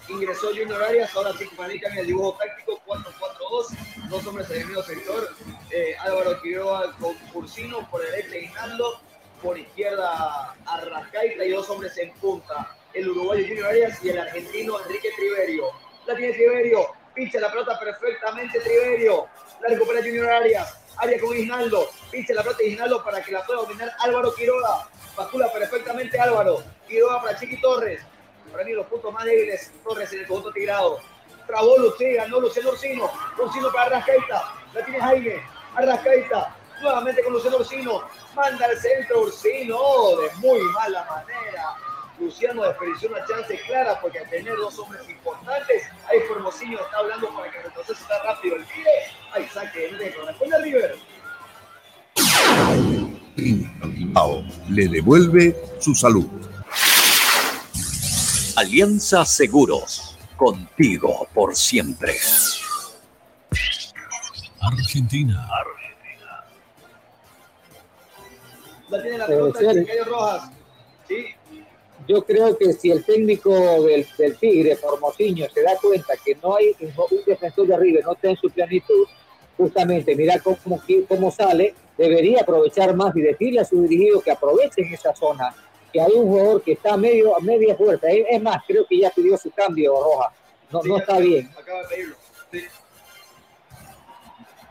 Ingresó Junior Arias, ahora sí que en el dibujo táctico 4-4-2, dos. Hombres en el medio sector, eh, Álvaro Quiroga con Cursino, por derecha Hinaldo, por izquierda Arrascaita y dos hombres en punta, el uruguayo Junior Arias y el argentino Enrique Triverio. La tiene Triverio, pincha la pelota perfectamente Triverio, la recupera Junior Arias, Arias con Isnaldo, pincha la pelota Isnaldo para que la pueda dominar Álvaro Quiroga, bascula perfectamente Álvaro, Quiroga para Chiqui Torres, para mí los puntos más débiles, Torres en el conjunto tirado. Trabó Lucía, ganó Luciano Orsino. Orsino para Arrascaita. La tiene Jaime. Arrascaita. Nuevamente con Luciano Orsino. Manda al centro Orsino. De muy mala manera. Luciano desperdició una chance clara porque al tener dos hombres importantes, ahí Formosillo está hablando para que el proceso está rápido. El tire. Ahí saque el dedo. Responde River. Bilbao le devuelve su salud. Alianza Seguros, contigo por siempre. Argentina. La tiene la Eh, pelota Rojas. Sí, Yo creo que si el técnico del, del Tigre, Formosinho, se da cuenta que no hay un defensor de arriba, no está en su plenitud, justamente mira cómo, cómo sale, debería aprovechar más y decirle a su dirigido que aprovechen esa zona, que hay un jugador que está medio, a media fuerza. Es más, creo que ya pidió su cambio, Roja. No, no está bien. acaba de pedirlo. Sí.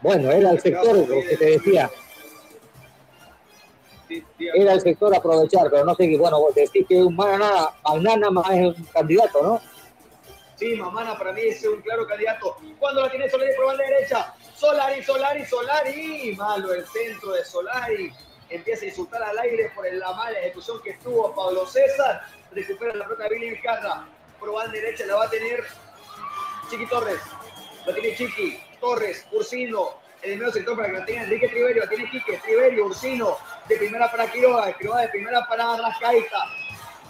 Bueno, era el sector, lo que te decía. Era el sector aprovechar, pero no sé qué, bueno, decís que un Magnana, Magnana más es un candidato, ¿no? Sí, Mamana para mí es un claro candidato. Cuando la tiene Solari por banda derecha. Solari, Solari, Solari. Malo el centro de Solari. Empieza a insultar al aire por la mala ejecución que tuvo Pablo César. Recupera la pelota Billy Vizcarra. Por derecha la va a tener Chiqui Torres. La tiene Chiqui. Torres, Ursino. En el medio sector para que la tenga Enrique Triverio. La tiene Quique, Triverio, Ursino. De primera para Quiroga. Quiroga de primera para Rascaita.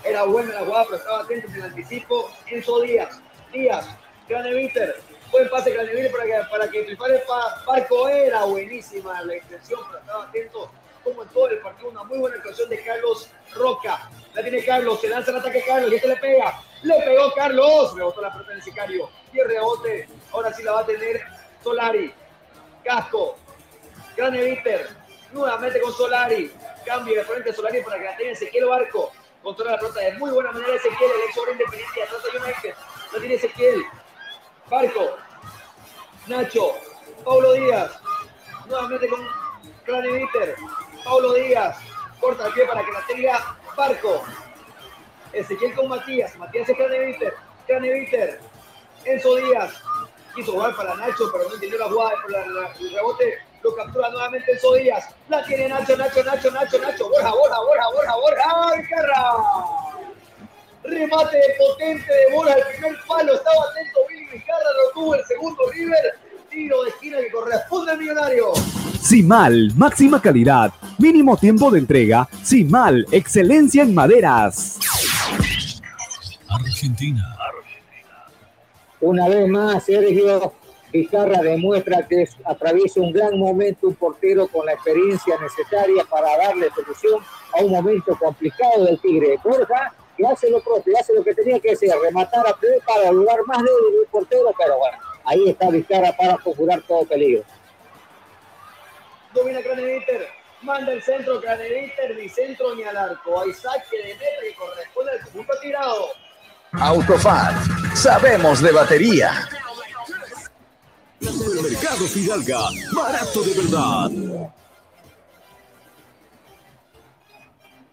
Era buena la jugada, pero estaba atento en el anticipo. Enzo Díaz. Díaz. Craneviter. Buen pase Craneviter para que, para que prepare pa, Parco. Era buenísima la extensión, pero estaba atento. Como en todo el partido, una muy buena actuación de Carlos Roca. La tiene Carlos, se lanza el ataque Carlos, y este le pega. Le pegó Carlos. Le botó la pelota en el sicario. Y el rebote. Ahora sí la va a tener Solari. Casco. Craneviter. Nuevamente con Solari. Cambio de frente a Solari para que la tenga Ezequiel Barco. Controla la pelota de muy buena manera Ezequiel, el ex independiente de Atlanta United. La tiene Ezequiel. Barco. Nacho. Paulo Díaz. Nuevamente con Craneviter. Paulo Díaz. Corta el pie para que la tenga Barco. Ezequiel con Matías. Matías es Craneviter. Craneviter. Enzo Díaz. Quiso jugar para Nacho, pero no entendió la jugada por la- la- el rebote. Lo captura nuevamente Enzo Díaz. La tiene Nacho, Nacho, Nacho, Nacho, Nacho. Borja, Borja, Borja, Borja, Borja. ¡Ay, Carra! Remate potente de bola el primer palo. Estaba atento Billy Vizcarra, lo tuvo el segundo River. Tiro de esquina que corresponde al millonario. Simal, máxima calidad, mínimo tiempo de entrega. Simal, excelencia en maderas. Argentina. Una vez más, Sergio Vizcarra demuestra que es- atraviesa un gran momento, un portero con la experiencia necesaria para darle solución a un momento complicado del Tigre. Borja, que hace lo propio, hace lo que tenía que hacer, rematar a tres para lugar más débil del portero, pero bueno, ahí está Vizcarra para conjurar todo peligro. Domina Craneviter. Manda el centro Craneviter, ni centro ni al arco. Hay saque de meta que corresponde al conjunto tirado. Autofat. Sabemos de batería. Supermercado Fidalga, barato de verdad.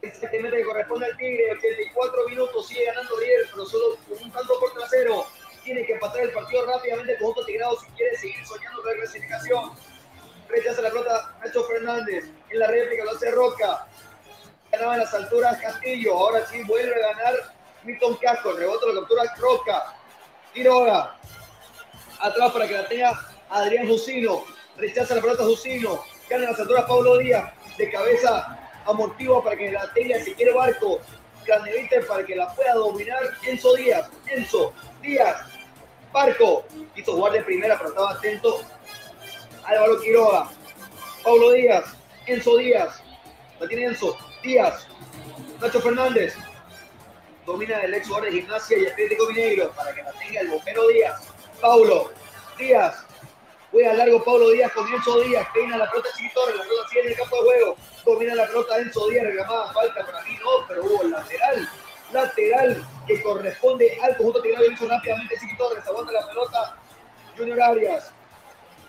De meta que corresponde al Tigre. 84 minutos. Sigue ganando River, pero solo con un tanto por trasero. Tiene que empatar el partido rápidamente el conjunto tirado si quiere seguir soñando la clasificación. Rechaza la pelota Nacho Fernández. En la réplica lo hace Roca. Ganaba en las alturas Castillo. Ahora sí vuelve a ganar Milton Casco. El rebote lo captura Roca. Quiroga. Atrás para que la tenga Adrián Jusino. Rechaza la pelota Jusino. Gana en las alturas Pablo Díaz. De cabeza amortigua para que la tenga si quiere Barco. Cranevite para que la pueda dominar Enzo Díaz. Enzo Díaz. Barco. Quiso jugar de primera, pero estaba atento Álvaro Quiroga, Pablo Díaz, Enzo Díaz, la tiene Enzo, Díaz, Nacho Fernández, domina el ex de gimnasia y Atlético Mineiro para que la tenga el bombero Díaz, Paulo, Díaz, juega largo Pablo Díaz con Enzo Díaz, peina la pelota Chiquitorre, la pelota sigue en el campo de juego, domina la pelota Enzo Díaz, reclamada falta para mí no, pero hubo lateral, lateral que corresponde al conjunto tirado hizo rápidamente Chiquitorres, aguanta la pelota Junior Arias,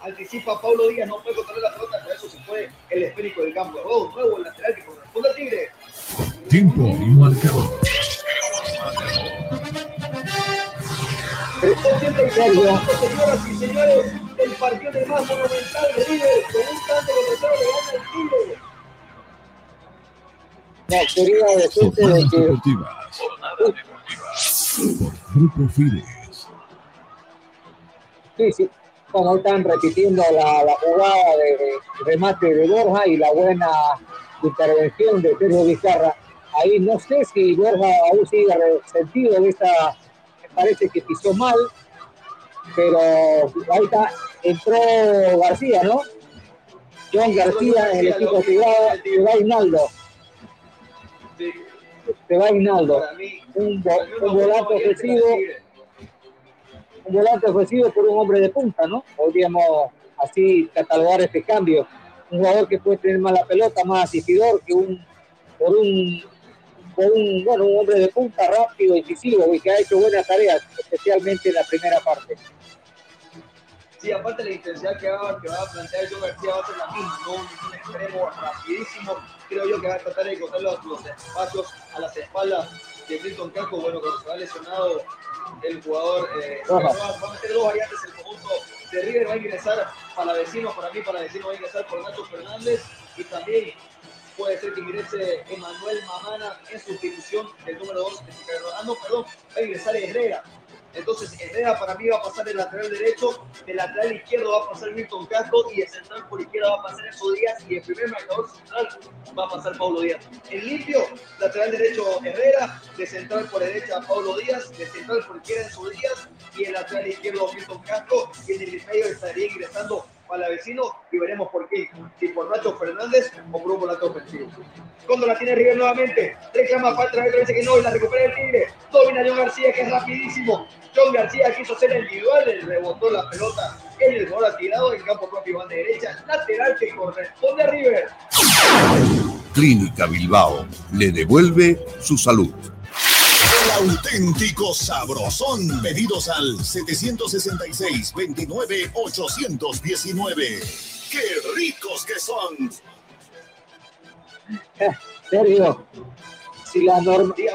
anticipa Pablo Díaz, no puede controlar la pelota, por eso se fue el esférico del campo. Oh, nuevo el lateral que corresponde al Tigre. Tiempo y marcador. 86 minutos, señoras y señores, el partido de más monumental River, con un tanto de tercero le gana el. No, quería decirte de que deportivas. Por Grupo Fides. Sí, sí. Ahí están repitiendo la, la jugada de, de remate de Borja y la buena intervención de Sergio Vizcarra. Ahí no sé si Borja aún sigue resentido de esta, parece que pisó mal, pero ahí está entró García, ¿no? John García en el equipo privado, se va Hinaldo. Se va Hinaldo. Un, un volante ofrecido, un volante ofrecido por un hombre de punta, ¿no? Podríamos así catalogar este cambio. Un jugador que puede tener más la pelota, más asistidor que un por un por un, bueno, un hombre de punta rápido, decisivo y que ha hecho buenas tareas, especialmente en la primera parte. Sí, aparte la intensidad que va, que va a plantear John García va a ser la misma, ¿no? Un extremo rapidísimo. Creo yo que va a tratar de encontrar los, los espacios a las espaldas de Milton Casco. Bueno, cuando se va lesionado el jugador, eh, va, va, a meter dos variantes el conjunto de River. Va a ingresar para vecinos, para mí, para vecinos, va a ingresar por Nacho Fernández y también puede ser que ingrese Emanuel Mamana en sustitución del número 2. Ah, no, perdón, va a ingresar Herrera entonces, Herrera para mí va a pasar el lateral derecho, el lateral izquierdo va a pasar Milton Casco y el central por izquierda va a pasar Enzo Díaz y el primer marcador central va a pasar Paulo Díaz. En limpio, lateral derecho Herrera, de central por derecha Paulo Díaz, de central por izquierda Enzo Díaz y el lateral izquierdo Milton Casco y en el medio estaría ingresando para vecino y veremos por qué, si por Nacho Fernández o por un volante ofensivo. Cuando la tiene River nuevamente, reclama falta, la dice que no y la recupera el Tigre. Domina John García que es rapidísimo. John García quiso ser el individual, le rebotó la pelota en el gol tirado en campo propio van de derecha, lateral que corresponde a River. Clínica Bilbao le devuelve su salud. El auténtico sabrosón. Pedidos al 766-29-819. ¡Qué ricos que son! Sergio, si la,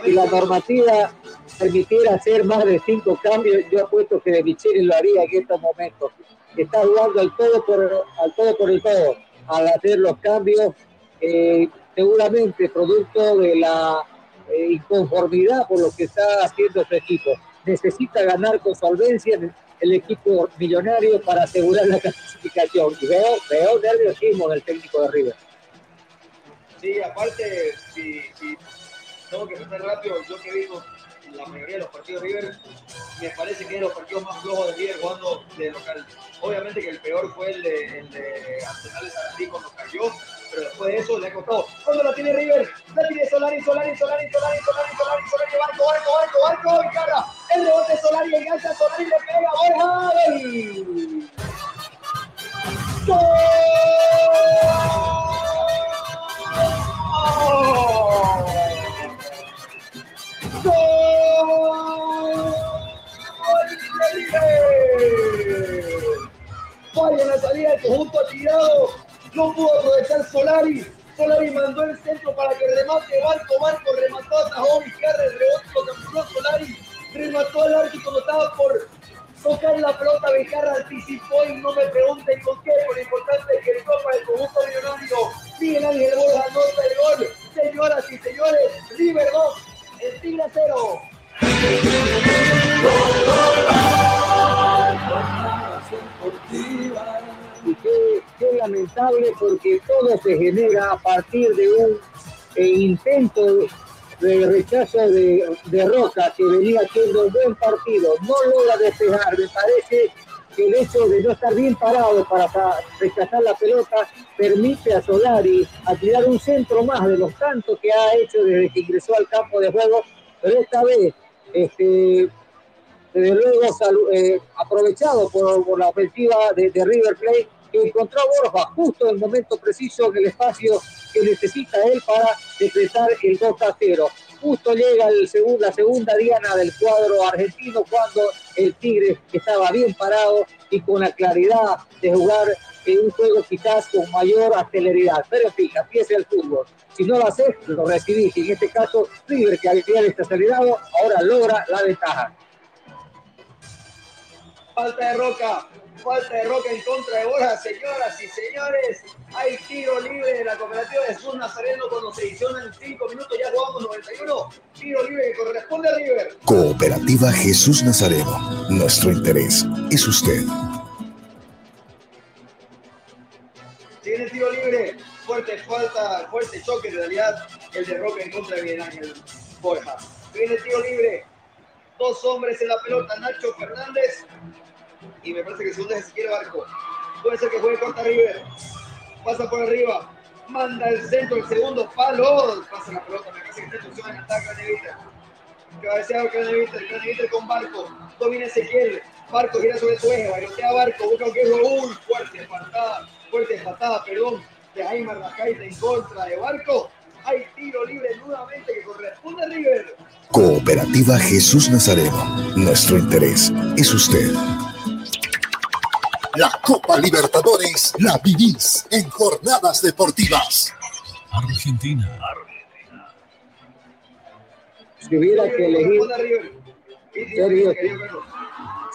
si la normativa permitiera hacer más de cinco cambios, yo apuesto que De Micheli lo haría en estos momentos. Está jugando al todo por, al todo, por el todo al hacer los cambios, eh, seguramente producto de la eh, inconformidad por lo que está haciendo su equipo. Necesita ganar con solvencia el, equipo millonario para asegurar la clasificación. Y veo, veo nerviosismo del técnico de River. Sí, aparte, si, si tengo que ser rápido, yo que la mayoría de los partidos de River, me parece que es los partidos más flojos de River jugando de local. Obviamente que el peor fue el de, el de Arsenal de Sarandí cuando cayó, pero después de eso le ha costado. Cuando la tiene River, la tiene Solari, Solari, Solari, Solari, Solari, Solari, Solari, barco, barco, barco, barco, y cara. El rebote Solari, engancha Solari, le pega, Borja, ¡Gol! ¡Gol! En la salida del conjunto tirado. No pudo aprovechar Solari. Solari mandó el centro para que remate Barco. Barco remató a Tajón izquierda. El rebote lo Solari. Remató al arco cuando estaba por tocar la pelota. Bejarra anticipó y no me pregunten con qué. Por lo importante es que el para el conjunto millonario. Miguel Ángel Borja anota el gol. Señoras y señores, River 2, el Tigre 0. Y qué, lamentable porque todo se genera a partir de un eh, intento de rechazo de, de Roca que venía haciendo un buen partido, no logra despejar, me parece el hecho de no estar bien parado para rechazar la pelota permite a Solari a tirar un centro más de los tantos que ha hecho desde que ingresó al campo de juego, pero esta vez este, desde luego eh, aprovechado por, por, la ofensiva de, de, River Plate, que encontró a Borja justo en el momento preciso en el espacio que necesita él para decretar el 2 a 0. Justo llega la segunda diana del cuadro argentino cuando el Tigre estaba bien parado y con la claridad de jugar en un juego quizás con mayor aceleridad. Pero fija, empieza el fútbol. Si no lo haces, lo recibís. En este caso, River, que había acelerado, ahora logra la ventaja. Falta de Roca, falta de Roca en contra de Borja, señoras y señores. Hay tiro libre de la cooperativa de Jesús Nazareno cuando se adicionan 5 minutos, ya jugamos 91. Tiro libre que corresponde a River. Cooperativa Jesús Nazareno. Nuestro interés es usted. Tiene tiro libre, fuerte falta, fuerte choque en realidad el de Roca en contra de Miguel Ángel Borja. Viene tiro libre, dos hombres en la pelota, Nacho Fernández y me parece que segundo es Ezequiel Barco. Puede ser que juegue contra River. Pasa por arriba. Manda el centro, el segundo palo. Pasa la pelota, me parece que está instrucción en ataque Craneviter. Cabeceado Craneviter, Craneviter con Barco. Domina Ezequiel. Barco gira sobre su eje, bailotea Barco, busca un que uy, fuerte patada, fuerte patada, perdón, de Jaime Arracaita en contra de Barco. Hay tiro libre nuevamente que corresponde a River. Cooperativa Jesús Nazareno. Nuestro interés es usted. La Copa Libertadores la vivís en jornadas deportivas. Argentina. Si hubiera que elegir, Sergio,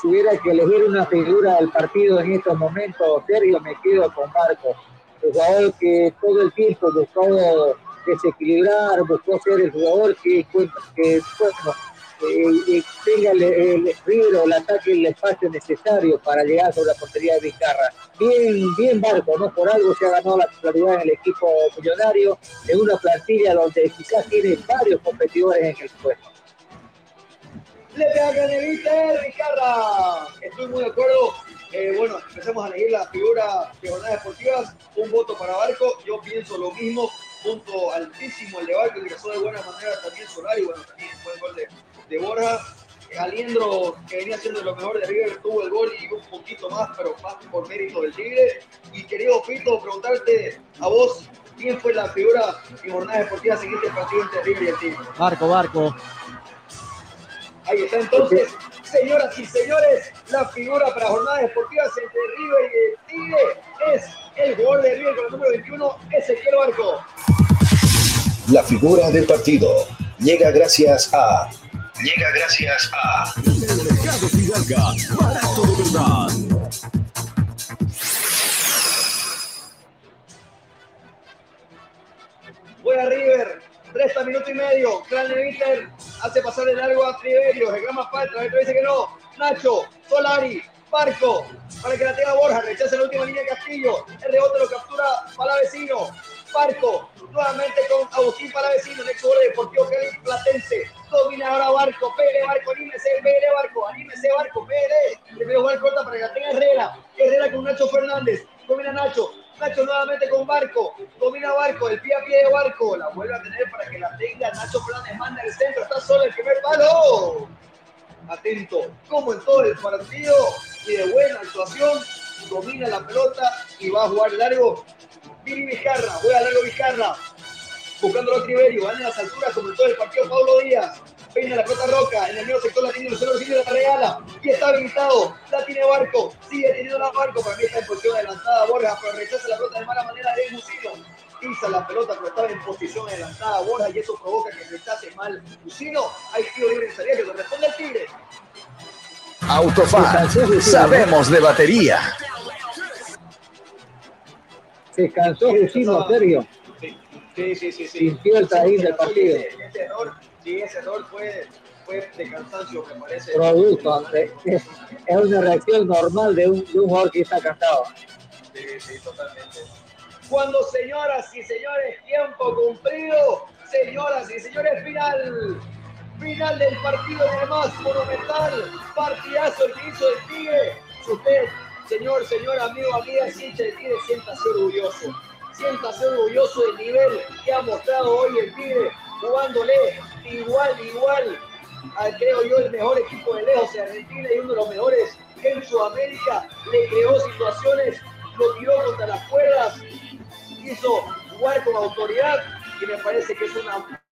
si hubiera que elegir una figura del partido en estos momentos, Sergio, me quedo con Marcos. El jugador que todo el tiempo buscó desequilibrar, buscó ser el jugador que, que bueno, eh, tenga el, el el ataque el espacio necesario para llegar sobre la portería de Vizcarra. Bien, bien Barco, ¿no? Por algo se ha ganado la titularidad en el equipo millonario, en una plantilla donde quizás tiene varios competidores en el puesto. Le pega Canevita, Vizcarra. Estoy muy de acuerdo. Eh, bueno, empezamos a elegir la figura de jornadas deportivas. Un voto para Barco. Yo pienso lo mismo. Punto altísimo el de Barco. Ingresó de buena manera también Solari. Bueno, también fue el de Borja. Aliendro, que venía siendo lo mejor de River, tuvo el gol y un poquito más, pero más por mérito del Tigre. Y querido Pito, preguntarte a vos, ¿quién fue la figura en jornada deportiva siguiente partido entre River y el Tigre? Barco, Barco. Ahí está entonces, señoras y señores, la figura para jornadas deportivas entre River y el Tigre es el jugador de River con el número 21, Ezequiel Barco. La figura del partido llega gracias a llega gracias a Mercado Fidalga, barato de verdad. Buena River, resta minuto y medio. Clan Leviter hace pasar el largo a Triverio. Reclama falta, el dice que no. Nacho, Solari, Barco, para que la tenga Borja. Rechaza la última línea de Castillo. El rebote lo captura Palavecino. Barco, nuevamente con Agustín Palavecino, el ex deportivo Kelly Platense. Domina ahora Barco, Pérez, Barco, anímese, Pérez, Barco, anímese, Barco, Pérez. Pegó el corta para que la tenga Herrera. Herrera con Nacho Fernández. Domina Nacho. Nacho nuevamente con Barco. Domina Barco, el pie a pie de Barco. La vuelve a tener para que la tenga. Nacho Fernández manda el centro. Está solo el primer palo. Atento, como en todo el partido. Y de buena actuación. Domina la pelota y va a jugar largo Viri Vizcarra, voy a largo Vizcarra, buscando a Triverio, van en las alturas como en todo el partido Pablo Díaz, peina la pelota Roca, en el medio sector la tiene Lucero de la regala, y está habilitado, la tiene Barco, sigue teniendo la Barco, para mí está en posición adelantada Borja, pero rechaza la pelota de mala manera de Musino, pisa la pelota, pero estaba en posición adelantada Borja, y eso provoca que rechace mal Musino, hay tiro libre en salida que corresponde al Tigre. Autofan, sabemos de batería. Se cansó Jusino, Sergio. Sí, sí, sí. sí. Sintió el trajín del partido. Ese error, sí, ese error fue, fue de cansancio, me parece. Producto, es, es una reacción normal de un, de un jugador que está cansado. Sí, sí, totalmente. Cuando, señoras y señores, tiempo cumplido, señoras y señores, final. Final del partido de más monumental. Partidazo el que hizo el Tigre. Usted Señor, señor, amigo, amiga, hincha de Tigre, siéntase orgulloso. Siéntase orgulloso del nivel que ha mostrado hoy el Tigre, jugándole igual, igual al, creo yo, el mejor equipo de lejos de Argentina y uno de los mejores en Sudamérica. Le creó situaciones, lo tiró contra las cuerdas, hizo jugar con autoridad y me parece que es una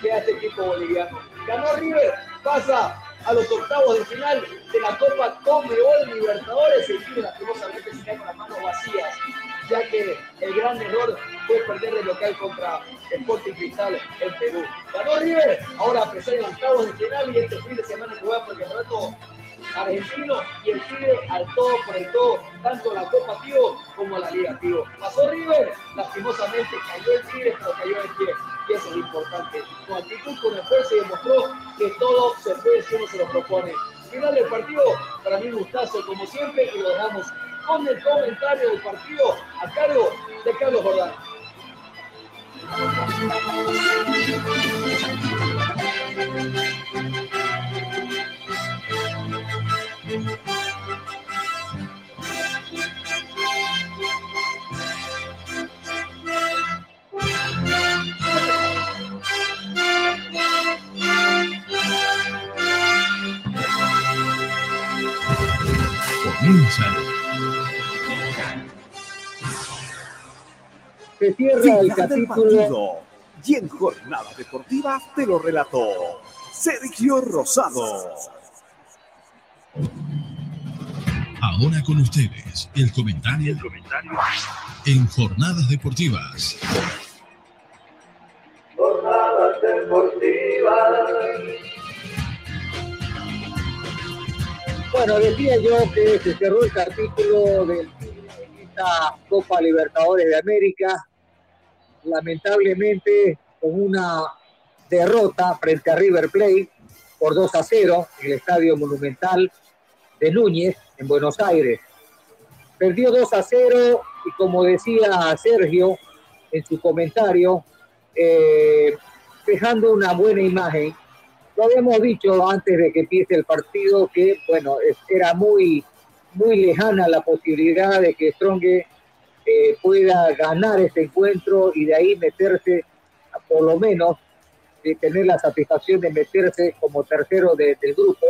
que este equipo boliviano. Ganó River, pasa a los octavos de final de la Copa Conmebol Libertadores. El Tigre lastimosamente se cae con las manos vacías, ya que el gran error fue perder de local contra Sporting Cristal en Perú. Ganó River, ahora a pesar de los final y este fin de semana juega por el campeonato argentino y el Tigre al todo por el todo, tanto la Copa Tío como la Liga Tío. Pasó River, lastimosamente cayó el Tigre, pero cayó el Tigre. Y eso es importante. Con actitud, con esfuerzo y demostró que todo se puede si uno se lo propone. Final del partido, para mí gustazo como siempre, y lo dejamos con el comentario del partido a cargo de Carlos Jordán. Comienza Se cierra Final el del capítulo. partido. Y en jornadas deportivas te lo relató Sergio Rosado. Ahora con ustedes, el comentario, en Jornadas Deportivas. Jornadas deportivas. Bueno, decía yo que se cerró el capítulo de esta Copa Libertadores de América, lamentablemente con una derrota frente a River Plate por 2 a 0 en el Estadio Monumental de Núñez en Buenos Aires. Perdió 2 a 0 y como decía Sergio en su comentario, eh, dejando una buena imagen. Lo habíamos dicho antes de que empiece el partido que, bueno, era muy, muy lejana la posibilidad de que Stronge eh, pueda ganar este encuentro y de ahí meterse, por lo menos, de tener la satisfacción de meterse como tercero de- del grupo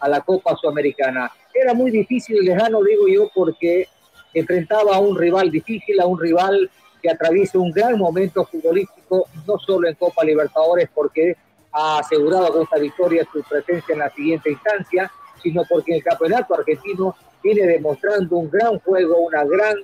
a la Copa Sudamericana. Era muy difícil y lejano, digo yo, porque enfrentaba a un rival difícil, a un rival que atraviesa un gran momento futbolístico, no solo en Copa Libertadores, porque ha asegurado con esta victoria su presencia en la siguiente instancia, sino porque el campeonato argentino viene demostrando un gran juego, una gran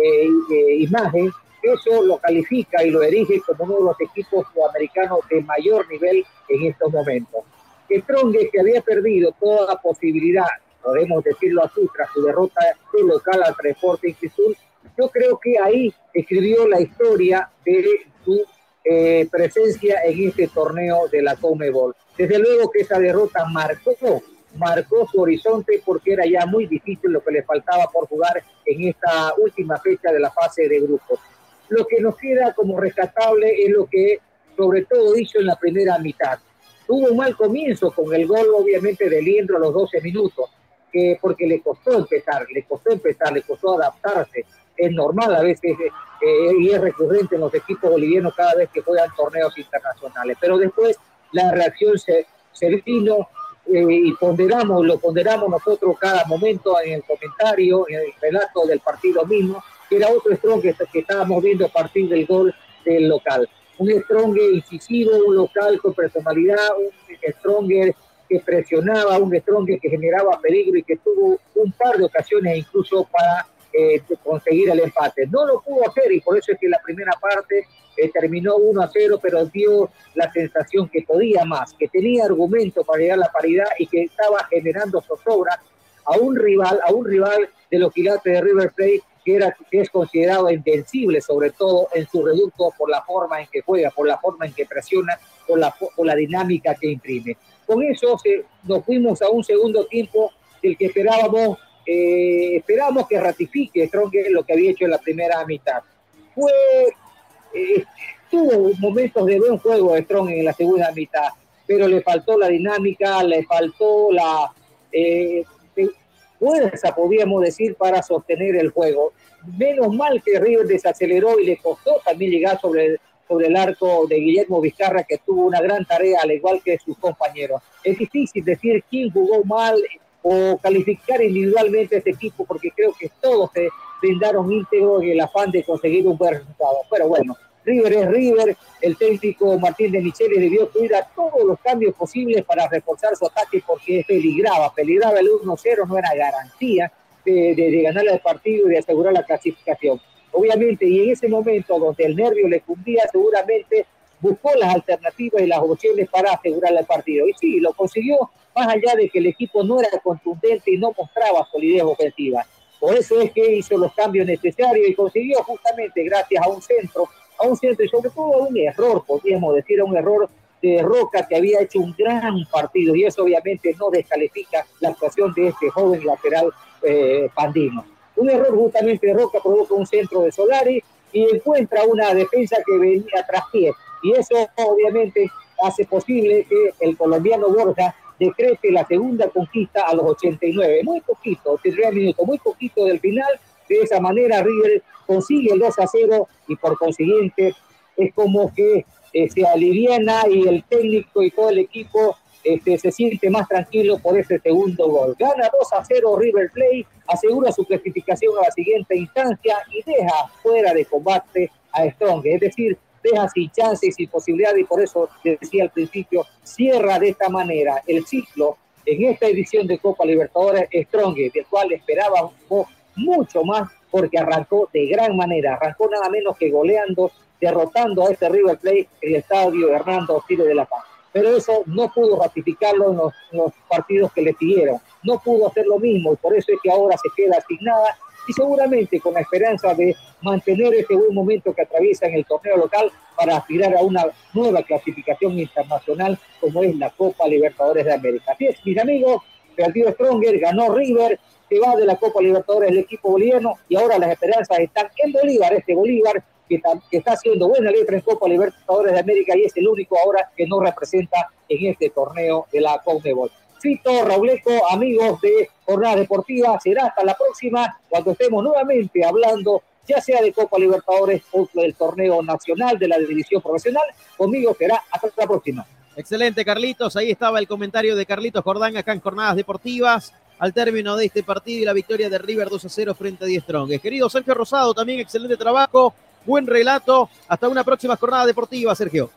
eh, eh, imagen. Eso lo califica y lo erige como uno de los equipos sudamericanos de mayor nivel en estos momentos. Que Trongue, que había perdido toda posibilidad, podemos decirlo así, tras su derrota de local al Transporte Cristal, yo creo que ahí escribió la historia de su eh, presencia en este torneo de la Comebol. Desde luego que esa derrota marcó, marcó su horizonte porque era ya muy difícil lo que le faltaba por jugar en esta última fecha de la fase de grupos. Lo que nos queda como rescatable es lo que sobre todo hizo en la primera mitad. Tuvo un mal comienzo con el gol obviamente de Liendro a los 12 minutos, que porque le costó empezar, le costó empezar, le costó adaptarse. Es normal a veces eh, y es recurrente en los equipos bolivianos cada vez que juegan torneos internacionales. Pero después la reacción se, se vino y ponderamos, lo ponderamos nosotros cada momento en el comentario, en el relato del partido mismo, era otro strong que, que estábamos viendo a partir del gol del local. Un strong incisivo, un local con personalidad, un stronger que presionaba, un stronger que generaba peligro y que tuvo un par de ocasiones incluso para eh, conseguir el empate. No lo pudo hacer y por eso es que la primera parte eh, terminó 1 a 0, pero dio la sensación que podía más, que tenía argumento para llegar a la paridad y que estaba generando zozobra a un rival, a un rival de los quilates de River Plate que, era, que es considerado invencible, sobre todo en su reducto por la forma en que juega, por la forma en que presiona, por la, por la dinámica que imprime. Con eso se, nos fuimos a un segundo tiempo del que esperábamos, eh, esperábamos que ratifique Strong lo que había hecho en la primera mitad. Fue, eh, tuvo momentos de buen juego Strong en la segunda mitad, pero le faltó la dinámica, le faltó la eh, fuerza, podríamos decir, para sostener el juego. Menos mal que River desaceleró y le costó también llegar sobre el, sobre el arco de Guillermo Vizcarra, que tuvo una gran tarea, al igual que sus compañeros. Es difícil decir quién jugó mal o calificar individualmente a este equipo, porque creo que todos se brindaron íntegro en el afán de conseguir un buen resultado. Pero bueno, River es River, el técnico Martín de Michele debió cuidar a todos los cambios posibles para reforzar su ataque porque peligraba, peligraba el 1-0, no era garantía de, de, de ganar el partido y de asegurar la clasificación. Obviamente, y en ese momento donde el nervio le cundía, seguramente buscó las alternativas y las opciones para asegurar el partido. Y sí, lo consiguió, más allá de que el equipo no era contundente y no mostraba solidez ofensiva. Por eso es que hizo los cambios necesarios y consiguió justamente gracias a un centro a un centro y sobre todo a un error, podríamos decir, a un error de Roca que había hecho un gran partido y eso obviamente no descalifica la actuación de este joven lateral eh, pandino. Un error justamente de Roca provoca un centro de Solari y encuentra una defensa que venía tras pie y eso obviamente hace posible que el colombiano Borja decrete la segunda conquista a los 89, muy poquito, tendría minutos, muy poquito del final, de esa manera River consigue el 2 a 0 y por consiguiente es como que eh, se aliviana y el técnico y todo el equipo este, se siente más tranquilo por ese segundo gol. Gana 2 a 0 River Plate, asegura su clasificación a la siguiente instancia y deja fuera de combate a Strong. Es decir, deja sin chance y sin posibilidad y por eso decía al principio, cierra de esta manera el ciclo en esta edición de Copa Libertadores Strong, del cual esperábamos mucho más porque arrancó de gran manera, arrancó nada menos que goleando, derrotando a este River Plate en el estadio Hernando Osile de la Paz. Pero eso no pudo ratificarlo en los, en los partidos que le siguieron, no pudo hacer lo mismo y por eso es que ahora se queda asignada y seguramente con la esperanza de mantener ese buen momento que atraviesa en el torneo local para aspirar a una nueva clasificación internacional como es la Copa Libertadores de América. Así es, mis amigos, perdió Stronger, ganó River, se va de la Copa Libertadores el equipo boliviano y ahora las esperanzas están en Bolívar, este Bolívar que está, que está haciendo buena letra en Copa Libertadores de América y es el único ahora que no representa en este torneo de la CONMEBOL. Fito, Rauleco, amigos de Jornada Deportiva, será hasta la próxima cuando estemos nuevamente hablando ya sea de Copa Libertadores o del torneo nacional de la división profesional. Conmigo será hasta la próxima. Excelente, Carlitos. Ahí estaba el comentario de Carlitos Jordán acá en Jornadas Deportivas. Al término de este partido y la victoria de River 2 a 0 frente a 10 Strong. Querido Sergio Rosado, también excelente trabajo, buen relato. Hasta una próxima jornada deportiva, Sergio.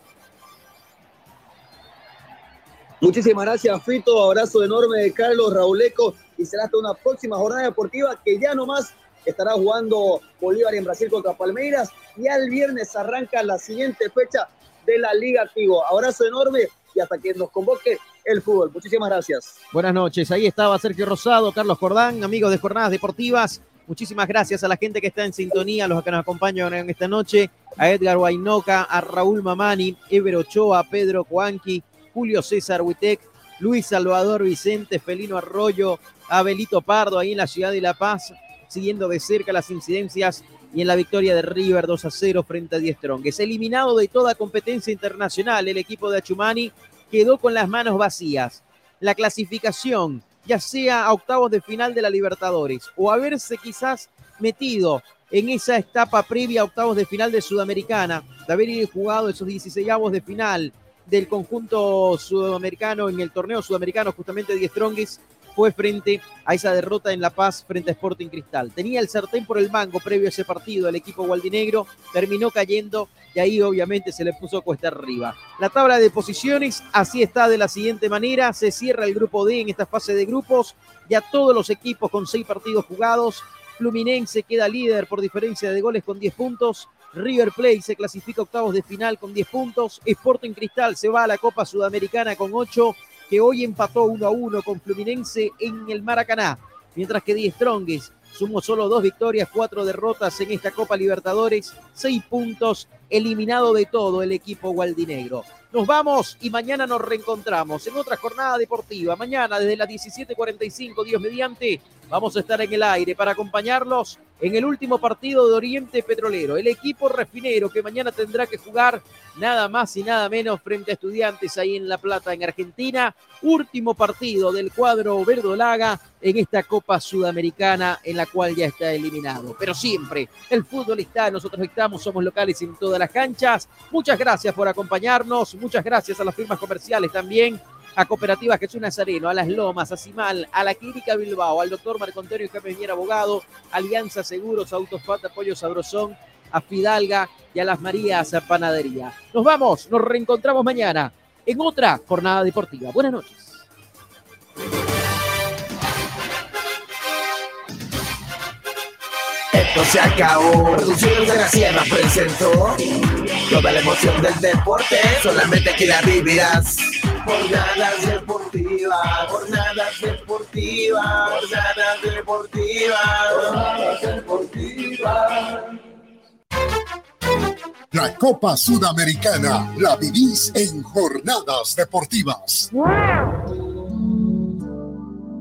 Muchísimas gracias, Fito. Abrazo enorme de Carlos Rauleco. Y será hasta una próxima jornada deportiva que ya nomás estará jugando Bolívar en Brasil contra Palmeiras. Y el viernes arranca la siguiente fecha de la Liga Tigo. Abrazo enorme y hasta que nos convoque el fútbol. Muchísimas gracias. Buenas noches. Ahí estaba Sergio Rosado, Carlos Jordán, amigos de Jornadas Deportivas. Muchísimas gracias a la gente que está en sintonía, a los que nos acompañan en esta noche, a Edgar Guainoca, a Raúl Mamani, Ever Ochoa, Pedro Cuanqui, Julio César Huitec, Luis Salvador Vicente, Felino Arroyo, Abelito Pardo, ahí en la ciudad de La Paz, siguiendo de cerca las incidencias y en la victoria de River 2 a 0 frente a Die. Es eliminado de toda competencia internacional. El equipo de Achumani quedó con las manos vacías. La clasificación, ya sea a octavos de final de la Libertadores o haberse quizás metido en esa etapa previa a octavos de final de Sudamericana, de haber jugado esos 16 de final del conjunto sudamericano en el torneo sudamericano, justamente Die Strongest, fue frente a esa derrota en La Paz frente a Sporting Cristal. Tenía el sartén por el mango previo a ese partido, el equipo gualdinegro terminó cayendo y ahí obviamente se le puso cuesta arriba. La tabla de posiciones así está de la siguiente manera, se cierra el grupo D en esta fase de grupos, ya todos los equipos con seis partidos jugados, Fluminense queda líder por diferencia de goles con 10 puntos, River Plate se clasifica octavos de final con 10 puntos. Sporting Cristal se va a la Copa Sudamericana con 8, que hoy empató 1 a 1 con Fluminense en el Maracaná. Mientras que Die Strongest sumó solo dos victorias, cuatro derrotas en esta Copa Libertadores, seis puntos, eliminado de todo el equipo gualdinegro. Nos vamos y mañana nos reencontramos en otra jornada deportiva. Mañana desde las 17:45, Dios mediante, vamos a estar en el aire para acompañarlos en el último partido de Oriente Petrolero. El equipo refinero que mañana tendrá que jugar nada más y nada menos frente a estudiantes ahí en La Plata, en Argentina. Último partido del cuadro verdolaga en esta Copa Sudamericana en la cual ya está eliminado. Pero siempre el fútbol está, nosotros estamos, somos locales en todas las canchas. Muchas gracias por acompañarnos, muchas gracias a las firmas comerciales también a Cooperativa Jesús Nazareno, a Las Lomas, a Cimal, a la Clínica Bilbao, al doctor Marco Antonio Mier, abogado, Alianza Seguros, Autofat, Apoyo Sabrosón, a Fidalga y a Las Marías a Panadería. Nos vamos, nos reencontramos mañana en otra jornada deportiva. Buenas noches. Esto se acabó. Producciones de la Sierra presentó toda la emoción del deporte. Solamente aquí la vivirás. Jornadas deportivas, jornadas deportivas, jornadas deportivas, jornadas deportivas. La Copa Sudamericana la vivís en jornadas deportivas.